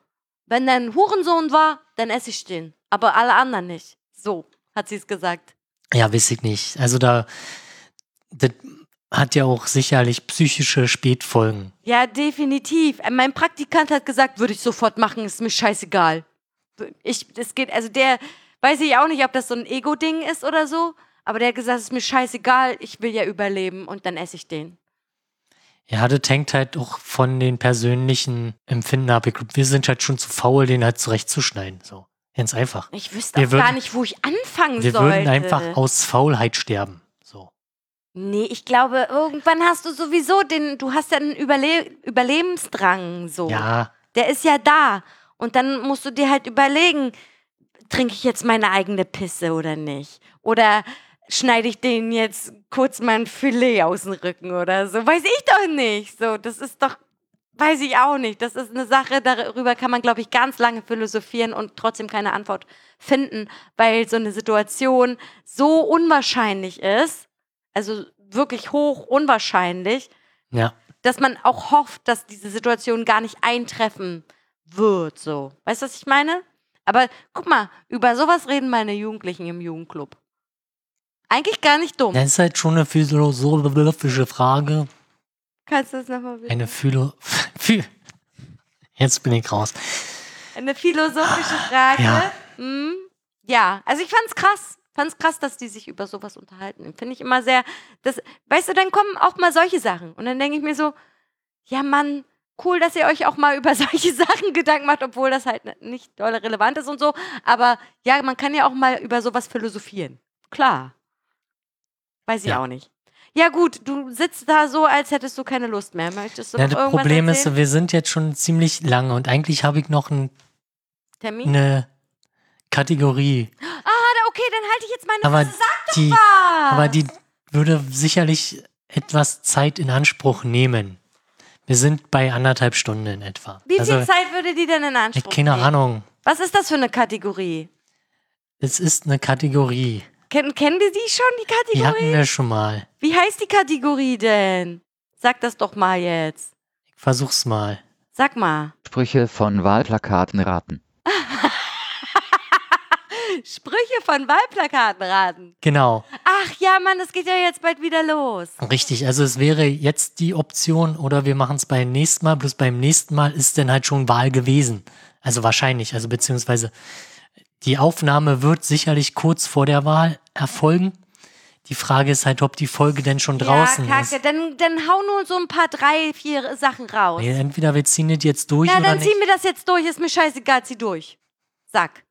Wenn der ein Hurensohn war, dann esse ich den. Aber alle anderen nicht. So hat sie es gesagt. Ja, weiß ich nicht. Also da, das hat ja auch sicherlich psychische Spätfolgen. Ja, definitiv. Äh, Mein Praktikant hat gesagt, würde ich sofort machen, ist mir scheißegal. Ich, das geht, also der, weiß ich auch nicht, ob das so ein Ego-Ding ist oder so, aber der hat gesagt, es ist mir scheißegal, ich will ja überleben und dann esse ich den. Ja, das hängt halt auch von den persönlichen Empfinden ab. Wir sind halt schon zu faul, den halt zurechtzuschneiden. So. Ganz einfach. Ich wüsste Wir auch würden- gar nicht, wo ich anfangen Wir sollte. würden einfach aus Faulheit sterben. So. Nee, ich glaube, irgendwann hast du sowieso den, du hast ja einen Überle Überlebensdrang, so. Ja, Der ist ja da. Und dann musst du dir halt überlegen, trinke ich jetzt meine eigene Pisse oder nicht? Oder schneide ich denen jetzt kurz mein Filet aus dem Rücken oder so? Weiß ich doch nicht. So, das ist doch, weiß ich auch nicht. Das ist eine Sache, darüber kann man, glaube ich, ganz lange philosophieren und trotzdem keine Antwort finden, weil so eine Situation so unwahrscheinlich ist, also wirklich hoch unwahrscheinlich, ja. dass man auch hofft, dass diese Situation gar nicht eintreffen wird, so. Weißt du, was ich meine? Aber guck mal, über sowas reden meine Jugendlichen im Jugendclub. Eigentlich gar nicht dumm. Das ist halt schon eine philosophische Frage. Kannst du das nochmal bitte? Eine Philo... Jetzt bin ich raus. Eine philosophische Frage. Ja. Hm? ja, also ich fand's krass. Fand's krass, dass die sich über sowas unterhalten. Finde ich immer sehr, das, weißt du, dann kommen auch mal solche Sachen. Und dann denke ich mir so, ja Mann, cool, dass ihr euch auch mal über solche Sachen Gedanken macht, obwohl das halt nicht doll relevant ist und so. Aber ja, man kann ja auch mal über sowas philosophieren. Klar. Weiß ich Ja. auch nicht. Ja gut, du sitzt da so, als hättest du keine Lust mehr. Möchtest du Ja, das Problem ist, erzählen? wir sind jetzt schon ziemlich lange und eigentlich habe ich noch ein, Termin? eine Kategorie. Ah, okay, dann halte ich jetzt meine Aber Fresse. Sag die, was. aber die würde sicherlich etwas Zeit in Anspruch nehmen. Wir sind bei anderthalb Stunden in etwa. Wie also, viel Zeit würde die denn in ich Anspruch keine nehmen? Ahnung. Was ist das für eine Kategorie? Es ist eine Kategorie. Kennen, kennen wir die schon, die Die hatten Kategorie? wir schon mal. Wie heißt die Kategorie denn? Sag das doch mal jetzt. Ich versuch's mal. Sag mal. Sprüche von Wahlplakaten raten. Sprüche von Wahlplakaten raten. Genau. Ach ja, Mann, das geht ja jetzt bald wieder los. Richtig. Also es wäre jetzt die Option oder wir machen es beim nächsten Mal. Bloß beim nächsten Mal ist dann halt schon Wahl gewesen. Also wahrscheinlich. Also beziehungsweise die Aufnahme wird sicherlich kurz vor der Wahl erfolgen. Die Frage ist halt, ob die Folge denn schon draußen ja, ist. kacke. Dann, dann hau nur so ein paar, drei, vier Sachen raus. Nee, entweder wir ziehen das jetzt durch ja, oder dann nicht. ziehen wir das jetzt durch. Ist mir scheißegal, zieh durch. Sag.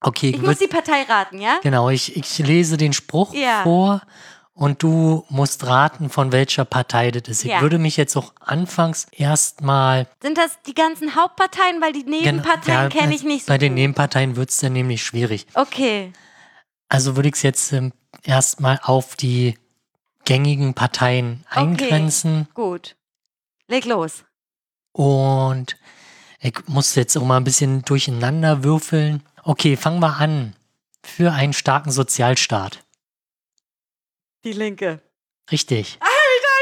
Okay, Ich ich muss die Partei raten, ja? genau, ich, ich lese den Spruch Ja. vor und du musst raten, von welcher Partei das ist. Ja. Ich würde mich jetzt auch anfangs erstmal Sind das die ganzen Hauptparteien? Weil die Nebenparteien Genau, kenne ich nicht so Bei den. Nebenparteien wird es dann nämlich schwierig. Okay. Also würde ich es jetzt ähm, erstmal auf die gängigen Parteien Okay. eingrenzen Gut. Leg los. und ich muss jetzt auch mal ein bisschen durcheinander würfeln. Okay, fangen wir an. Für einen starken Sozialstaat. Die Linke. Richtig.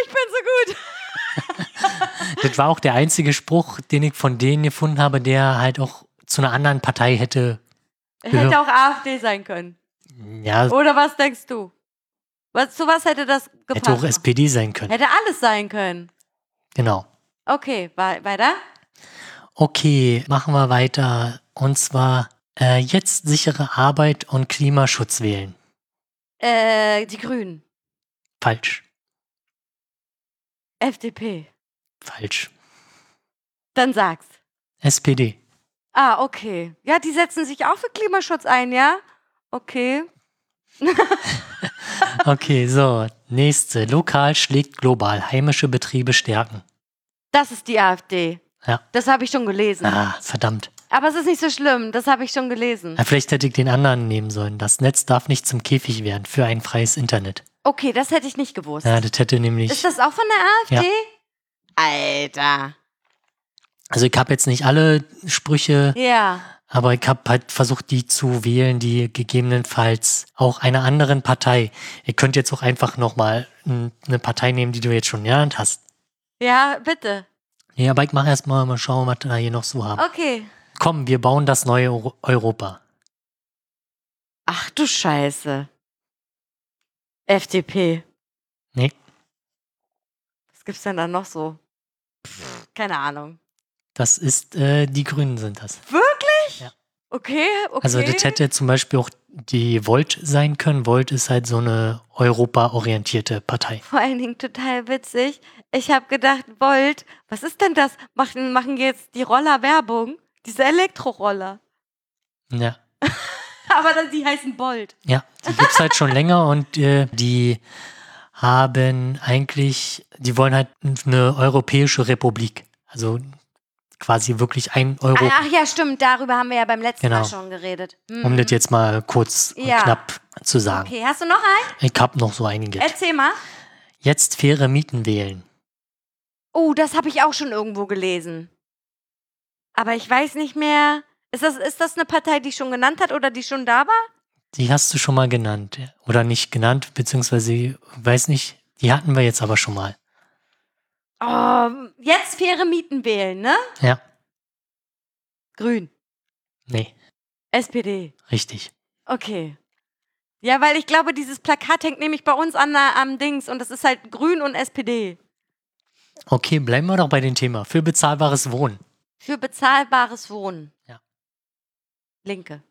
Ich bin so gut. Das war auch der einzige Spruch, den ich von denen gefunden habe, der halt auch zu einer anderen Partei hätte. Hätte auch AfD sein können. Ja, Oder was denkst du? Was, zu was hätte das gepasst? hätte auch SPD sein können. Hätte alles sein können. Genau. Okay, weiter. Okay, machen wir weiter. Und zwar äh, jetzt sichere Arbeit und Klimaschutz wählen. Äh, die Grünen. Falsch. FDP. Falsch. Dann sag's. SPD. Ah, okay. Ja, die setzen sich auch für Klimaschutz ein, ja? Okay. Okay, so. Nächste. Lokal schlägt global. Heimische Betriebe stärken. Das ist die AfD. Ja. Das habe ich schon gelesen. Ah, verdammt. Aber es ist nicht so schlimm. Das habe ich schon gelesen. Na, vielleicht hätte ich den anderen nehmen sollen. Das Netz darf nicht zum Käfig werden für ein freies Internet. Okay, das hätte ich nicht gewusst. Ja, das hätte nämlich. Ist das auch von der AfD? Alter. Also ich habe jetzt nicht alle Sprüche, Ja. Aber ich habe halt versucht, die zu wählen, die gegebenenfalls auch einer anderen Partei. Ihr könnt jetzt auch einfach nochmal eine Partei nehmen, die du jetzt schon genannt hast. Ja, bitte. Ja, aber ich mache erstmal mal schauen, was wir hier noch so haben. Okay. Komm, wir bauen das neue Euro Europa. Ach du Scheiße. FDP. Nee. Was gibt's denn da noch so? Pff, keine Ahnung. Das ist, äh, die Grünen sind das. Wirklich? Ja. Okay, okay. Also das hätte zum Beispiel auch die Volt sein können. Volt ist halt so eine europaorientierte Partei. Vor allen Dingen total witzig. Ich habe gedacht, Volt, was ist denn das? Machen, machen jetzt die Roller Werbung? Diese Elektroroller. Ja. Aber dann, die heißen Bolt. Ja, die gibt's halt schon länger und äh, die haben eigentlich, die wollen halt eine europäische Republik. Also quasi wirklich ein Euro, Ach ja, stimmt, darüber haben wir ja beim letzten Genau. Mal schon geredet. Hm. um das jetzt mal kurz und Ja. knapp zu sagen. Okay, hast du noch einen? Ich hab noch so einige. Erzähl mal. Jetzt faire Mieten wählen. Oh, das habe ich auch schon irgendwo gelesen. Aber ich weiß nicht mehr. Ist das, ist das eine Partei, die schon genannt hat oder die schon da war? Die hast du schon mal genannt. Oder nicht genannt, beziehungsweise, weiß nicht, die hatten wir jetzt aber schon mal. Oh, jetzt faire Mieten wählen, ne? Ja, Grün. nee, SPD. richtig. Okay. Ja, weil ich glaube, dieses Plakat hängt nämlich bei uns an am Dings und das ist halt Grün und SPD. Okay, bleiben wir doch bei dem Thema. Für bezahlbares Wohnen. Für bezahlbares Wohnen. Linke.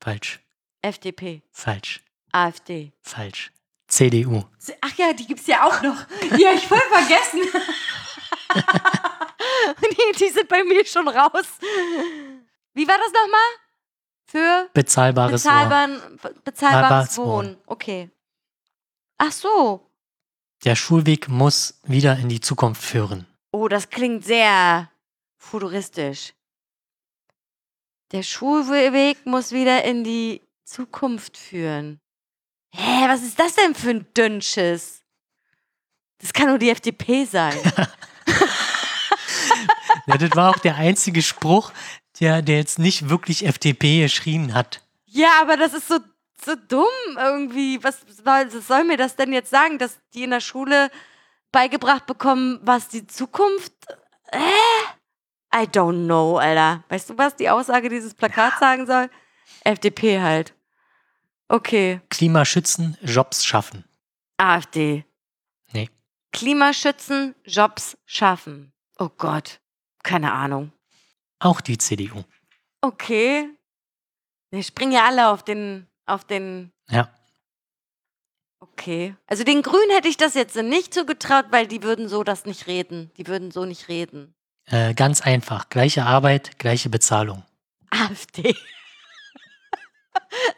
Falsch, FDP. falsch, AfD. falsch. CDU. Ach ja, die gibt's ja auch noch. Die hab ich voll vergessen. nee, die sind bei mir schon raus. Wie war das nochmal? Für Bezahlbares Wohnen. bezahlbaren, bezahlbares Bezahlbares Wohnen. Okay. Ach so. Der Schulweg muss wieder in die Zukunft führen. Oh, das klingt sehr futuristisch. Der Schulweg muss wieder in die Zukunft führen. Hä, was ist das denn für ein Dünnschiss? Das kann nur die FDP sein. Ja, das war auch der einzige Spruch, der, der jetzt nicht wirklich FDP geschrien hat. ja, aber das ist so, so dumm irgendwie. Was, was soll mir das denn jetzt sagen, dass die in der Schule beigebracht bekommen, was die Zukunft. Äh? I don't know, Alter. Weißt du, was die Aussage dieses Plakats sagen soll? FDP halt. Okay. Klimaschützen, Jobs schaffen. AfD. Nee. Klimaschützen, Jobs schaffen. Oh Gott. Keine Ahnung. Auch die CDU. Okay. Wir springen ja alle auf den, auf den. Ja. Okay. Also den Grünen hätte ich das jetzt nicht zugetraut, weil die würden so das nicht reden. Die würden so nicht reden. Äh, ganz einfach. Gleiche Arbeit, gleiche Bezahlung. AfD.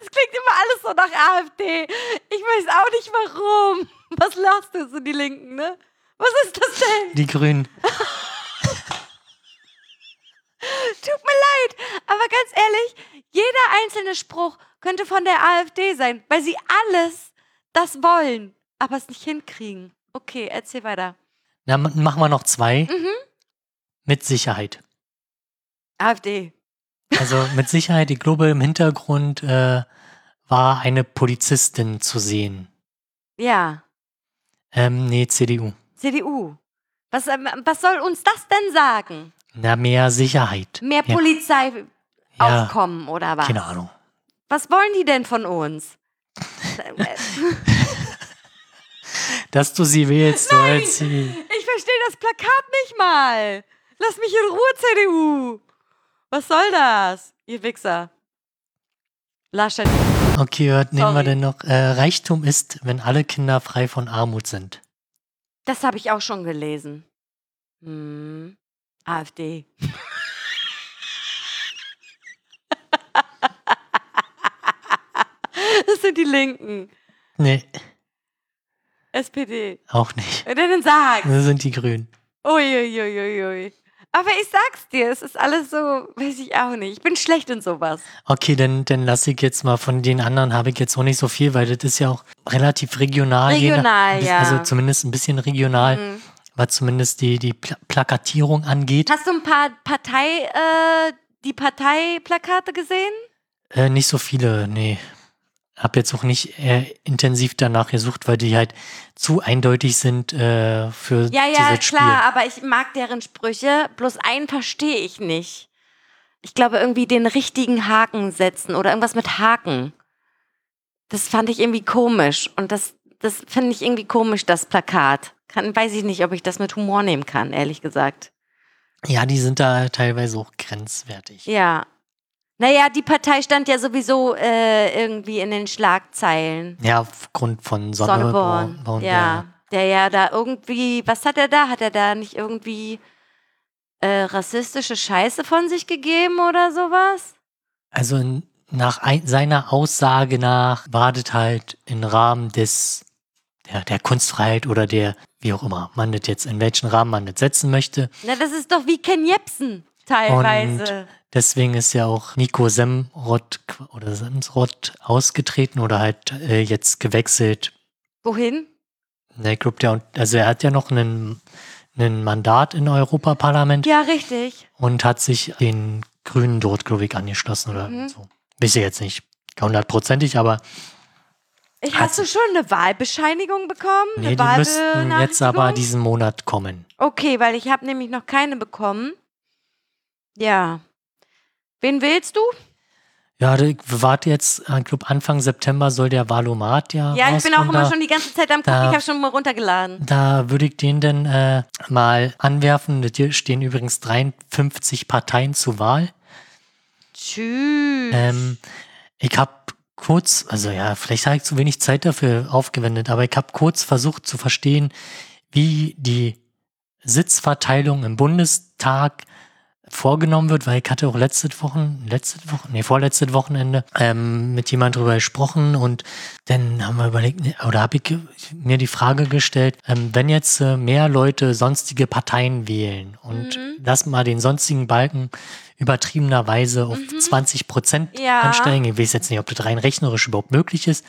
Es klingt immer alles so nach AfD. Ich weiß auch nicht warum. Was lachst du so, die Linken, ne? Was ist das denn? Die Grünen. Tut mir leid, aber ganz ehrlich, jeder einzelne Spruch könnte von der AfD sein, weil sie alles das wollen, aber es nicht hinkriegen. Okay, erzähl weiter. Na, m- machen wir noch zwei. Mhm. Mit Sicherheit. AfD. Also mit Sicherheit, ich glaube, im Hintergrund äh, war eine Polizistin zu sehen. Ja. Ähm, nee, CDU. CDU. Was, ähm, was soll uns das denn sagen? Na, mehr Sicherheit. Mehr Ja. Polizei Ja, aufkommen oder was? keine Ahnung. Was wollen die denn von uns? Dass du sie wählst, so als sie. Ich verstehe das Plakat nicht mal. Lass mich in Ruhe, CDU. Was soll das, ihr Wichser? Laschet. Okay, was nehmen wir denn noch? Äh, Reichtum ist, wenn alle Kinder frei von Armut sind. Das habe ich auch schon gelesen. Hm. AfD. das sind die Linken. Nee, SPD. auch nicht. Und dann sag. Das sind die Grünen. Uiuiuiui. Aber ich sag's dir, es ist alles so, weiß ich auch nicht. Ich bin schlecht in sowas. Okay, dann, dann lasse ich jetzt mal von den anderen, habe ich jetzt auch nicht so viel, weil das ist ja auch relativ regional. nach- Regional, bis- ja. Also zumindest ein bisschen regional, Mhm. was zumindest die, die Pla Plakatierung angeht. Hast du ein paar Partei, äh, die Parteiplakate gesehen? Äh, nicht so viele, nee. Hab jetzt auch nicht äh, intensiv danach gesucht, weil die halt zu eindeutig sind äh, für Ja, ja, dieses Spiel. klar, aber ich mag deren Sprüche. Bloß einen verstehe ich nicht. Ich glaube, irgendwie den richtigen Haken setzen oder irgendwas mit Haken. Das fand ich irgendwie komisch. Und das, das finde ich irgendwie komisch, das Plakat. Kann, weiß ich nicht, ob ich das mit Humor nehmen kann, ehrlich gesagt. Ja, die sind da teilweise auch grenzwertig. Ja. Naja, die Partei stand ja sowieso äh, irgendwie in den Schlagzeilen. Ja, aufgrund von Sonneborn. Sonneborn. ja. Der ja da irgendwie, was hat er da? Hat er da nicht irgendwie äh, rassistische Scheiße von sich gegeben oder sowas? Also nach ein, seiner Aussage nach war das halt im Rahmen des der, der Kunstfreiheit oder der, wie auch immer, man das jetzt, in welchen Rahmen man das setzen möchte. Na, das ist doch wie Ken Jebsen teilweise. Deswegen ist ja auch Nico Semrott oder Semrott ausgetreten oder halt äh, jetzt gewechselt. Wohin? Der Club, der, also er hat ja noch einen, einen Mandat im Europaparlament Ja, richtig. und hat sich den Grünen dort, glaube ich, angeschlossen oder Mhm. so. Weiß ich jetzt nicht hundertprozentig, aber Ich, hast du schon eine Wahlbescheinigung bekommen? nee, die müssten jetzt aber diesen Monat kommen. Okay, weil ich habe nämlich noch keine bekommen. Ja. Wen willst du? Ja, ich warte jetzt, ich glaube Anfang September soll der Valomat ja Ja, ich bin auch immer Da- schon die ganze Zeit am gucken. da- Ich habe schon mal runtergeladen. Da würde ich den dann äh, mal anwerfen. Hier stehen übrigens 53 Parteien zur Wahl. Tschüss. Ähm, ich habe kurz, also ja, vielleicht habe ich zu wenig Zeit dafür aufgewendet, aber ich habe kurz versucht zu verstehen, wie die Sitzverteilung im Bundestag vorgenommen wird, weil ich hatte auch letzte Wochen, letzte Woche, nee, vorletzte Wochenende ähm, mit jemand drüber gesprochen und dann haben wir überlegt, nee, oder habe ich mir die Frage gestellt, ähm, wenn jetzt äh, mehr Leute sonstige Parteien wählen und Mhm. lass mal den sonstigen Balken übertriebenerweise auf 20 Prozent Mhm. Ja. ansteigen. Ich weiß jetzt nicht, ob das rein rechnerisch überhaupt möglich ist,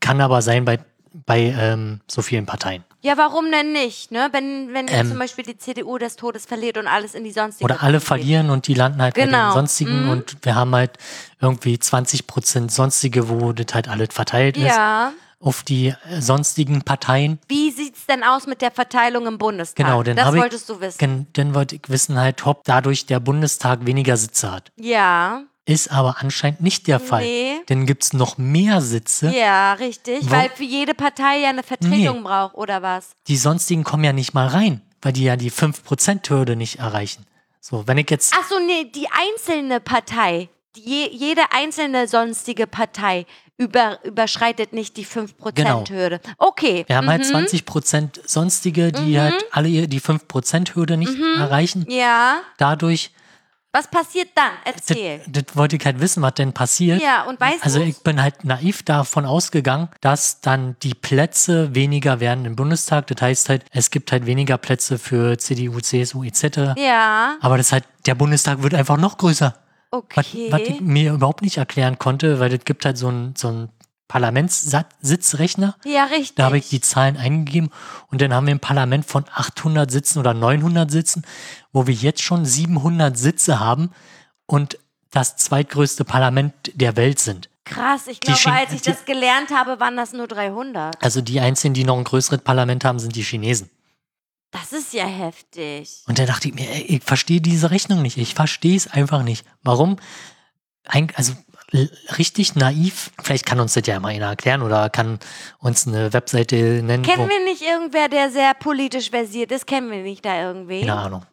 kann aber sein bei, bei ähm, so vielen Parteien. Ja, warum denn nicht, ne? Wenn, wenn Ähm, zum Beispiel die CDU des Todes verliert und alles in die sonstige Oder alle verlieren und die landen halt bei Genau. den sonstigen Mhm. und wir haben halt irgendwie 20 Prozent sonstige, wo das halt alles verteilt ist Ja. auf die äh, sonstigen Parteien. Wie sieht's denn aus mit der Verteilung im Bundestag? Genau, dann das hab ich- wolltest du wissen. Dann wollte ich wissen halt, ob dadurch der Bundestag weniger Sitze hat. Ja. Ist aber anscheinend nicht der Fall. Nee. Denn gibt es noch mehr Sitze. Ja, richtig. Wo- Weil für jede Partei ja eine Vertretung braucht, oder was? Die sonstigen kommen ja nicht mal rein, weil die ja die 5%-Hürde nicht erreichen. So, wenn ich jetzt. Ach so, nee, die einzelne Partei, die, je, jede einzelne sonstige Partei über, überschreitet nicht die 5%-Hürde. Okay. Wir haben mhm. halt 20% sonstige, die halt alle die 5%-Hürde nicht Mhm. erreichen. Ja. Dadurch, Was passiert dann? das, Erzähl. das wollte ich halt wissen, was denn passiert. Ja, und weißt Also ich bin halt naiv davon ausgegangen, dass dann die Plätze weniger werden im Bundestag. Das heißt halt, es gibt halt weniger Plätze für CDU, CSU etc. Ja, Aber das halt, der Bundestag wird einfach noch größer. Was, okay. was ich mir überhaupt nicht erklären konnte, weil es gibt halt so einen so einen Parlamentssitzrechner. ja, richtig. Da habe ich die Zahlen eingegeben und dann haben wir ein Parlament von 800 Sitzen oder 900 Sitzen, wo wir jetzt schon 700 Sitze haben und das zweitgrößte Parlament der Welt sind. Krass, ich glaube, als ich das gelernt habe, waren das nur 300. Also die einzigen, die noch ein größeres Parlament haben, sind die Chinesen. Das ist ja heftig. Und da dachte ich mir, ey, ich verstehe diese Rechnung nicht. Ich verstehe es einfach nicht. Warum? Ein, also richtig naiv. Vielleicht kann uns das ja mal einer erklären oder kann uns eine Webseite nennen. Kennen wir nicht irgendwer, der sehr politisch versiert ist? Kennen wir nicht da irgendwie? keine Ahnung.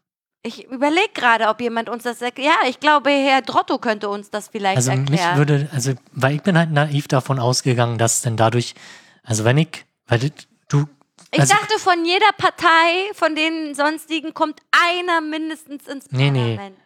Ich überlege gerade, ob jemand uns das erklärt. Ja, ich glaube, Herr Drotto könnte uns das vielleicht Also mich erklären. würde, also, weil ich bin halt naiv davon ausgegangen, dass denn dadurch, also wenn ich, weil du, ich also, dachte, von jeder Partei, von den sonstigen, kommt einer mindestens ins Nee, nee. Parlament.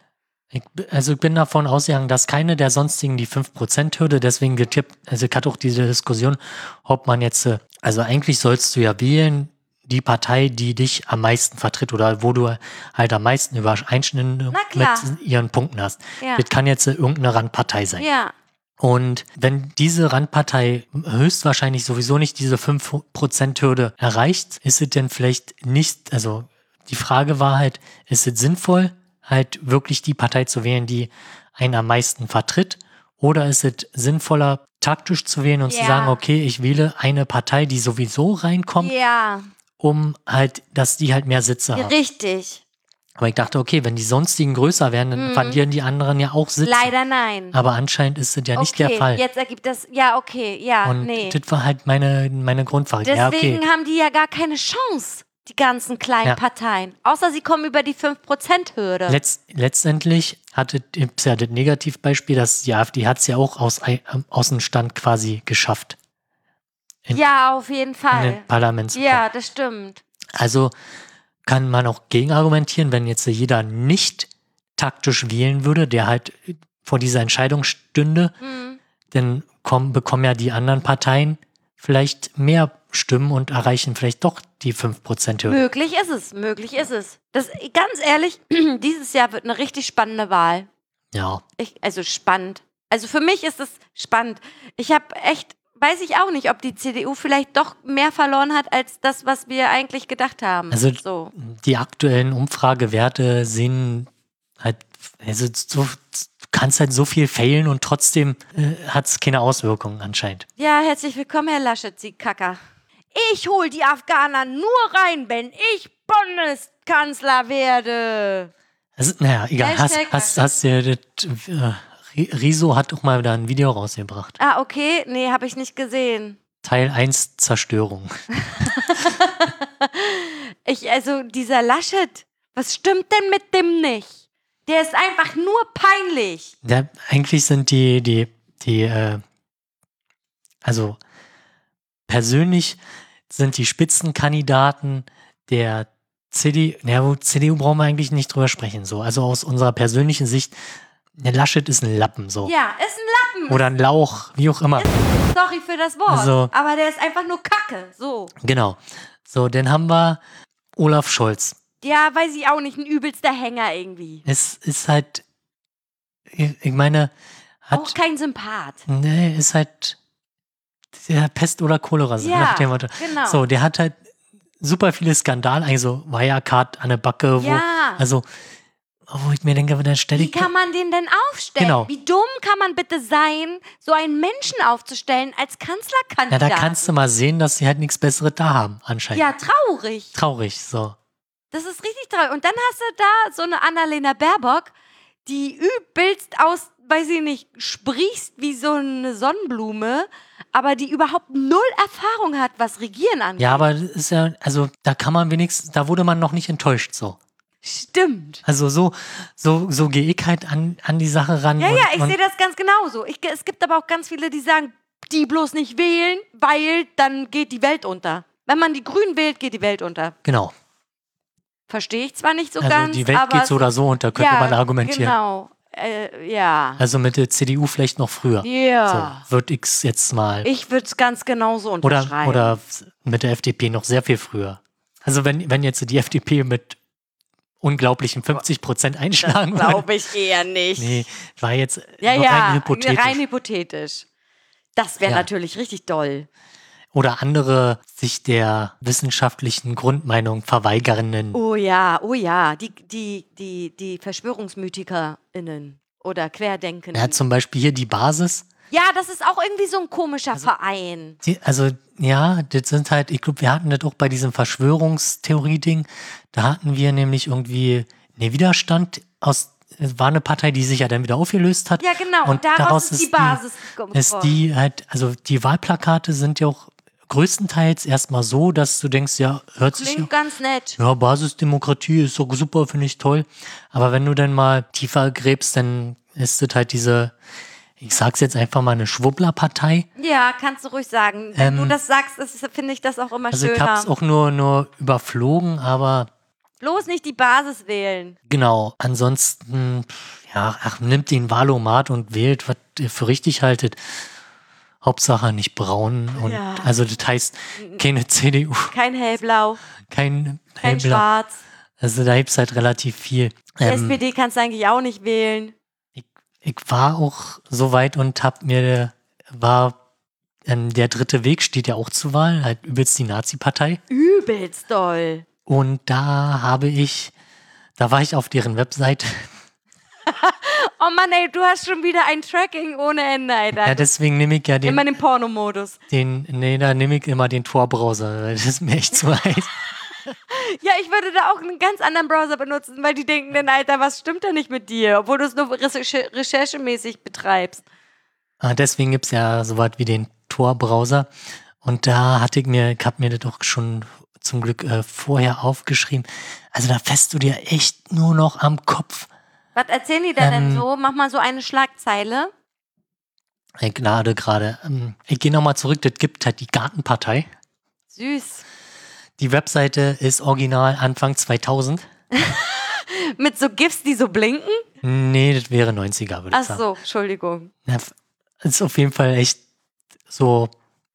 ich, also ich bin davon ausgegangen, dass keine der sonstigen die 5%-Hürde, deswegen getippt, also ich hatte auch diese Diskussion, ob man jetzt, äh, also eigentlich sollst du ja wählen, die Partei, die dich am meisten vertritt oder wo du halt am meisten Übereinstimmung Na mit ihren Punkten hast. Ja. Das kann jetzt irgendeine Randpartei sein. Ja. Und wenn diese Randpartei höchstwahrscheinlich sowieso nicht diese 5%-Hürde erreicht, ist es denn vielleicht nicht, also die Frage war halt, ist es sinnvoll, halt wirklich die Partei zu wählen, die einen am meisten vertritt? Oder ist es sinnvoller, taktisch zu wählen und zu Ja. sagen, okay, ich wähle eine Partei, die sowieso reinkommt, Ja, um halt, dass die halt mehr Sitze haben. richtig. Aber ich dachte, okay, wenn die sonstigen größer werden, dann Mhm. verlieren die anderen ja auch Sitze. Leider nein. Aber anscheinend ist das ja nicht okay, der Fall. jetzt ergibt das, ja, okay, ja, und nee. das war halt meine, meine Grundfrage. Ja, Deswegen okay. haben die ja gar keine Chance, die ganzen kleinen Ja. Parteien. Außer sie kommen über die 5%-Hürde. Letzt, letztendlich hatte ja das Negativbeispiel, dass die AfD hat es ja auch aus, ähm, aus dem Stand quasi geschafft. In- Ja, auf jeden In Fall. den Parlaments. Ja, das stimmt. Also kann man auch gegenargumentieren, wenn jetzt jeder nicht taktisch wählen würde, der halt vor dieser Entscheidung stünde, Hm. dann kommen, bekommen ja die anderen Parteien vielleicht mehr Stimmen und erreichen vielleicht doch die 5%-Hürde. Möglich ist es, möglich ist es. Das, ganz ehrlich, dieses Jahr wird eine richtig spannende Wahl. Ja, Ich, also spannend. Also für mich ist es spannend. Ich habe echt, weiß ich auch nicht, ob die CDU vielleicht doch mehr verloren hat als das, was wir eigentlich gedacht haben. Also- so. die aktuellen Umfragewerte sehen halt, also so, du kannst halt so viel failen und trotzdem äh, hat es keine Auswirkungen anscheinend. Ja, herzlich willkommen, Herr Laschet, Sie Kacker. Ich hol die Afghaner nur rein, wenn ich Bundeskanzler werde. Also, naja, egal. Hast, Hashtag hast, hast du das, äh, Riso hat doch mal wieder ein Video rausgebracht. Ah, okay. Nee, habe ich nicht gesehen. Teil 1 Zerstörung. Ich, also, dieser Laschet, was stimmt denn mit dem nicht? Der ist einfach nur peinlich. Ja, eigentlich sind die, die, die, äh, also persönlich sind die Spitzenkandidaten der CDU, ja, CDU brauchen wir eigentlich nicht drüber sprechen, so. Also aus unserer persönlichen Sicht, der Laschet ist ein Lappen, so. Ja, ist ein Lappen. Oder ein Lauch, wie auch immer. Sorry für das Wort. Also- aber der ist einfach nur Kacke. So. Genau. So, dann haben wir Olaf Scholz. Ja, weiß ich auch nicht. Ein übelster Hänger irgendwie. Es ist halt, ich meine, auch hat, kein Sympath. nee, ist halt der Pest oder Cholera, so Ja, nach dem Motto. genau. So, der hat halt super viele Skandale, also Wirecard an der Backe, wo, Ja. also, wo ich mir denke, dann stelle Wie ich, kann man den denn aufstellen? Genau. Wie dumm kann man bitte sein, so einen Menschen aufzustellen als na, Kanzlerkandidat? da kannst du mal sehen, dass sie halt nichts Besseres da haben, anscheinend. Ja, traurig. Traurig, so. Das ist richtig traurig. Und dann hast du da so eine Annalena Baerbock, die übelst aus, weiß ich nicht, sprießt wie so eine Sonnenblume, aber die überhaupt null Erfahrung hat, was Regieren angeht. Ja, aber das ist ja, also, da kann man wenigstens, da wurde man noch nicht enttäuscht, so. Stimmt. Also so, so, so gehe ich halt an, an die Sache ran. Ja, und, ja, ich sehe das ganz genauso. Ich, es gibt aber auch ganz viele, die sagen, die bloß nicht wählen, weil dann geht die Welt unter. Wenn man die Grünen wählt, geht die Welt unter. Genau. Verstehe ich zwar nicht so Also ganz, die Welt aber geht so oder so unter, könnte ja, man argumentieren. Genau. Äh, ja. Also mit der CDU vielleicht noch früher. Ja. So, würde ich es jetzt mal. Ich würde es ganz genauso oder, unterschreiben. oder mit der FDP noch sehr viel früher. Also wenn, wenn jetzt die FDP mit unglaublichen 50 Prozent einschlagen würde. Glaube ich eher nicht. Nee, war jetzt ja, nur ja, rein hypothetisch. rein hypothetisch. Das wäre Ja. natürlich richtig doll. Oder andere sich der wissenschaftlichen Grundmeinung verweigernden. Oh ja, oh ja. Die, die, die, die VerschwörungsmythikerInnen oder Querdenkenden. Ja, zum Beispiel hier die Basis. Ja, das ist auch irgendwie so ein komischer Verein. Die, also, ja, das sind halt, ich glaube, wir hatten das auch bei diesem Verschwörungstheorie-Ding. Da hatten wir nämlich irgendwie einen Widerstand aus, war eine Partei, die sich ja dann wieder aufgelöst hat. Ja, genau. Und, daraus, daraus ist die ist die- Basis gekommen. Ist die halt, also die Wahlplakate sind ja auch größtenteils erstmal so, dass du denkst, ja, hört sich ja, Klingt ganz nett. ja, Basisdemokratie ist doch super, finde ich toll. Aber wenn du dann mal tiefer gräbst, dann ist es halt diese, ich sag's jetzt einfach mal, eine Schwubblerpartei. Ja, kannst du ruhig sagen. Wenn du Ähm, das sagst, das ist- finde ich das auch immer Also ich schöner. hab's auch nur, nur überflogen, aber Bloß nicht die Basis wählen. genau. Ansonsten, ja, ach, nimmt den Wahlomat und wählt, was ihr für richtig haltet. Hauptsache nicht braun und Ja. also das heißt keine CDU, Kein hellblau, kein kein Hellblau. schwarz. Also da gibt's halt relativ viel. Ähm, SPD kannst du eigentlich auch nicht wählen. Ich war auch so weit und hab mir, war, ähm, der dritte Weg steht ja auch zur Wahl, halt übelst die Nazi-Partei. Übelst doll. Und da habe ich, da war ich auf deren Webseite Oh Mann, ey, du hast schon wieder ein Tracking ohne Ende, Alter. Ja, deswegen nehme ich ja den, Immer den Pornomodus. den, nee, da nehme ich immer den Tor-Browser, weil das ist mir echt zu heiß. Ja, ich würde da auch einen ganz anderen Browser benutzen, weil die denken dann, Alter, was stimmt da nicht mit dir? Obwohl du es nur recherche recherchemäßig betreibst. Ah, Deswegen gibt es ja so was wie den Tor-Browser. Und da hatte ich mir, ich habe mir das doch schon zum Glück äh, vorher aufgeschrieben. Also da fässt du dir echt nur noch am Kopf. Was erzählen die da denn Ähm. so? Mach mal so eine Schlagzeile. Lade gerade. Ähm, ich gehe nochmal zurück, das gibt halt die Gartenpartei. Süß. Die Webseite ist original Anfang 2000. Mit so GIFs, die so blinken? Nee, das wäre 90er, würde ich Ach sagen. so, Entschuldigung. F- ist auf jeden Fall echt so,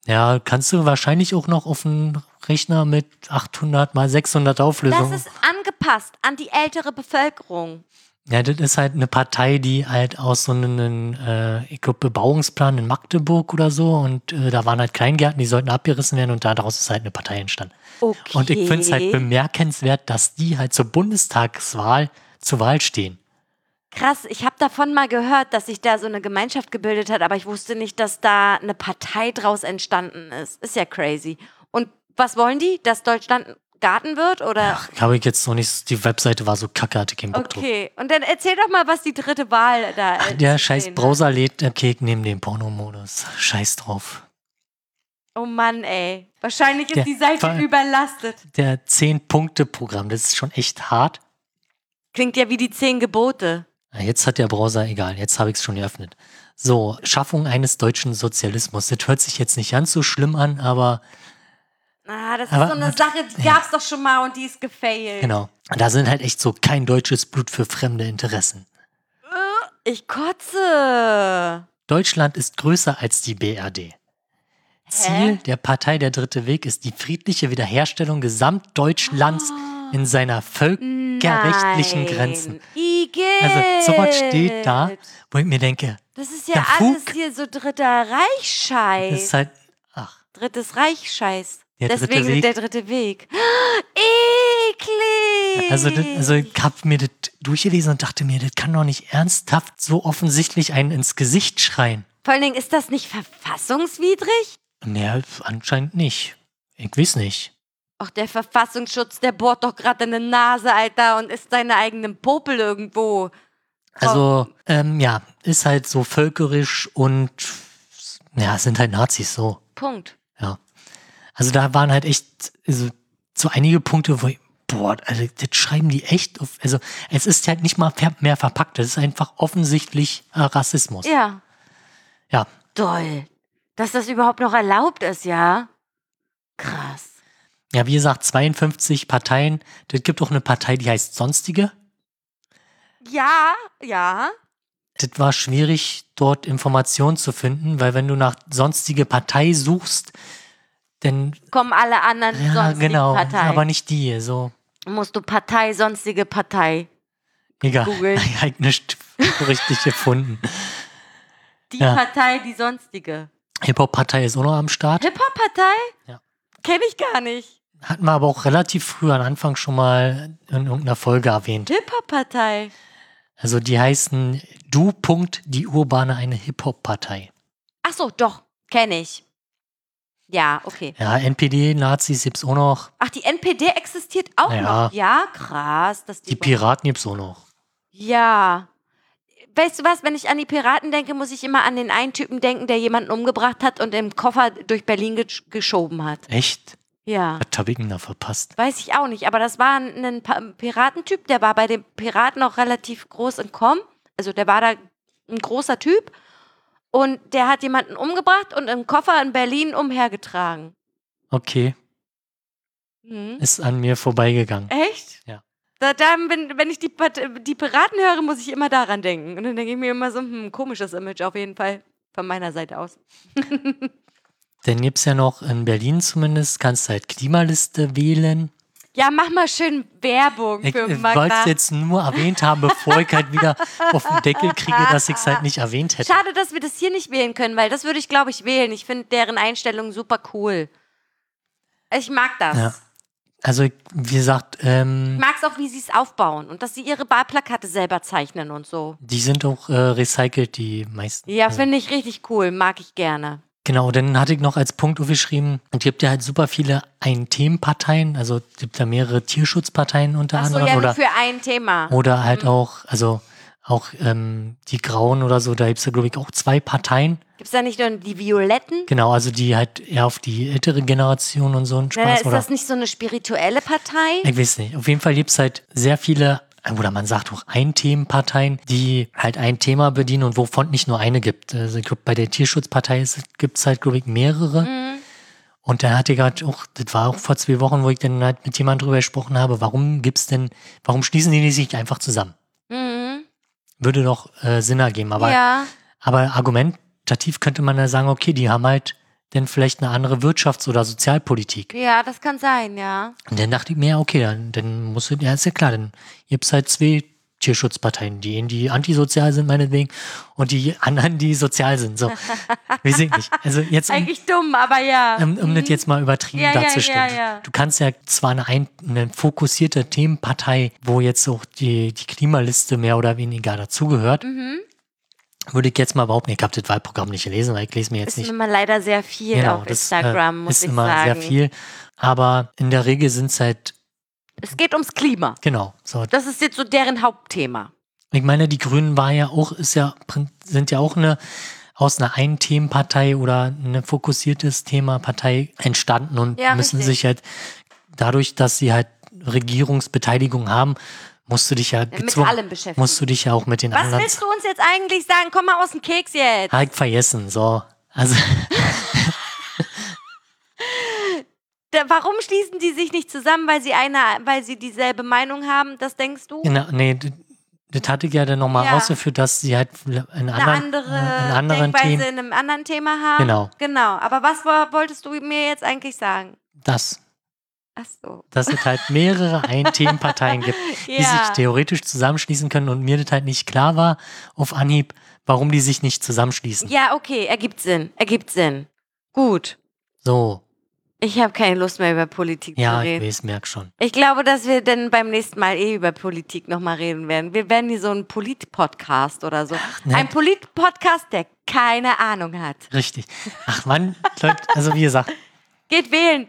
ja, kannst du wahrscheinlich auch noch auf einen Rechner mit 800 mal 600 Das Auflösung. ist angepasst an die ältere Bevölkerung. Ja, das ist halt eine Partei, die halt aus so einem, äh, ich glaube, Bebauungsplan in Magdeburg oder so und äh, da waren halt Kleingärten, die sollten abgerissen werden und daraus ist halt eine Partei entstanden. Okay. Und ich finde es halt bemerkenswert, dass die halt zur Bundestagswahl zur Wahl stehen. Krass, ich habe davon mal gehört, dass sich da so eine Gemeinschaft gebildet hat, aber ich wusste nicht, dass da eine Partei draus entstanden ist. Ist ja crazy. Und was wollen die? Dass Deutschland ein Garten wird? Oder? Habe ich jetzt noch nicht, die Webseite war so kacke, hatte keinen Bock drauf. Okay, und dann erzähl doch mal, was die dritte Wahl da ist. Der scheiß Browser lädt, okay, ich nehme den Pornomodus. Scheiß drauf. Oh Mann, ey. Wahrscheinlich ist Der die Seite überlastet. Der 10-Punkte-Programm, das ist schon echt hart. Klingt ja wie die zehn Gebote. Ja, Jetzt hat der Browser, egal, jetzt habe ich es schon geöffnet. So, Schaffung eines deutschen Sozialismus. Das hört sich jetzt nicht ganz so schlimm an, aber Ah, das Aber- ist so eine Sache, die gab's doch schon mal und die ist gefailt. genau. Da sind halt echt so kein deutsches Blut für fremde Interessen. Ich kotze. Deutschland ist größer als die BRD. Ziel der Partei Der Dritte Weg ist die friedliche Wiederherstellung Gesamtdeutschlands in seiner völkerrechtlichen Nein. Grenzen. Igitt. Also sowas steht da, wo ich mir denke, Das ist ja alles Fug. hier so dritter Reich-Scheiß. das ist halt, ach, Drittes Reich-Scheiß. Der dritte Deswegen Weg. der dritte Weg. Eklig. also, also ich habe mir das durchgelesen und dachte mir, das kann doch nicht ernsthaft so offensichtlich einen ins Gesicht schreien. Vor allen Dingen, ist das nicht verfassungswidrig? Naja, anscheinend nicht. Ich weiß nicht. Ach, der Verfassungsschutz, der bohrt doch gerade in eine Nase, Alter, und isst seine eigenen Popel irgendwo. Also, ähm, ja, ist halt so völkerisch und ja, sind halt Nazis so. Punkt. Ja. Also da waren halt echt also, so einige Punkte, wo ich, boah, also das schreiben die echt auf. Also es ist halt nicht mal mehr verpackt, es ist einfach offensichtlich äh, Rassismus. Ja. Ja. Doll. Dass das überhaupt noch erlaubt ist, ja? Krass. Ja, wie gesagt, 52 Parteien. Das gibt auch eine Partei, die heißt Sonstige. Ja, ja. Das war schwierig, dort Informationen zu finden, weil wenn du nach sonstige Partei suchst, dann Kommen alle anderen ja sonstigen genau, Parteien. aber nicht die. So Musst du Partei, sonstige Partei. egal, Googeln. ich hab nicht so richtig gefunden. Die Ja. Partei, die sonstige. Hip Hop Partei ist auch noch am Start. Hip-Hop-Partei? Ja. Kenn ich gar nicht. Hatten wir aber auch relativ früh am Anfang schon mal in irgendeiner Folge erwähnt. Hip-Hop-Partei. Also die heißen Du. Punkt, die Urbane eine Hip-Hop-Partei. Ach so, doch. Kenn ich. Ja, okay. Ja, NPD, Nazis gibt's auch noch. Ach, die NPD existiert auch Ja. noch. Ja, krass. Dass die Die Piraten gibt's auch noch. Ja. Weißt du was, wenn ich an die Piraten denke, muss ich immer an den einen Typen denken, der jemanden umgebracht hat und im Koffer durch Berlin gesch geschoben hat. Echt? Ja. Was hab ich denn da verpasst? Weiß ich auch nicht, aber das war ein, ein Piratentyp, der war bei den Piraten auch relativ groß im Kommen. Also der war da ein großer Typ und der hat jemanden umgebracht und im Koffer in Berlin umhergetragen. Okay, Hm. ist an mir vorbeigegangen. Echt? Ja. Da, da, wenn, wenn ich die, die Piraten höre, muss ich immer daran denken. Und dann denke ich mir immer so, hm, komisches Image auf jeden Fall von meiner Seite aus. Dann gibt's ja noch in Berlin zumindest, kannst du halt Klimaliste wählen. Ja, mach mal schön Werbung Ich für äh, Magda. wollte es jetzt nur erwähnt haben, bevor ich halt wieder auf den Deckel kriege, dass ich es halt nicht erwähnt hätte. Schade, dass wir das hier nicht wählen können, weil das würde ich, glaube ich, wählen. Ich finde deren Einstellung super cool. Ich mag das. Ja. Also, wie gesagt, Ich ähm, mag es auch, wie sie es aufbauen und dass sie ihre Wahlplakate selber zeichnen und so. die sind auch äh, recycelt, die meisten. Ja, Also, finde ich richtig cool. Mag ich gerne. Genau, dann hatte ich noch als Punkt aufgeschrieben, es gibt ja halt super viele Ein-Themen-Parteien, also es gibt ja mehrere Tierschutzparteien unter Achso, anderem ja, oder, für ein Thema. oder halt Mhm. auch, also auch ähm, die Grauen oder so, da gibt es ja, glaube ich, auch zwei Parteien. Gibt es da nicht nur die Violetten? Genau, also die halt eher auf die ältere Generation und so einen Na, Spaß ist oder. das nicht so eine spirituelle Partei? Ich weiß nicht. Auf jeden Fall gibt es halt sehr viele, oder man sagt auch Ein-Themen-Parteien, die halt ein Thema bedienen und wovon nicht nur eine gibt. Also ich glaube, bei der Tierschutzpartei gibt es halt, glaube ich, mehrere. Mhm. Und da hatte ich halt auch, das war auch vor zwei Wochen, wo ich dann halt mit jemandem drüber gesprochen habe, warum gibt's denn, warum schließen die sich einfach zusammen? Mhm. Würde doch äh, Sinn ergeben. Aber, ja. aber argumentativ könnte man ja sagen, okay, die haben halt dann vielleicht eine andere Wirtschafts- oder Sozialpolitik. ja, das kann sein, ja. Und dann dachte ich mir, okay, dann, dann muss ja, ist ja klar, dann gibt's halt zwei Tierschutzparteien, die die antisozial sind, meinetwegen, und die anderen, die sozial sind. So, weiß ich nicht. Also jetzt, um, Eigentlich dumm, aber ja. um, um das jetzt mal übertrieben Ja, darzustellen. ja, ja. Du kannst ja zwar eine, ein, eine fokussierte Themenpartei, wo jetzt auch die, die Klimaliste mehr oder weniger dazugehört, Mhm. würde ich jetzt mal überhaupt nicht, ich habe das Wahlprogramm nicht gelesen, weil ich lese mir jetzt Ist nicht immer leider sehr viel Genau, auf das Instagram, äh, muss ist ich immer sagen. sehr viel. Aber in der Regel sind es halt, Es geht ums Klima. genau, so. Das ist jetzt so deren Hauptthema. Ich meine, die Grünen war ja auch, ist ja, sind ja auch eine aus einer Ein-Themenpartei oder eine fokussiertes Thema-Partei entstanden und Ja, müssen richtig. sich halt dadurch, dass sie halt Regierungsbeteiligung haben, musst du dich ja Mit gezwungen, allem beschäftigt. musst du dich ja auch mit den Was anderen willst du uns jetzt eigentlich sagen? Komm mal aus dem Keks jetzt. halt vergessen, so. Also, Da, warum schließen die sich nicht zusammen? Weil sie eine, weil sie dieselbe Meinung haben? Das denkst du? genau, nee, das hatte ich ja dann nochmal Ja. ausgeführt, dass sie halt in Eine anderen, andere in anderen Denkweise Themen, in einem anderen Thema haben? Genau. Genau. Aber was wo- wolltest du mir jetzt eigentlich sagen? das, Ach so. dass es halt mehrere Ein-Themenparteien gibt. die sich Ja. theoretisch zusammenschließen können und mir das halt nicht klar war auf Anhieb, warum die sich nicht zusammenschließen. Ja, okay. Ergibt Sinn. Ergibt Sinn. Gut. So, Ich habe keine Lust mehr über Politik ja, zu ich reden. weiß, merk schon. Ich glaube, dass wir dann beim nächsten Mal eh über Politik nochmal reden werden. Wir werden hier so ein Polit-Podcast oder so. ne. Ein Polit-Podcast, der keine Ahnung hat. Richtig. Ach Mann, Leute, also wie gesagt, Geht wählen.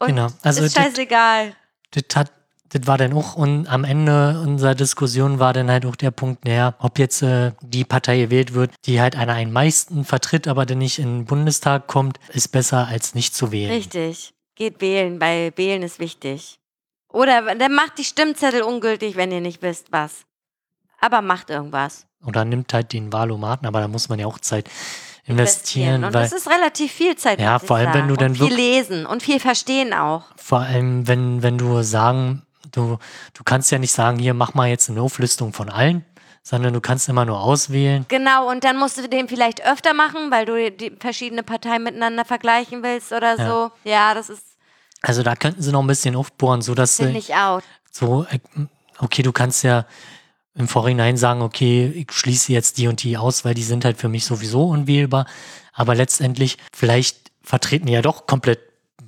Und Genau, also ist scheißegal. das hat das war dann auch und am Ende unserer Diskussion war dann halt auch der Punkt, naja, ob jetzt äh, die Partei gewählt wird, die halt einer einen meisten vertritt, aber dann nicht in den Bundestag kommt, ist besser als nicht zu wählen. Richtig. Geht wählen, weil wählen ist wichtig. Oder dann macht die Stimmzettel ungültig, wenn ihr nicht wisst, was. Aber macht irgendwas. Oder nimmt halt den Wahlomaten, aber da muss man ja auch Zeit investieren, Und weil das ist relativ viel Zeit. Ja, vor allem, wenn sagen. du dann und viel lesen und viel verstehen auch. Vor allem, wenn, wenn du sagen, du, du kannst ja nicht sagen, hier mach mal jetzt eine Auflistung von allen, sondern du kannst immer nur auswählen. Genau, und dann musst du den vielleicht öfter machen, weil du die verschiedene Parteien miteinander vergleichen willst oder Ja. so. Ja, das ist, Also da könnten sie noch ein bisschen aufbohren, so dass finde sie ich auch. so, äh, okay, du kannst ja im Vorhinein sagen, okay, ich schließe jetzt die und die aus, weil die sind halt für mich sowieso unwählbar. Aber letztendlich, vielleicht vertreten die ja doch komplett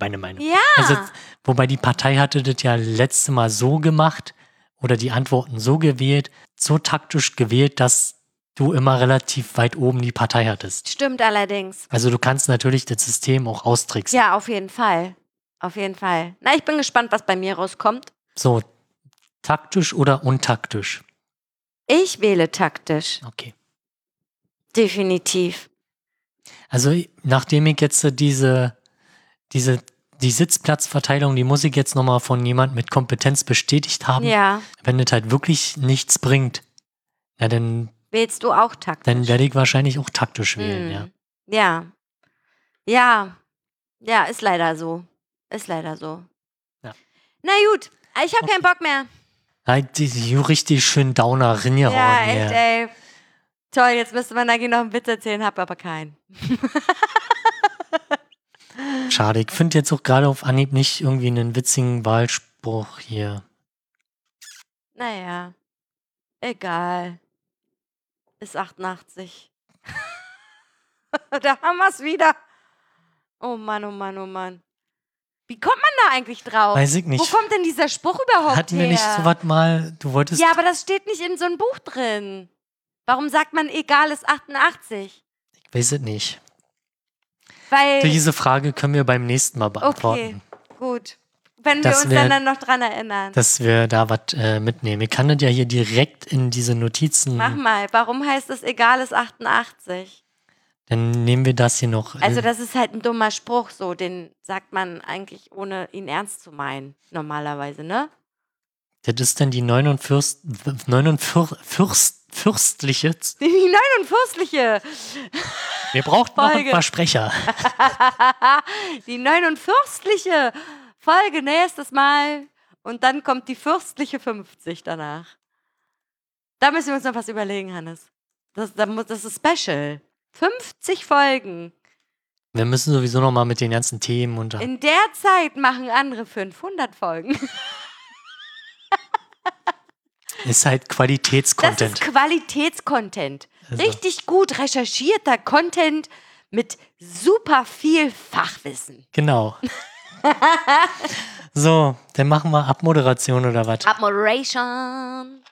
meine Meinung. Ja. Also, wobei die Partei hatte das ja letzte Mal so gemacht oder die Antworten so gewählt, so taktisch gewählt, dass du immer relativ weit oben die Partei hattest. Stimmt allerdings. Also du kannst natürlich das System auch austricksen. Ja, auf jeden Fall. Auf jeden Fall. Na, ich bin gespannt, was bei mir rauskommt. So, taktisch oder untaktisch? Ich wähle taktisch. Okay. Definitiv. Also nachdem ich jetzt diese, diese, die Sitzplatzverteilung, die muss ich jetzt nochmal von jemand mit Kompetenz bestätigt haben. Ja. Wenn das halt wirklich nichts bringt, na dann, Wählst du auch taktisch? dann werde ich wahrscheinlich auch taktisch wählen, Hm. ja. Ja. Ja. Ja, ist leider so. Ist leider so. Ja. Na gut, ich habe keinen Bock mehr. Halt die, richtig schön Downer reingehauen. Ja, echt, ey. Toll, jetzt müsste man eigentlich noch einen Witz erzählen, hab aber keinen. Schade, ich finde jetzt auch gerade auf Anhieb nicht irgendwie einen witzigen Wahlspruch hier. Naja. Egal. Ist 88. da haben wir's wieder. Oh Mann, oh Mann, oh Mann. Wie kommt man da eigentlich drauf? Weiß ich nicht. Wo kommt denn dieser Spruch überhaupt Hatten her? wir nicht sowas mal, du wolltest, Ja, aber das steht nicht in so einem Buch drin. Warum sagt man egal ist 88? ich weiß es nicht. Weil. Diese Frage können wir beim nächsten Mal okay, beantworten. gut. Wenn wir uns wär- dann, dann noch dran erinnern. Dass wir da was äh, mitnehmen. Ich kann das ja hier direkt in diese Notizen. Mach mal, warum heißt es egal ist 88? Dann nehmen wir das hier noch. Also äh, das ist halt ein dummer Spruch, so den sagt man eigentlich ohne ihn ernst zu meinen, normalerweise, ne? das ist dann die 49. 49 Fürst, fürstliche. Die neun und fürstliche, Wir brauchen noch ein paar Sprecher. die neun und fürstliche Folge nächstes Mal und dann kommt die fürstliche 50 danach. Da müssen wir uns noch was überlegen, Hannes. Das, das ist special. 50 Folgen. Wir müssen sowieso noch mal mit den ganzen Themen und In der Zeit machen andere 500 Folgen. ist halt Das ist Qualitätscontent. Qualitätscontent. Also. Richtig gut recherchierter Content mit super viel Fachwissen. Genau. so, dann machen wir Abmoderation oder was? Abmoderation.